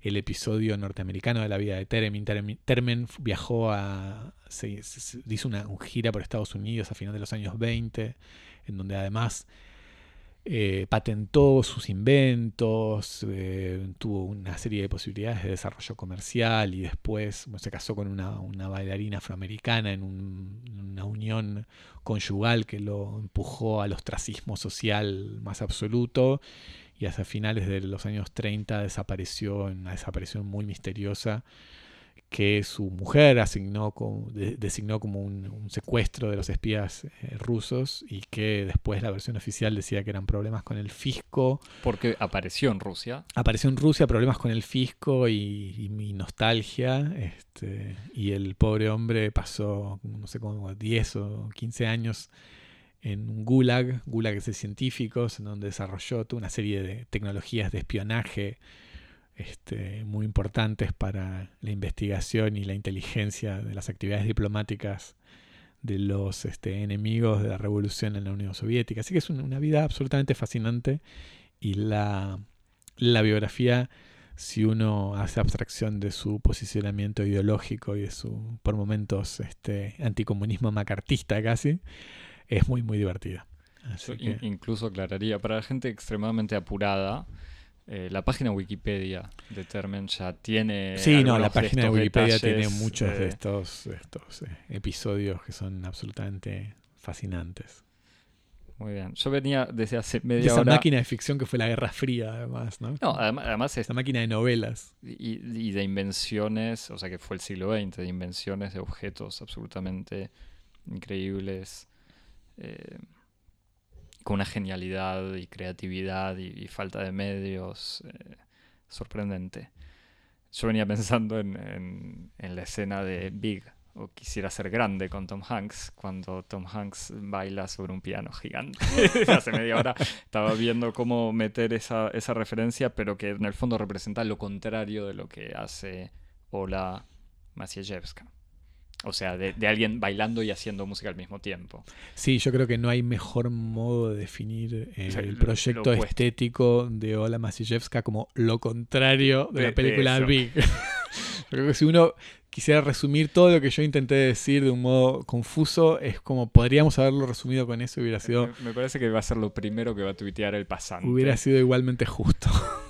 [SPEAKER 2] el episodio norteamericano de la vida de Termen. Termen, viajó a... Se, hizo una, gira por Estados Unidos a finales de los años 20, en donde además eh, patentó sus inventos, eh, tuvo una serie de posibilidades de desarrollo comercial y después se casó con una, bailarina afroamericana en, una unión conyugal que lo empujó al ostracismo social más absoluto y hacia finales de los años 30 desapareció en una desaparición muy misteriosa que su mujer asignó como, de- designó como un, un secuestro de los espías eh, rusos y que después la versión oficial decía que eran problemas con el fisco.
[SPEAKER 1] Porque apareció en Rusia.
[SPEAKER 2] Apareció en Rusia problemas con el fisco y, y mi nostalgia. Este, y el pobre hombre pasó, no sé, como 10 o 15 años en un gulag, gulag es de científicos, en donde desarrolló toda una serie de tecnologías de espionaje este, muy importantes para la investigación y la inteligencia de las actividades diplomáticas de los este, enemigos de la revolución en la Unión Soviética. Así que es un- una vida absolutamente fascinante y la, la biografía, si uno hace abstracción de su posicionamiento ideológico y de su, por momentos, este, anticomunismo macartista casi, es muy, muy divertida. Así
[SPEAKER 1] Yo
[SPEAKER 2] que-
[SPEAKER 1] in- incluso aclararía, para la gente extremadamente apurada, eh, la página Wikipedia de Termen ya tiene.
[SPEAKER 2] Sí, no, la página de Wikipedia
[SPEAKER 1] detalles,
[SPEAKER 2] tiene muchos de
[SPEAKER 1] eh,
[SPEAKER 2] estos, estos eh, episodios que son absolutamente fascinantes.
[SPEAKER 1] Muy bien. Yo venía desde hace media
[SPEAKER 2] esa
[SPEAKER 1] hora.
[SPEAKER 2] máquina de ficción que fue la Guerra Fría, además, ¿no?
[SPEAKER 1] No, además, además es-
[SPEAKER 2] Esa máquina de novelas.
[SPEAKER 1] y, y de invenciones, o sea que fue el siglo XX, de invenciones de objetos absolutamente increíbles, eh, una genialidad y creatividad y, falta de medios eh, sorprendente. Yo venía [laughs] pensando en, en- la escena de Big, o Quisiera ser grande con Tom Hanks, cuando Tom Hanks baila sobre un piano gigante. [laughs] Hace media hora estaba viendo cómo meter esa, esa referencia, pero que en el fondo representa lo contrario de lo que hace Ola Maciejewska. O sea, de, de alguien bailando y haciendo música al mismo tiempo.
[SPEAKER 2] Sí, yo creo que no hay mejor modo de definir eh,
[SPEAKER 1] O sea,
[SPEAKER 2] el proyecto estético de Ola Masijewska como lo contrario de,
[SPEAKER 1] De-
[SPEAKER 2] la película
[SPEAKER 1] de.
[SPEAKER 2] Big. [laughs] yo creo que si uno quisiera resumir todo lo que yo intenté decir de un modo confuso, es como podríamos haberlo resumido con eso y hubiera sido,
[SPEAKER 1] Me, me parece que va a ser lo primero que va a tuitear el pasante.
[SPEAKER 2] hubiera sido igualmente justo. [laughs]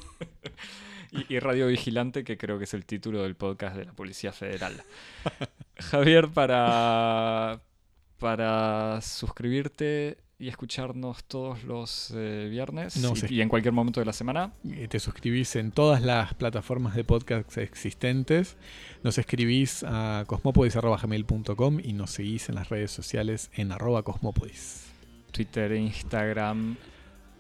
[SPEAKER 2] [laughs]
[SPEAKER 1] Y, y Radio Vigilante, que creo que es el título del podcast de la Policía Federal. [laughs] Javier, para, para suscribirte y escucharnos todos los eh, viernes
[SPEAKER 2] No
[SPEAKER 1] y, y en cualquier momento de la semana,
[SPEAKER 2] Eh, Te suscribís en todas las plataformas de podcast existentes. Nos escribís a cosmopodis.gmail.com y nos seguís en las redes sociales en arroba cosmopodis.
[SPEAKER 1] Twitter, Instagram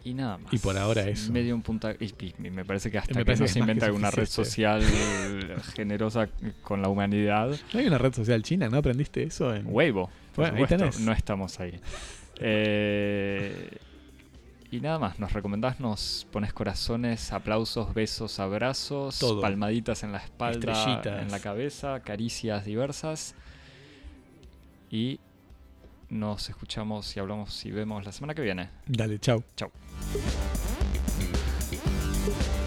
[SPEAKER 1] y nada más.
[SPEAKER 2] Y por ahora eso.
[SPEAKER 1] Medium punta- y, me parece que hasta
[SPEAKER 2] Me
[SPEAKER 1] que no se inventa alguna red social [laughs] generosa con la humanidad.
[SPEAKER 2] ¿No hay una red social china? ¿No aprendiste eso? En...
[SPEAKER 1] Weibo.
[SPEAKER 2] Bueno, ahí tenés.
[SPEAKER 1] no estamos ahí. Eh, y nada más, nos recomendás, nos pones corazones, aplausos, besos, abrazos,
[SPEAKER 2] Todo.
[SPEAKER 1] palmaditas en la espalda,
[SPEAKER 2] Estrellitas.
[SPEAKER 1] en la cabeza, caricias diversas. Y nos escuchamos y hablamos y vemos la semana que viene.
[SPEAKER 2] Dale, chau.
[SPEAKER 1] Chau. thank you